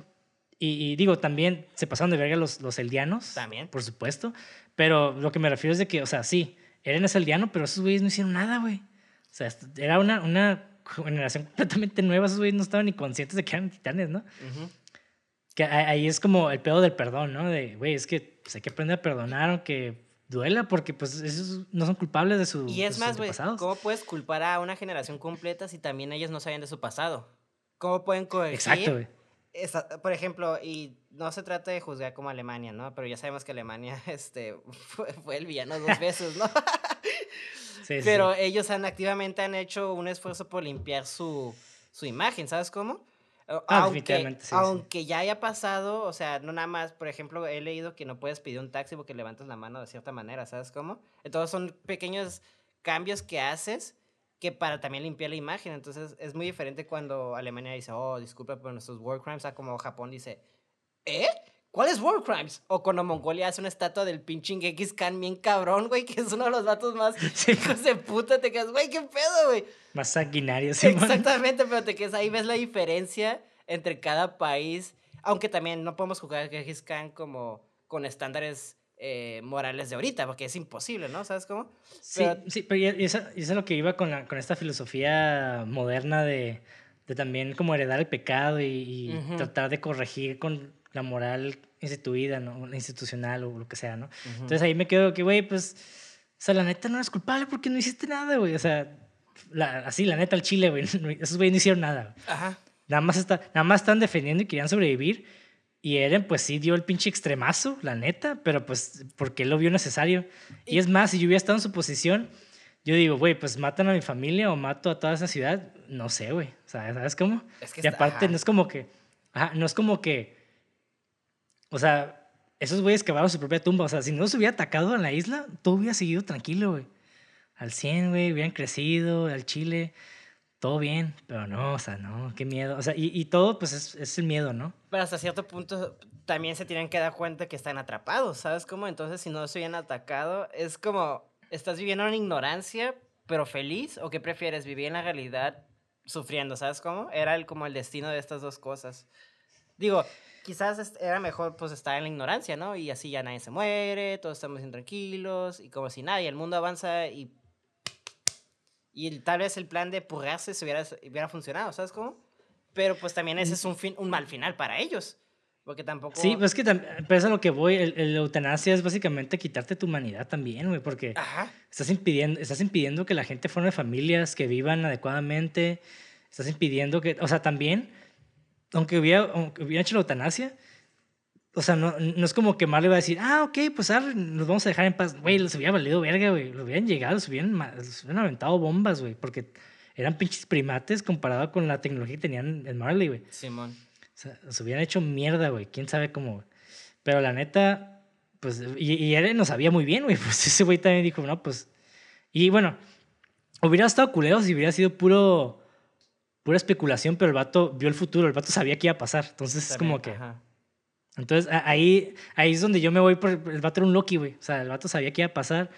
Y, digo, también se pasaron de verga los, los eldianos. También. Por supuesto. Pero lo que me refiero es de que, o sea, sí, Eren es eldiano, pero esos güeyes no hicieron nada, güey. O sea, era una, una generación completamente nueva. Esos güeyes no estaban ni conscientes de que eran titanes, ¿no? Que ahí es como el pedo del perdón, ¿no? De, güey, es que pues, hay que aprender a perdonar, aunque duela porque pues esos no son culpables de su Y es más, güey, ¿cómo puedes culpar a una generación completa si también ellos no saben de su pasado? ¿Cómo pueden corregir? Exacto, güey. por ejemplo, y no se trata de juzgar como Alemania, ¿no? Pero ya sabemos que Alemania este, fue, el villano dos veces, ¿no? sí, Pero ellos han activamente han hecho un esfuerzo por limpiar su, su imagen, ¿sabes cómo? Ah, aunque, aunque ya haya pasado, o sea, no nada más, por ejemplo, he leído que no puedes pedir un taxi porque levantas la mano de cierta manera, ¿sabes cómo? Entonces son pequeños cambios que haces que para también limpiar la imagen. Entonces es muy diferente cuando Alemania dice, oh, disculpa por nuestros war crimes, a como Japón dice, ¿eh? ¿Cuáles war crimes? O cuando Mongolia hace una estatua del pinche X Khan bien cabrón, güey, que es uno de los datos más hijos de puta, te quedas, güey, qué pedo, güey. Más sanguinario, sí. Exactamente, pero te quedas ahí, ves la diferencia entre cada país, aunque también no podemos jugar a Genghis Khan como con estándares eh, morales de ahorita, porque es imposible, ¿no? ¿Sabes cómo? Sí, sí, pero y eso, es lo que iba con, la, con esta filosofía moderna de, de, también como heredar el pecado y, tratar de corregir con la moral instituida, ¿no? Institucional o lo que sea, ¿no? Entonces ahí me quedo que, güey, pues, o sea, la neta no eres culpable porque no hiciste nada, güey. O sea, así, la neta, al chile, güey. Esos güeyes no hicieron nada. Ajá. Nada más, está, nada más están defendiendo y querían sobrevivir y Eren, pues sí dio el pinche extremazo, la neta, pero pues porque él lo vio necesario. Y, es más, si yo hubiera estado en su posición, yo digo, güey, pues matan a mi familia o mato a toda esa ciudad. No sé, güey. O sea, ¿sabes cómo? y aparte, no es como que. Ajá, no es como que. O sea, esos güeyes cavaron su propia tumba. O sea, si no se hubiera atacado en la isla, todo hubiera seguido tranquilo, güey. Al 100, güey, hubieran crecido, al Chile todo bien, pero no, o sea, no, qué miedo. O sea, y, y todo, pues es, es, el miedo, ¿no? Pero hasta cierto punto también se tienen que dar cuenta que están atrapados, ¿sabes cómo? Entonces, si no se hubieran atacado, es como, ¿estás viviendo en ignorancia, pero feliz? ¿O qué prefieres, vivir en la realidad sufriendo, ¿sabes cómo? Era el, como el destino de estas dos cosas. Digo, quizás era mejor pues estar en la ignorancia, ¿no? Y así ya nadie se muere, todos estamos intranquilos y como si nadie, el mundo avanza y y tal vez el plan de purgarse se hubiera, hubiera funcionado, ¿sabes cómo? Pero pues también ese es un, fin, un mal final para ellos. Porque tampoco... Sí, pues que pero es a lo que voy. El, eutanasia es básicamente quitarte tu humanidad también, güey. Porque Estás, impidiendo, estás impidiendo que la gente forme familias, que vivan adecuadamente. Estás impidiendo que... O sea, también, aunque hubiera, aunque hubiera hecho la eutanasia, o sea, no, no es como que Marley iba a decir, ah, ok, pues nos vamos a dejar en paz. Güey, les hubiera valido verga, güey. Los hubieran llegado, los hubieran, hubieran aventado bombas, güey. Porque eran pinches primates comparado con la tecnología que tenían en Marley, güey. Simón. O sea, se hubieran hecho mierda, güey. Quién sabe cómo. Pero la neta, pues, y, y él no sabía muy bien, güey. Pues ese güey también dijo, no, pues. Y bueno, hubiera estado culero si hubiera sido puro. Pura especulación, pero el vato vio el futuro, el vato sabía que iba a pasar. Entonces es como que. Entonces ahí, ahí es donde yo me voy por el vato era un Loki, güey. O sea, el vato sabía que iba a pasar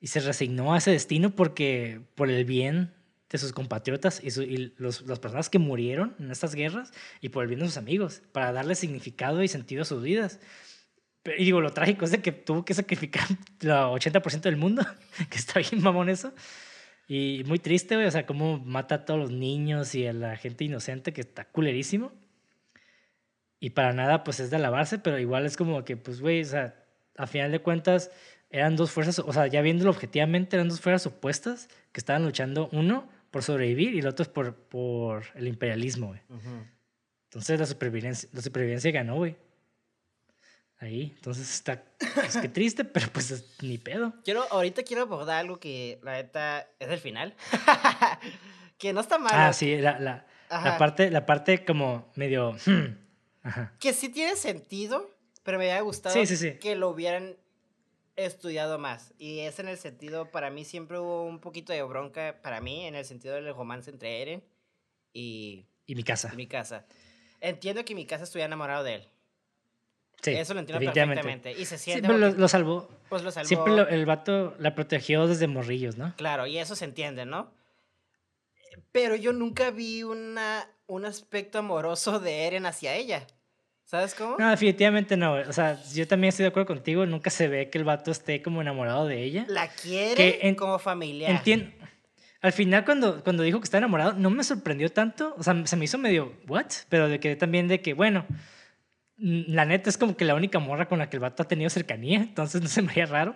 y se resignó a ese destino porque por el bien de sus compatriotas y, y los, las personas que murieron en estas guerras y por el bien de sus amigos, para darle significado y sentido a sus vidas. Y digo, lo trágico es de que tuvo que sacrificar el 80% del mundo, que está bien mamón eso. Y muy triste, güey, o sea, cómo mata a todos los niños y a la gente inocente, que está culerísimo y para nada pues es de alabarse, pero igual es como que pues güey, o sea, a final de cuentas eran dos fuerzas, o sea, ya viéndolo objetivamente, eran dos fuerzas opuestas que estaban luchando, uno por sobrevivir y el otro es por, por el imperialismo, güey. Entonces la supervivencia, la supervivencia ganó, güey. Ahí, entonces está, es que triste, pero pues ni pedo. Quiero, ahorita quiero abordar algo que la neta es el final. que no está mal. Ah, sí, la, la, la, parte, la parte como medio... Hmm, que sí tiene sentido, pero me hubiera gustado que lo hubieran estudiado más. Y es en el sentido, para mí siempre hubo un poquito de bronca, para mí, en el sentido del romance entre Eren y... Y mi casa. Mi casa. Entiendo que mi casa estuviera enamorado de él. Sí, Eso lo entiendo perfectamente. Y se siente. Siempre lo, salvó. Pues lo salvó. Siempre el vato la protegió desde morrillos, ¿no? Claro, y eso se entiende, ¿no? Pero yo nunca vi una, un aspecto amoroso de Eren hacia ella. ¿Sabes cómo? No, definitivamente no. O sea, yo también estoy de acuerdo contigo. Nunca se ve que el vato esté como enamorado de ella. La quiere en, como familia. Entiendo. Al final, cuando, cuando dijo que está enamorado, no me sorprendió tanto. O sea, se me hizo medio, ¿what? Pero de que también de que, bueno, la neta es como que la única morra con la que el vato ha tenido cercanía. Entonces no se me haría raro.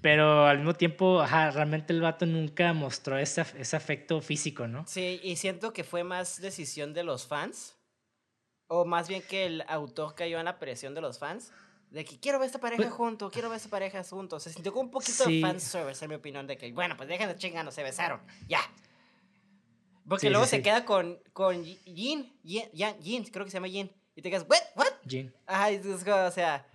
Pero al mismo tiempo, ajá, realmente el vato nunca mostró ese, ese afecto físico, ¿no? Sí, y siento que fue más decisión de los fans o más bien que el autor cayó en la presión de los fans. De que quiero ver esta pareja pues juntos, quiero ver esta pareja juntos. Se sintió como un poquito de fanservice, en mi opinión, de que, bueno, pues dejen de chingando, se besaron, ya. Porque luego se queda con, con Jin, Jin, Jin, creo que se llama Jin. Y te quedas, ¿what? ¿What? Jin. Ajá, o sea,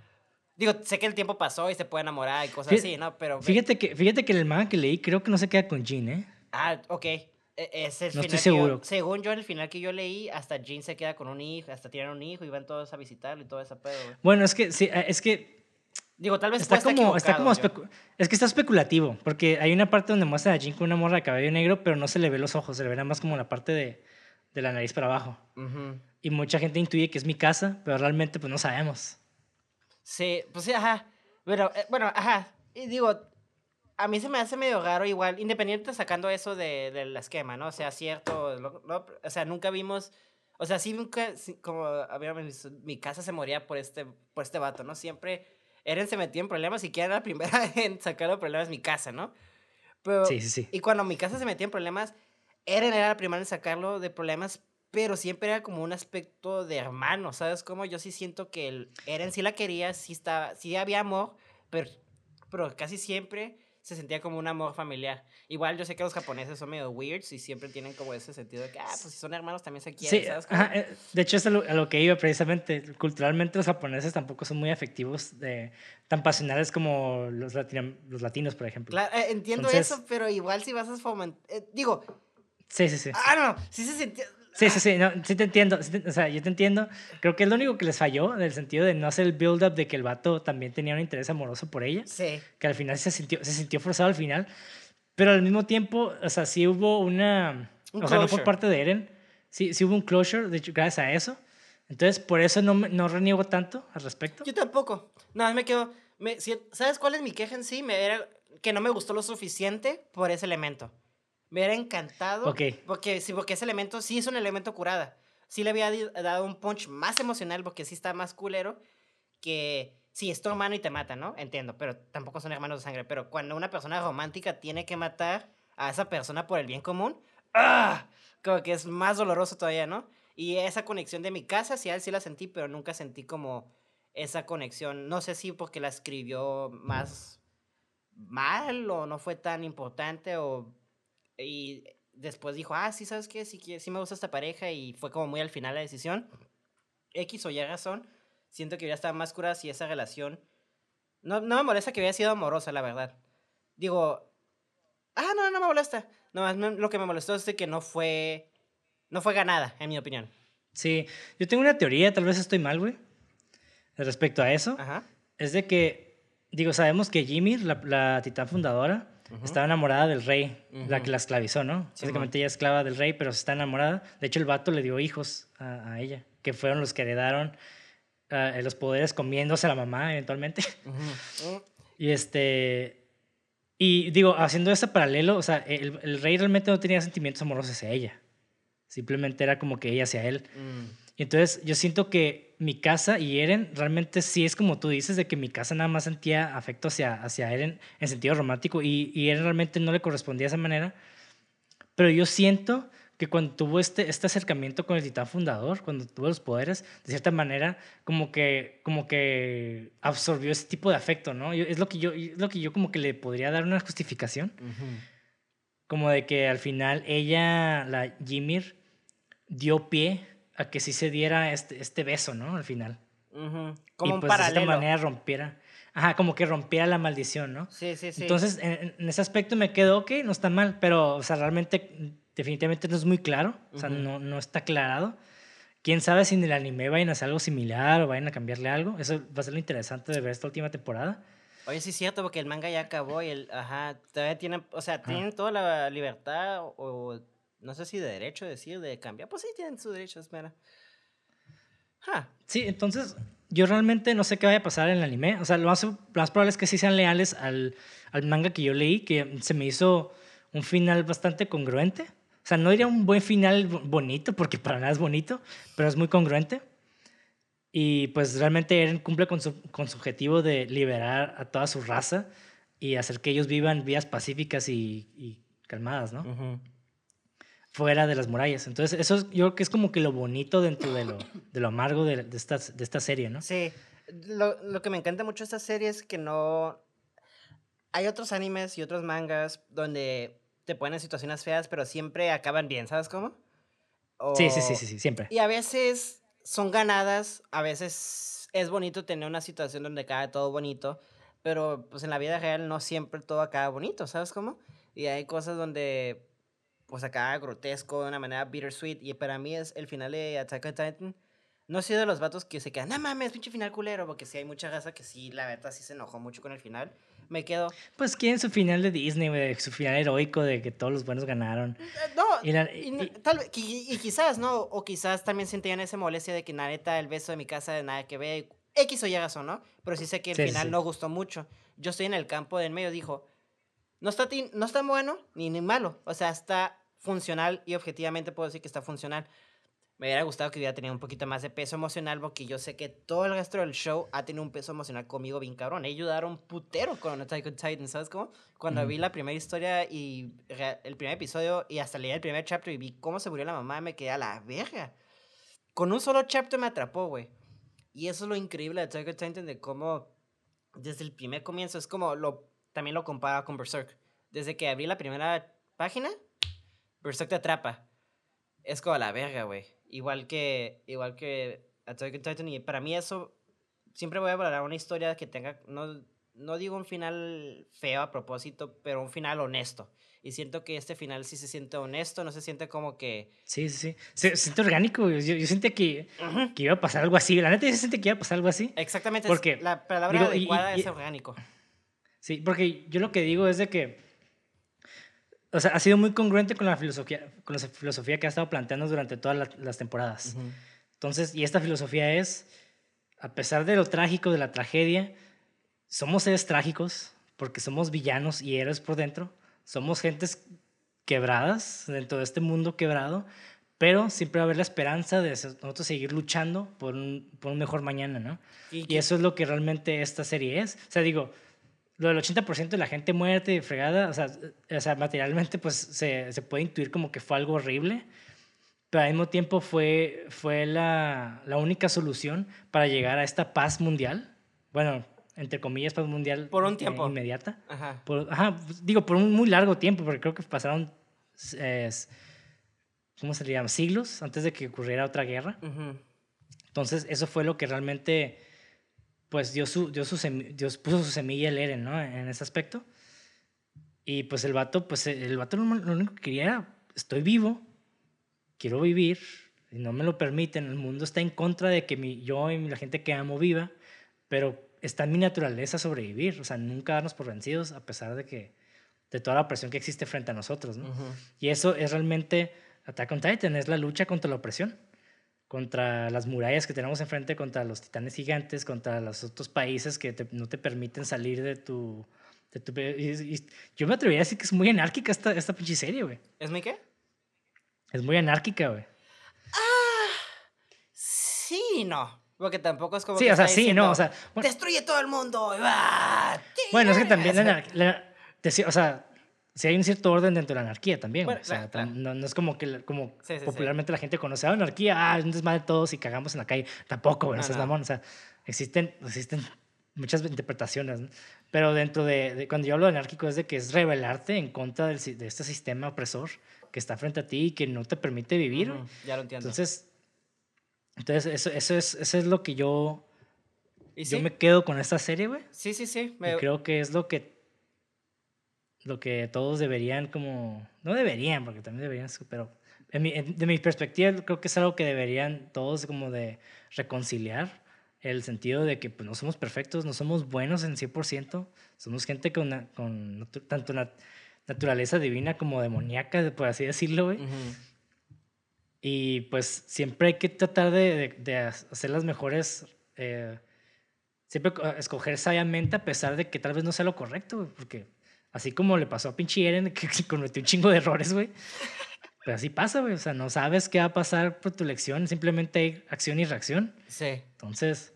digo, sé que el tiempo pasó y se puede enamorar y cosas así, ¿no? Pero... Fíjate que, fíjate que el manga que leí creo que no se queda con Jin, ¿eh? Ah, ok. E, es el no estoy seguro. según yo, en el final que yo leí, hasta Jin se queda con un hijo, hasta tienen un hijo y van todos a visitarlo y todo ese pedo. Bueno, es que, sí, eh, es que Digo, tal vez está como, está como es que está especulativo, porque hay una parte donde muestra a Jin con una morra de cabello negro, pero no se le ve los ojos, se le ve nada más como la parte de, de la nariz para abajo. Y mucha gente intuye que es mi casa, pero realmente pues no sabemos. Sí, pues sí, ajá. Pero, eh, bueno, ajá. Y digo, a mí se me hace medio raro igual, independiente sacando eso de, del esquema, ¿no? O sea, cierto, o sea, nunca vimos... O sea, sí, nunca, como habíamos visto, mi casa se moría por este, por este vato, ¿no? Siempre Eren se metía en problemas y que era la primera en sacar los problemas mi casa, ¿no? Pero, sí, sí, sí. Y cuando mi casa se metía en problemas, Eren era la primera en sacarlo de problemas, pero siempre era como un aspecto de hermano, ¿sabes? Como yo sí siento que el Eren sí la quería, sí, estaba, sí había amor, pero, pero casi siempre se sentía como un amor familiar. Igual yo sé que los japoneses son medio weirds y siempre tienen como ese sentido de que, ah, pues si son hermanos también se quieren, ¿sabes? Eh, de hecho, es a lo, que iba precisamente. Culturalmente los japoneses tampoco son muy afectivos, de, tan pasionales como los, los latinos, por ejemplo. Claro, eh, entiendo eso, pero igual si vas a fomentar, eh, digo... Sí, sí, sí. Ah, no, sí se sentía... Sí, sí, sí, no, sí te entiendo. o sea, yo te entiendo. Creo que es lo único que les falló en el sentido de no hacer el build-up de que el vato también tenía un interés amoroso por ella. Sí. Que al final se sintió, se sintió forzado al final. Pero al mismo tiempo, o sea, sí hubo una. o sea, no fue parte de Eren. Sí, sí hubo un closure, de hecho, gracias a eso. Entonces, por eso no, no reniego tanto al respecto. Yo tampoco. No, me quedo. Me, ¿Sabes cuál es mi queja en sí? Me era que no me gustó lo suficiente por ese elemento. Me hubiera encantado. Porque, sí, porque ese elemento sí es un elemento curada. Sí le había dado un punch más emocional porque sí está más culero que sí, es tu hermano y te mata, ¿no? Entiendo, pero tampoco son hermanos de sangre. Pero cuando una persona romántica tiene que matar a esa persona por el bien común, ¡ah! Como que es más doloroso todavía, ¿no? Y esa conexión de mi casa, sí, a él sí la sentí, pero nunca sentí como esa conexión. No sé si porque la escribió más mal o no fue tan importante o y después dijo, ah, sí, ¿sabes qué? Sí, sí me gusta esta pareja y fue como muy al final la decisión. X o Y razón, siento que hubiera estado más curada si esa relación... No, no me molesta que hubiera sido amorosa, la verdad. Digo, ah, no, no me molesta. No, lo que me molestó es que no fue, no fue ganada, en mi opinión. Sí, yo tengo una teoría, tal vez estoy mal, güey, respecto a eso. Ajá. Es de que, digo, sabemos que Jimmy, la, la titán fundadora, estaba enamorada del rey, la que la esclavizó, ¿no? Básicamente ella es esclava del rey, pero está enamorada. De hecho, el vato le dio hijos a, ella, que fueron los que heredaron uh, los poderes comiéndose a la mamá eventualmente. y este... Y digo, haciendo ese paralelo, o sea, el, el, rey realmente no tenía sentimientos amorosos hacia ella. Simplemente era como que ella hacia él. Mm. Y entonces yo siento que mi casa y Eren realmente sí es como tú dices, de que mi casa nada más sentía afecto hacia, hacia Eren en sentido romántico y, y Eren realmente no le correspondía de esa manera. Pero yo siento que cuando tuvo este, este acercamiento con el titán fundador, cuando tuvo los poderes, de cierta manera, como que, como que absorbió ese tipo de afecto, ¿no? es, lo que yo, es lo que yo como que le podría dar una justificación. Como de que al final ella, la Ymir, dio pie a que sí se diera este, este beso, ¿no? Al final. Como y, pues, de esta manera rompiera. Ajá, como que rompiera la maldición, ¿no? Sí, sí, sí. Entonces, en, ese aspecto me quedo, ok, no está mal, pero, o sea, realmente, definitivamente no es muy claro, o sea, no, no está aclarado. Quién sabe si en el anime vayan a hacer algo similar o vayan a cambiarle algo. Eso va a ser lo interesante de ver esta última temporada. Oye, sí es cierto, porque el manga ya acabó y el, ajá, todavía tienen, o sea, tienen toda la libertad o no sé si de derecho decir, de cambiar. Pues sí, tienen su derecho, espera. Sí, entonces yo realmente no sé qué vaya a pasar en el anime. O sea, lo más, probable es que sí sean leales al, al, manga que yo leí, que se me hizo un final bastante congruente. O sea, no diría un buen final bonito, porque para nada es bonito, pero es muy congruente. Y pues realmente Eren cumple con su, con su objetivo de liberar a toda su raza y hacer que ellos vivan vidas pacíficas y, y calmadas, ¿no? Fuera de las murallas. Entonces, eso yo creo que es como que lo bonito dentro de lo, de lo amargo de, de, esta, de esta serie, ¿no? Sí. Lo, lo, que me encanta mucho de esta serie es que no... Hay otros animes y otros mangas donde te ponen en situaciones feas, pero siempre acaban bien, ¿sabes cómo? Sí, sí, sí, sí, sí, siempre. Y a veces son ganadas, a veces es bonito tener una situación donde cae todo bonito, pero pues en la vida real no siempre todo acaba bonito, ¿sabes cómo? Y hay cosas donde pues acaba grotesco de una manera bittersweet y para mí es el final de Attack on Titan. No sido de los vatos que se quedan, no mames, pinche final culero, porque sí hay mucha raza que sí, la verdad, sí se enojó mucho con el final. Me quedo. Pues quieren su final de Disney, güey, su final heroico de que todos los buenos ganaron. Eh, no, y, tal, y, quizás, ¿no? O quizás también sentían esa molestia de que, la neta, el beso de mi casa de nada que ve, X o Y razón, ¿no? Pero sí sé que el final no gustó mucho. Yo estoy en el campo del medio, dijo, no está, no está bueno ni, ni malo, o sea, está funcional y objetivamente puedo decir que está funcional. Me hubiera gustado que hubiera tenido un poquito más de peso emocional porque yo sé que todo el resto del show ha tenido un peso emocional conmigo bien cabrón. Ayudaron putero con Attack on Titan, ¿sabes cómo? Cuando vi la primera historia y el primer episodio y hasta leí el primer chapter y vi cómo se murió la mamá, me quedé a la verga. Con un solo chapter me atrapó, güey. Y eso es lo increíble de Attack on Titan de cómo desde el primer comienzo es como lo también lo compara con Berserk. Desde que abrí la primera página, Berserk te atrapa. Es como la verga, güey. Igual que, igual que Attack on Titan. Y para mí eso, siempre voy a valorar una historia que tenga, no, no digo un final feo a propósito, pero un final honesto. Y siento que este final sí se siente honesto, no se siente como que... Sí, sí, sí. Se, siente orgánico. Yo, yo sentí que, que iba a pasar algo así. La neta, yo sentí que iba a pasar algo así. Exactamente. Porque, la palabra adecuada es orgánico. Sí, porque yo lo que digo es de que o sea, ha sido muy congruente con la filosofía, con la filosofía que ha estado planteando durante todas las, temporadas. Entonces, y esta filosofía es, a pesar de lo trágico de la tragedia, somos seres trágicos porque somos villanos y héroes por dentro. Somos gentes quebradas dentro de este mundo quebrado, pero siempre va a haber la esperanza de nosotros seguir luchando por un, por un mejor mañana, ¿no? Y, y eso es lo que realmente esta serie es. O sea, digo, lo del 80% de la gente muerte y fregada, o sea, o sea materialmente pues se, se, puede intuir como que fue algo horrible, pero al mismo tiempo fue, fue la, la, única solución para llegar a esta paz mundial. Bueno, entre comillas, paz mundial. Por un tiempo. inmediata. Ajá. ajá. Digo, por un muy largo tiempo, porque creo que pasaron, ¿cómo se llama? Siglos antes de que ocurriera otra guerra. Entonces, eso fue lo que realmente pues dio su, dio su Dios puso su semilla el Eren, ¿no? En ese aspecto. Y pues el vato, pues el vato lo único que quería era, estoy vivo, quiero vivir, y no me lo permiten, el mundo está en contra de que mi, yo y la gente que amo viva, pero está en mi naturaleza sobrevivir, o sea, nunca darnos por vencidos a pesar de que, de toda la opresión que existe frente a nosotros, ¿no? Y eso es realmente, Attack on Titan, es la lucha contra la opresión contra las murallas que tenemos enfrente, contra los titanes gigantes, contra los otros países que no te permiten salir de tu... De tu yo me atrevería a decir que es muy anárquica esta, esta pinche serie, güey. ¿Es muy qué? Es muy anárquica, güey. Ah, sí, no. Porque tampoco es como. Sí, o sea, sí, no, o sea. Destruye todo el mundo. Bueno, es que también la, o sea, si hay un cierto orden dentro de la anarquía también. o sea, No, no, es como que como popularmente la gente conoce a ah, anarquía, ah, es un desmadre todos y cagamos en la calle. Tampoco, bueno, no, mamón. O sea, existen, existen muchas interpretaciones. Pero dentro de, cuando yo hablo de anárquico es de que es rebelarte en contra del, de este sistema opresor que está frente a ti y que no te permite vivir. Ya lo entiendo. Entonces, entonces eso, eso, es, eso es lo que yo... Yo me quedo con esta serie, güey. Sí, sí, sí. Me... creo que es lo que lo que todos deberían como, no deberían, porque también deberían, pero de mi perspectiva creo que es algo que deberían todos como de reconciliar, el sentido de que pues, no somos perfectos, no somos buenos en 100%, somos gente con, con tanto una naturaleza divina como demoníaca, por así decirlo, güey. Y pues siempre hay que tratar de, de, hacer las mejores... Eh, siempre escoger sabiamente a pesar de que tal vez no sea lo correcto, porque Así como le pasó a pinche Eren, que cometió un chingo de errores, güey. Pero así pasa, güey. O sea, no sabes qué va a pasar por tu lección. Simplemente hay acción y reacción. Sí. Entonces,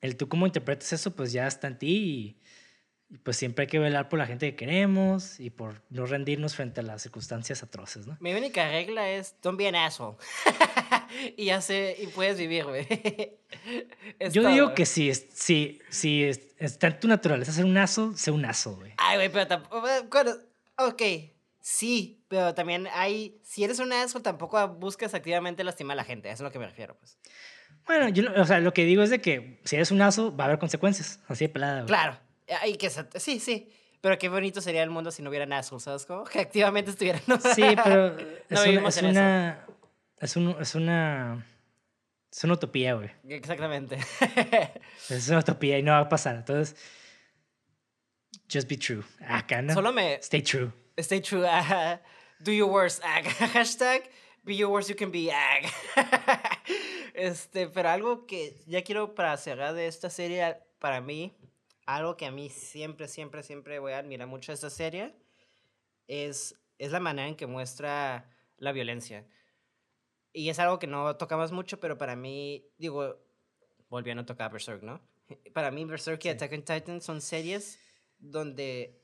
el tú cómo interpretes eso, pues ya está en ti. Y, pues siempre hay que velar por la gente que queremos y por no rendirnos frente a las circunstancias atroces, ¿no? Mi única regla es, don't be an asshole. y sé, y puedes vivir, güey. Yo digo que si, si, si está en tu naturaleza ser un aso, sé un aso, güey. Ay, güey, pero tampoco. Ok. Sí, pero también hay, si eres un asshole, tampoco buscas activamente lastimar a la gente, eso es a lo que me refiero, pues. Bueno, yo, o sea, lo que digo es de que si eres un aso, va a haber consecuencias, así de pelada. güey. Claro, hay que, sí, sí, pero qué bonito sería el mundo si no hubieran assholes, ¿sabes cómo? Que activamente estuvieran... Sí, pero No es, una, es, una, es, un- es una... Es una utopía, güey. Exactamente. Es una utopía y no va a pasar. Entonces, just be true. Acá, ¿no? Solo me... Stay true. Stay true. ah, do your worst. ah, hashtag be your worst you can be. ah. este, pero algo que ya quiero para cerrar de esta serie, para mí, algo que a mí siempre, siempre, siempre voy a admirar mucho de esta serie es, es la manera en que muestra la violencia. Y es algo que no tocamos mucho, pero para mí, digo, volviendo a tocar Berserk, ¿no? Para mí, Berserk y Sí. Attack on Titan son series donde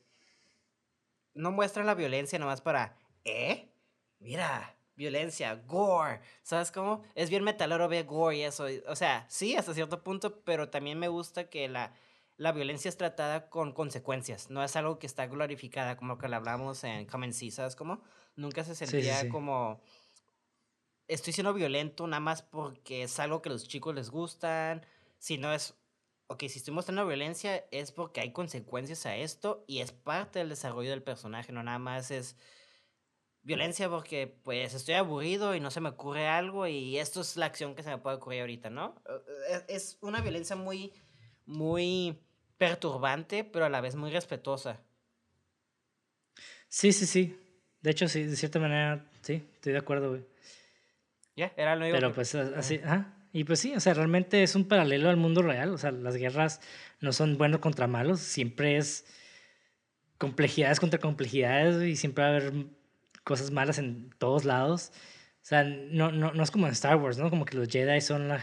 no muestran la violencia nomás para, ¿eh? Mira, violencia, gore, ¿sabes cómo? Es bien metalero ver gore y eso. O sea, sí, hasta cierto punto, pero también me gusta que la, la violencia es tratada con consecuencias. No es algo que está glorificada, como que lo hablamos en Common Sea, ¿sabes cómo? Nunca se sí, sentía sí. como, estoy siendo violento nada más porque es algo que los chicos les gustan, si no es ok, si estoy mostrando violencia es porque hay consecuencias a esto y es parte del desarrollo del personaje, no nada más es violencia porque pues estoy aburrido y no se me ocurre algo y esto es la acción que se me puede ocurrir ahorita, ¿no? Eh, Es, es una violencia muy, muy perturbante, pero a la vez muy respetuosa. Sí, sí, sí. De hecho, sí, de cierta manera, sí, estoy de acuerdo, güey. Ya, era lo único Pero que- pues a- así. Y pues sí, o sea, realmente es un paralelo al mundo real. O sea, las guerras no son buenos contra malos, siempre es complejidades contra complejidades y siempre va a haber cosas malas en todos lados. O sea, no, no, no es como en Star Wars, ¿no? Como que los Jedi son la,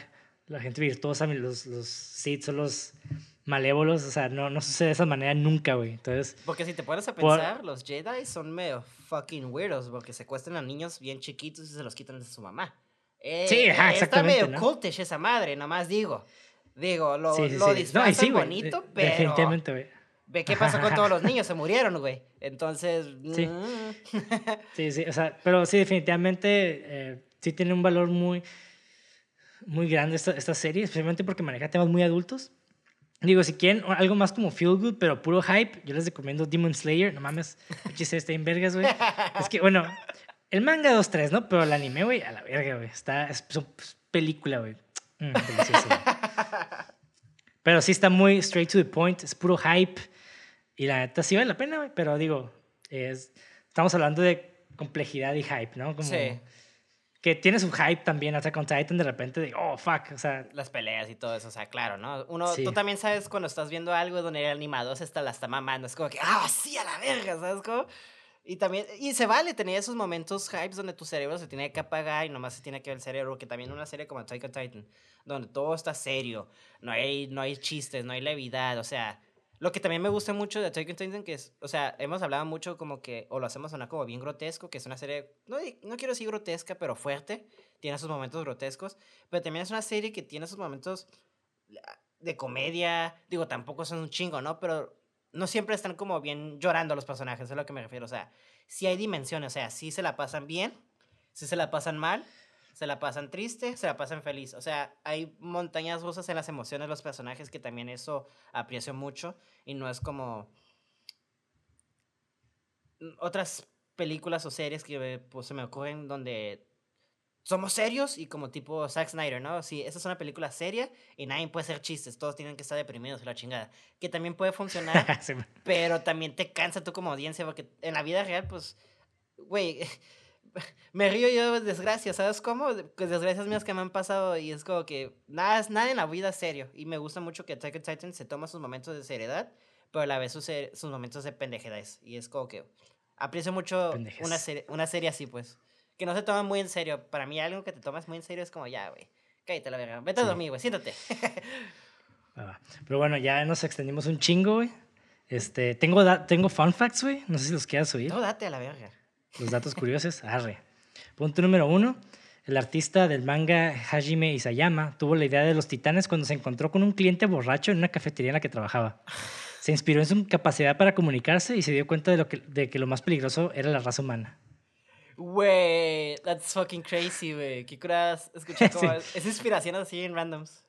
la gente virtuosa, y los, los Sith son los malévolos. O sea, no, no sucede de esa manera nunca, güey. Entonces, Porque si te pones a Por- pensar, los Jedi son medio fucking weirdos porque secuestran a niños bien chiquitos y se los quitan de su mamá. Eh, Sí, ajá, Está exactamente, medio ¿no? cultish esa madre, nomás digo. Digo, lo, sí, sí, lo disfrazan sí, bonito, de- pero... Definitivamente, güey. Ve qué pasó con todos los niños, se murieron, güey. Entonces... Sí. mm, Sí, sí, o sea, pero sí, definitivamente eh, sí tiene un valor muy, muy grande esta, esta serie, especialmente porque maneja temas muy adultos. Digo, si quieren algo más como feel good, pero puro hype, yo les recomiendo Demon Slayer. No mames, chiste está en vergas, güey. Es que, bueno, el manga 2-3, ¿no? Pero el anime, güey, a la verga, güey. Está, es, es película, güey. Mm, güey. Pero sí está muy straight to the point, es puro hype. Y la neta sí vale la pena, güey. Pero digo, es, estamos hablando de complejidad y hype, ¿no? Como Sí. Que tiene su hype también, Attack on Titan, de repente de, oh, fuck. O sea, Las peleas y todo eso, o sea, claro, ¿no? Uno, Sí. tú también sabes cuando estás viendo algo donde el animador se está, la está mamando, es como que, ah, sí, a la verga, ¿sabes cómo? Y también, y se vale tener esos momentos hypes donde tu cerebro se tiene que apagar y nomás se tiene que ver el cerebro, que también una serie como on Titan, donde todo está serio, no hay, no hay chistes, no hay levedad, o sea, lo que también me gusta mucho de Attack on Titan, que es, o sea, hemos hablado mucho como que, o lo hacemos sonar como bien grotesco, que es una serie, no, no quiero decir grotesca, pero fuerte, tiene sus momentos grotescos, pero también es una serie que tiene sus momentos de comedia, digo, tampoco son un chingo, ¿no? Pero no siempre están como bien llorando los personajes, es lo que me refiero, o sea, sí hay dimensiones, o sea, sí se la pasan bien, sí se la pasan mal, se la pasan triste, se la pasan feliz, o sea, hay montañas rusas en las emociones de los personajes que también eso aprecio mucho y no es como otras películas o series que eh, pues, se me ocurren donde somos serios y como tipo Zack Snyder, ¿no? Sí, esa es una película seria y nadie puede hacer chistes, todos tienen que estar deprimidos y la chingada. Que también puede funcionar, sí, pero también te cansa tú como audiencia porque en la vida real, pues, güey, me río yo de desgracias, ¿sabes cómo? Pues, desgracias mías que me han pasado y es como que nada, es- nada en la vida es serio. Y me gusta mucho que Attack on Titan se toma sus momentos de seriedad, pero a la vez sus, sus momentos de pendejedades. Y es como que aprecio mucho una serie, una serie así, pues. Que no se toma muy en serio. Para mí algo que te tomas muy en serio es como, ya, güey, cállate la verga. Vete a Sí. dormir, güey, siéntate. Ah, Pero bueno, ya nos extendimos un chingo, güey. Este, tengo, tengo fun facts, güey. No sé si los quieras oír. no, date a la verga. Los datos curiosos. Arre. Punto número uno. El artista del manga Hajime Isayama tuvo la idea de los titanes cuando se encontró con un cliente borracho en una cafetería en la que trabajaba. Se inspiró en su capacidad para comunicarse y se dio cuenta de, lo que, de que lo más peligroso era la raza humana. Güey, that's fucking crazy, güey. ¿Qué curas escuchar como es inspiración así en randoms?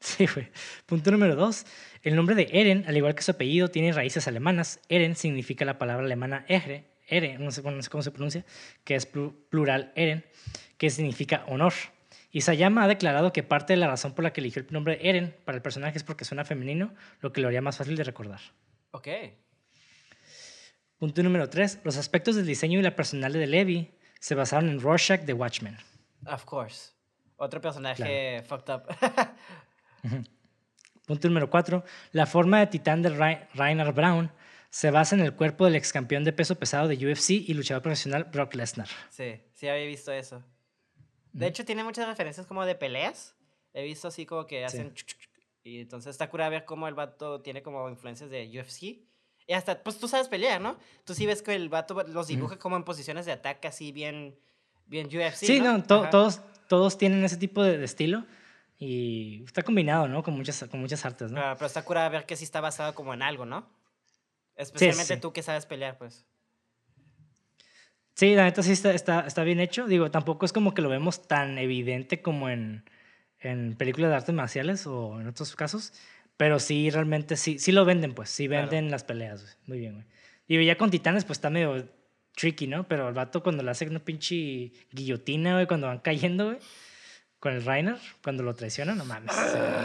Sí, güey. Punto número dos. El nombre de Eren, al igual que su apellido, tiene raíces alemanas. Eren significa la palabra alemana Ere, Ere, no sé, no sé cómo se pronuncia, que es plural Eren, que significa honor. Y Sayama ha declarado que parte de la razón por la que eligió el nombre Eren para el personaje es porque suena femenino, lo que lo haría más fácil de recordar. Ok. Punto número 3. Los aspectos del diseño y la personalidad de Levi se basaron en Rorschach de Watchmen. Of course. Otro personaje fucked up. Punto número 4. La forma de titán de Rainer Brown se basa en el cuerpo del ex campeón de peso pesado de UFC y luchador profesional Brock Lesnar. Sí, sí había visto eso. De hecho, tiene muchas referencias como de peleas. He visto así como que hacen... Y entonces está cura ver cómo el vato tiene como influencias de UFC. Y hasta, pues tú sabes pelear, ¿no? Tú sí ves que el vato los dibuja como en posiciones de ataque así bien, bien UFC. Sí, no, todos, todos tienen ese tipo de, estilo. Y está combinado, ¿no? Con muchas, con muchas artes, ¿no? pero está cura ver que sí está basado como en algo, ¿no? Especialmente tú que sabes pelear, pues. Sí, la neta sí está, está, está, bien hecho. Digo, tampoco es como que lo vemos tan evidente como en, en películas de artes marciales o en otros casos. Pero sí, realmente sí, sí lo venden, pues. Sí venden las peleas, Muy bien, güey. Digo, ya con Titanes, pues está medio tricky, ¿no? Pero el vato cuando le hace una pinche guillotina, güey, cuando van cayendo, güey. Con el Reiner, cuando lo traiciona, no mames.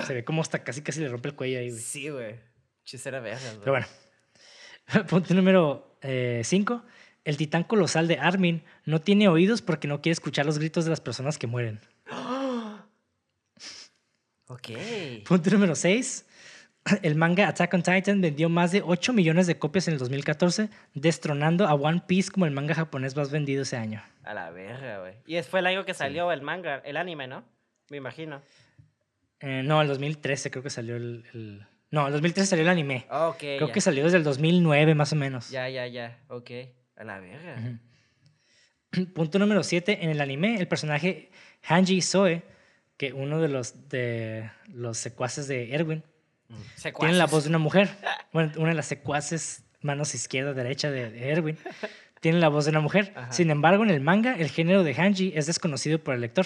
Se, ve como hasta casi casi le rompe el cuello ahí, güey. Sí, güey. Chisera güey. Pero bueno. Punto número 5. Eh, el titán colosal de Armin no tiene oídos porque no quiere escuchar los gritos de las personas que mueren. Ok. Punto número 6. El manga Attack on Titan vendió más de 8 millones de copias en el 2014, destronando a One Piece como el manga japonés más vendido ese año. A la verga, güey. Y fue el año que salió el manga, el anime, ¿no? Me imagino. Eh, no, el 2013 creo que salió el, No, el 2013 salió el anime. Ok. Creo que salió desde el 2009 más o menos. Ya, ya, ya. Ok. A la verga. Punto número 7. En el anime, el personaje Hanji Soe, que uno de los, de los secuaces de Erwin, mm. tiene la voz de una mujer. Bueno, una de las secuaces, manos izquierda, derecha de, Erwin, tiene la voz de una mujer. Sin embargo, en el manga, el género de Hanji es desconocido por el lector.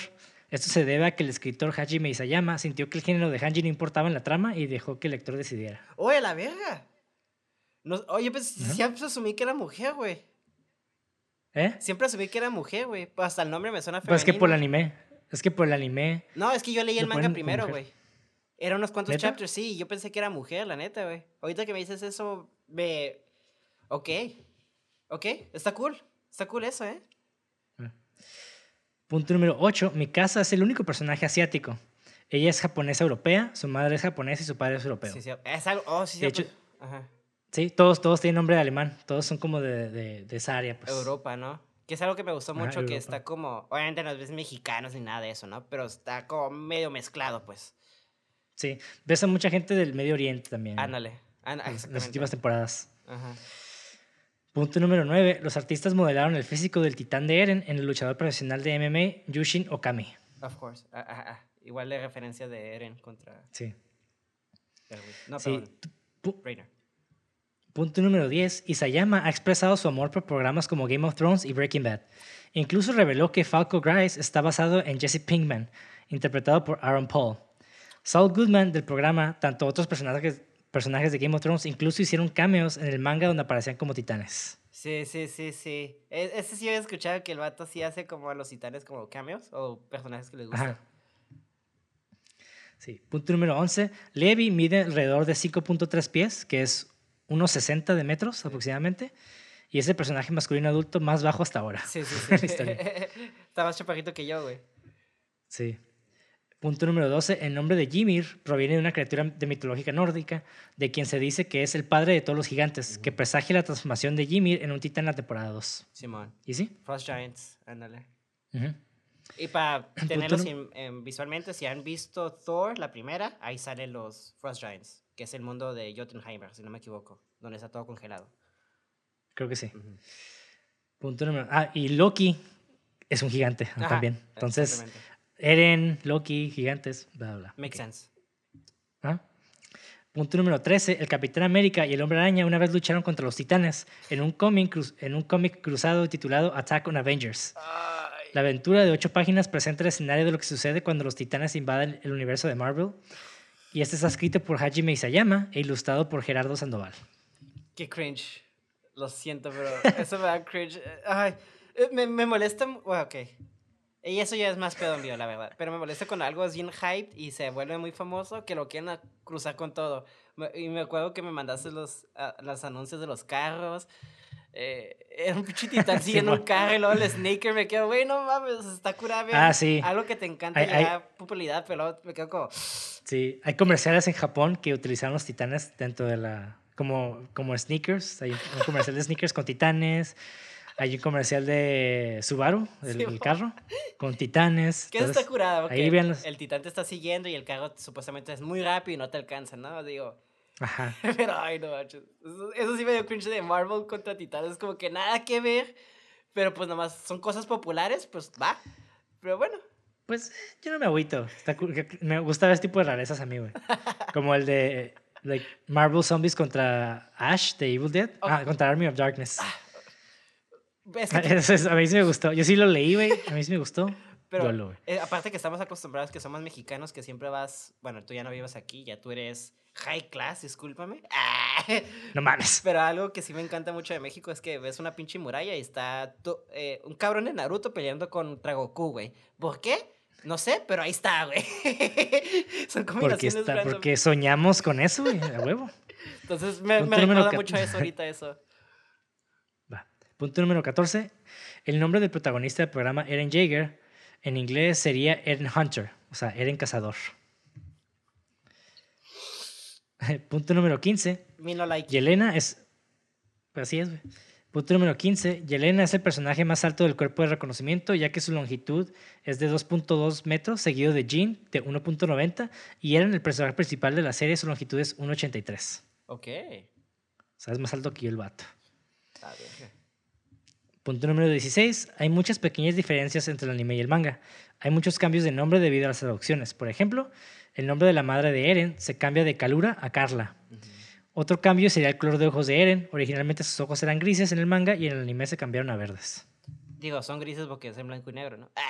Esto se debe a que el escritor Hajime Isayama sintió que el género de Hanji no importaba en la trama y dejó que el lector decidiera. Oye, la verga. oye, pues siempre asumí que era mujer, güey. ¿Eh? Siempre asumí que era mujer, güey. Hasta el nombre me suena femenino. Pues es que por el anime. Es que por el anime. No, es que yo leí el manga primero, güey. Eran unos cuantos chapters, sí. Yo pensé que era mujer, la neta, güey. Ahorita que me dices eso, me. Ok. Ok, está cool. Está cool eso, ¿eh? Punto número 8. Mi casa es el único personaje asiático. Ella es japonesa europea, su madre es japonesa y su padre es europeo. Sí, sí. Es algo. Oh, sí, sí. Ajá. Sí, todos, todos tienen nombre de alemán, todos son como de, de, esa área. Pues. Europa, ¿no? Que es algo que me gustó mucho, que está como, obviamente no ves mexicanos ni nada de eso, ¿no? Pero está como medio mezclado, pues. Sí, ves a mucha gente del Medio Oriente también. Ándale, en las últimas temporadas. Ajá. Punto número 9. Los artistas modelaron el físico del titán de Eren en el luchador profesional de MMA, Yushin Okami. Of course. Ah, ah, ah. Igual de referencia de Eren contra... Sí. No, sí. Punto número 10. Isayama ha expresado su amor por programas como Game of Thrones y Breaking Bad. Incluso reveló que Falco Grice está basado en Jesse Pinkman, interpretado por Aaron Paul. Saul Goodman del programa, tanto otros personajes, personajes de Game of Thrones, incluso hicieron cameos en el manga donde aparecían como titanes. Sí, sí, sí, sí. E, ese sí había escuchado que el vato sí hace como a los titanes como cameos o personajes que les gustan. Sí. Punto número 11. Levi mide alrededor de 5.3 pies, que es unos 60 de metros aproximadamente. Y es el personaje masculino adulto más bajo hasta ahora. Sí, sí, sí. Está más chaparrito que yo, güey. Sí. Punto número 12. El nombre de Ymir proviene de una criatura de mitológica nórdica, de quien se dice que es el padre de todos los gigantes, que presagia la transformación de Ymir en un titán en la temporada 2. Simón. ¿Y sí? Frost Giants, ándale. Y para tenerlos visualmente, si han visto Thor, la primera, ahí salen los Frost Giants que es el mundo de Jotunheimer, si no me equivoco, donde está todo congelado. Creo que sí. Punto número. Ah, y Loki es un gigante también. Entonces, Eren, Loki, gigantes, bla, bla. Makes sense. ¿Ah? Punto número 13. El Capitán América y el Hombre Araña una vez lucharon contra los Titanes en un cómic, cruz- en un cómic cruzado titulado Attack on Avengers. Ay, La aventura de ocho páginas presenta el escenario de lo que sucede cuando los titanes invaden el universo de Marvel. Y este está escrito por Hajime Isayama e ilustrado por Gerardo Sandoval. qué cringe. Lo siento, pero eso me da cringe. Ay, eh, me, me molesta. Bueno, ok. Y eso ya es más pedo mío, la verdad. Pero me molesta cuando algo es bien hyped y se vuelve muy famoso que lo quieren cruzar con todo. Y me acuerdo que me mandaste los, a- los anuncios de los carros. Eh, era un pinche titán siguiendo un Simón. carro y luego el Snaker me quedo, güey, no mames, está curado. bien". Ah, sí. Algo que te encanta Hay- y hay- popularidad, pero luego me quedo como, Sí, hay comerciales en Japón que utilizaron los titanes dentro de la... como, como sneakers. Hay un comercial de sneakers con titanes. Hay un comercial de Subaru, el, Sí, el carro, con titanes. que está curado, porque ahí los- el titán te está siguiendo y el carro supuestamente es muy rápido y no te alcanza, ¿no? Digo, Ajá. pero ay, no, manches. Eso, eso sí me dio cringe de Marvel contra titanes, como que nada que ver, pero pues nomás son cosas populares, pues va. Pero bueno, Pues yo no me agüito. Está me gusta ver ese tipo de rarezas a mí, güey. Como el de like, Marvel Zombies contra Ash de Evil Dead. Ah, contra Army of Darkness. Es que Eso es- a mí sí me gustó. Yo sí lo leí, güey. A mí sí me gustó. Pero Yo lo, güey. eh, aparte que estamos acostumbrados que somos mexicanos, que siempre vas, bueno, tú ya no vives aquí, ya tú eres high class, discúlpame. Ah, No mames. Pero algo que sí me encanta mucho de México es que ves una pinche muralla y está eh, un cabrón de Naruto peleando contra Goku, güey. ¿Por qué? No sé, pero ahí está, güey. Son Porque, combinaciones está, random. porque soñamos con eso, güey. A huevo. Entonces me, me recuerda mucho eso ahorita, eso. Punto número 14. El nombre del protagonista del programa, Eren Jaeger, en inglés sería Eren Hunter, o sea, Eren Cazador. Punto número 15. Me no like. Yelena es. pues Así es, güey. Punto número 15. Yelena es el personaje más alto del cuerpo de reconocimiento, ya que su longitud es de 2.2 metros, seguido de Jean de 1.90, y Eren, el personaje principal de la serie, su longitud es 1.83. Ok. O sea, es más alto que yo el vato. Está bien. Punto número 16. Hay muchas pequeñas diferencias entre el anime y el manga. Hay muchos cambios de nombre debido a las traducciones. Por ejemplo, el nombre de la madre de Eren se cambia de Kalura a Carla. Otro cambio sería el color de ojos de Eren. Originalmente sus ojos eran grises en el manga y en el anime se cambiaron a verdes. Digo, son grises porque es en blanco y negro, ¿no? Ay,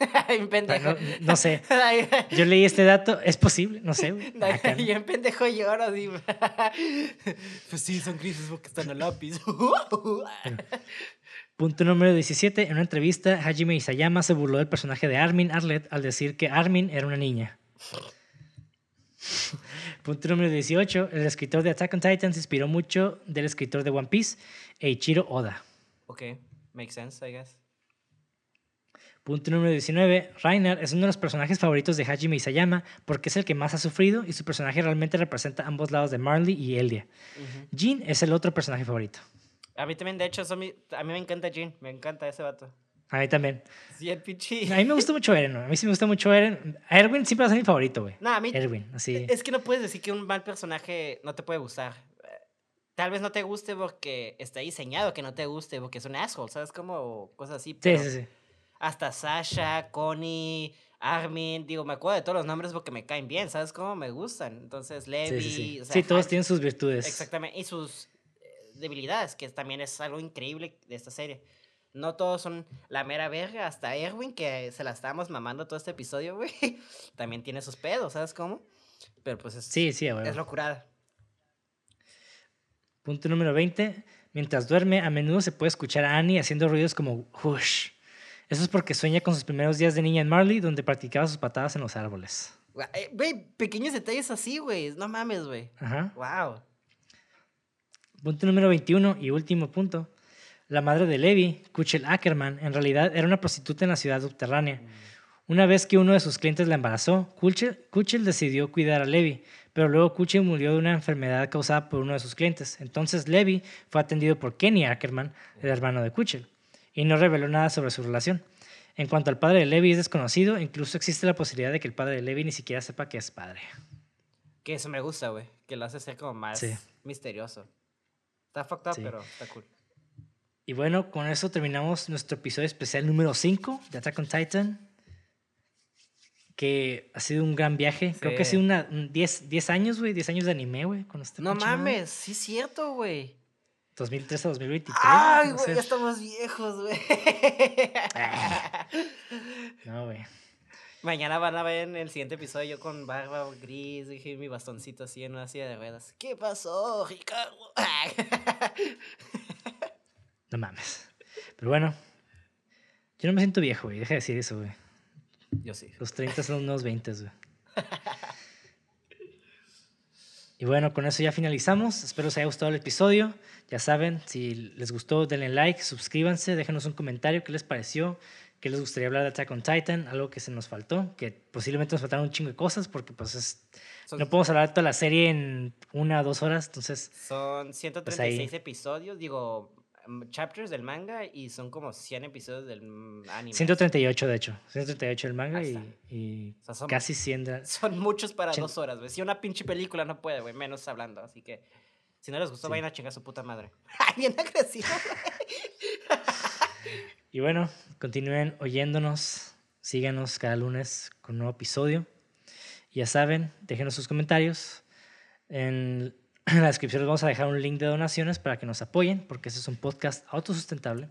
un pendejo. No sé. Yo leí este dato. Es posible, no sé. Acá, ¿no? Yo en pendejo lloro, digo. Pues sí, son grises porque están a lápiz. Punto número 17. En una entrevista, Hajime Isayama se burló del personaje de Armin Arlet al decir que Armin era una niña. Punto número 18. El escritor de Attack on Titan se inspiró mucho del escritor de One Piece, Eiichiro Oda. ok, makes sense, I guess. Punto número 19. Reiner es uno de los personajes favoritos de Hajime Isayama porque es el que más ha sufrido y su personaje realmente representa ambos lados de Marley y Eldia. Jin es el otro personaje favorito. A mí también, de hecho, son mi- a mí me encanta Jin, me encanta ese vato. A mí también. Sí, el pinche. A mí me gusta mucho Eren. ¿no? A mí sí me gusta mucho Eren. Erwin siempre va a ser mi favorito, güey. No, a mí. Erwin, así. Es que no puedes decir que un mal personaje no te puede gustar. Tal vez no te guste porque está diseñado que no te guste, porque es un asshole, ¿sabes? Como cosas así. Sí, pero sí, sí. Hasta Sasha, Connie, Armin, digo, me acuerdo de todos los nombres porque me caen bien, ¿sabes? Cómo me gustan. Entonces, Levi. Sí, sí, sí. o sea, Sí, todos tienen sus virtudes. Exactamente, y sus eh, debilidades, que también es algo increíble de esta serie. No todos son la mera verga, hasta Erwin, que se la estábamos mamando todo este episodio, güey. También tiene sus pedos, ¿sabes cómo? Pero pues es, Sí, sí, es locurada. Punto número 20. Mientras duerme, a menudo se puede escuchar a Annie haciendo ruidos como whoosh. Eso es porque sueña con sus primeros días de niña en Marley, donde practicaba sus patadas en los árboles. Gua- eh, Güey, pequeños detalles así, güey. No mames, güey. Ajá. Wow. Punto número 21 y último punto. La madre de Levi, Kuchel Ackerman, en realidad era una prostituta en la ciudad subterránea. Una vez que uno de sus clientes la embarazó, Kuchel, Kuchel decidió cuidar a Levi, pero luego Kuchel murió de una enfermedad causada por uno de sus clientes. Entonces Levi fue atendido por Kenny Ackerman, el hermano de Kuchel, y no reveló nada sobre su relación. En cuanto al padre de Levi es desconocido, incluso existe la posibilidad de que el padre de Levi ni siquiera sepa que es padre. Que eso me gusta, güey. Que lo hace ser como más Sí. misterioso. Está fucked up, Sí. pero está cool. Y bueno, con eso terminamos nuestro episodio especial número 5 de Attack on Titan. que ha sido un gran viaje. Creo que ha Sí. sido una, un 10, 10 años, güey, 10 años de anime, güey, este No madre. mames, sí es cierto, güey. 2013 a 2023. Ay, no güey, ya estamos viejos, güey. No, güey. Mañana van a ver en el siguiente episodio yo con barba gris, dije mi bastoncito así en una silla de ruedas. ¿Qué pasó, Ricardo? No mames. Pero bueno, yo no me siento viejo, güey. Deja de decir eso, güey. Yo sí. Los 30 son unos 20, güey. Y bueno, con eso ya finalizamos. Espero os haya gustado el episodio. Ya saben, si les gustó, denle like, suscríbanse, déjenos un comentario qué les pareció, qué les gustaría hablar de Attack on Titan, algo que se nos faltó, que posiblemente nos faltaron un chingo de cosas porque pues es- Son, no podemos hablar de toda la serie en una o dos horas, entonces son 136 Pues episodios, digo, chapters del manga y son como 100 episodios del mm, anime. 138 de hecho, 138 el manga y, y O sea, son- casi 100 de- Son muchos para dos horas, güey. Si una pinche película no puede, güey, menos hablando. Así que, si no les gustó, Sí. vayan a chingar a su puta madre. Ay, bien agresivo. Y bueno, continúen oyéndonos, síganos cada lunes con un nuevo episodio. Ya saben, déjenos sus comentarios. En la descripción les vamos a dejar un link de donaciones para que nos apoyen, porque este es un podcast autosustentable.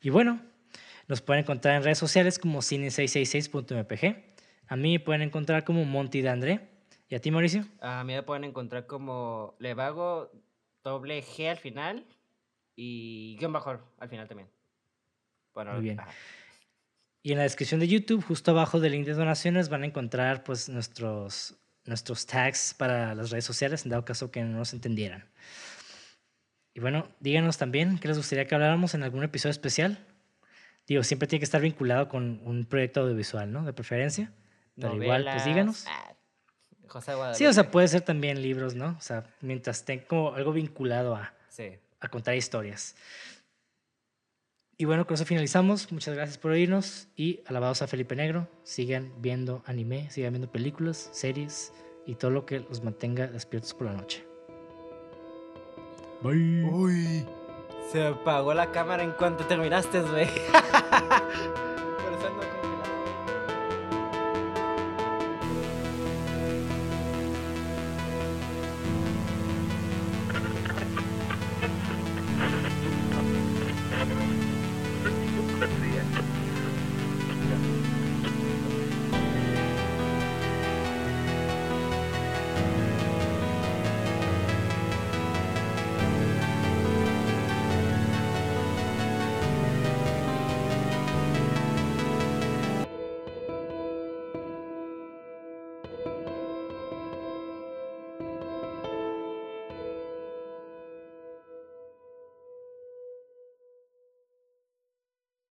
Y bueno, nos pueden encontrar en redes sociales como cine666.mpg. A mí me pueden encontrar como Monty de André. ¿Y a ti, Mauricio? A mí me pueden encontrar como Levago, doble G al final y guion bajo al final también. Bueno, Muy bien. ajá. Y en la descripción de YouTube, justo abajo del link de donaciones, van a encontrar pues nuestros, nuestros tags para las redes sociales, en dado caso que no nos entendieran. Y bueno, díganos también qué les gustaría que habláramos en algún episodio especial. Digo, siempre tiene que estar vinculado con un proyecto audiovisual, ¿no? De preferencia. Pero igual, pues Novelas, díganos. ah, José Guadalupe. Sí, o sea, puede ser también libros, ¿no? O sea, mientras tenga como algo vinculado a, Sí. a contar historias. Y bueno, con eso finalizamos. Muchas gracias por oírnos y alabados a Felipe Negro. Sigan viendo anime, sigan viendo películas, series y todo lo que los mantenga despiertos por la noche. Bye. Uy. Se apagó la cámara en cuanto terminaste, güey.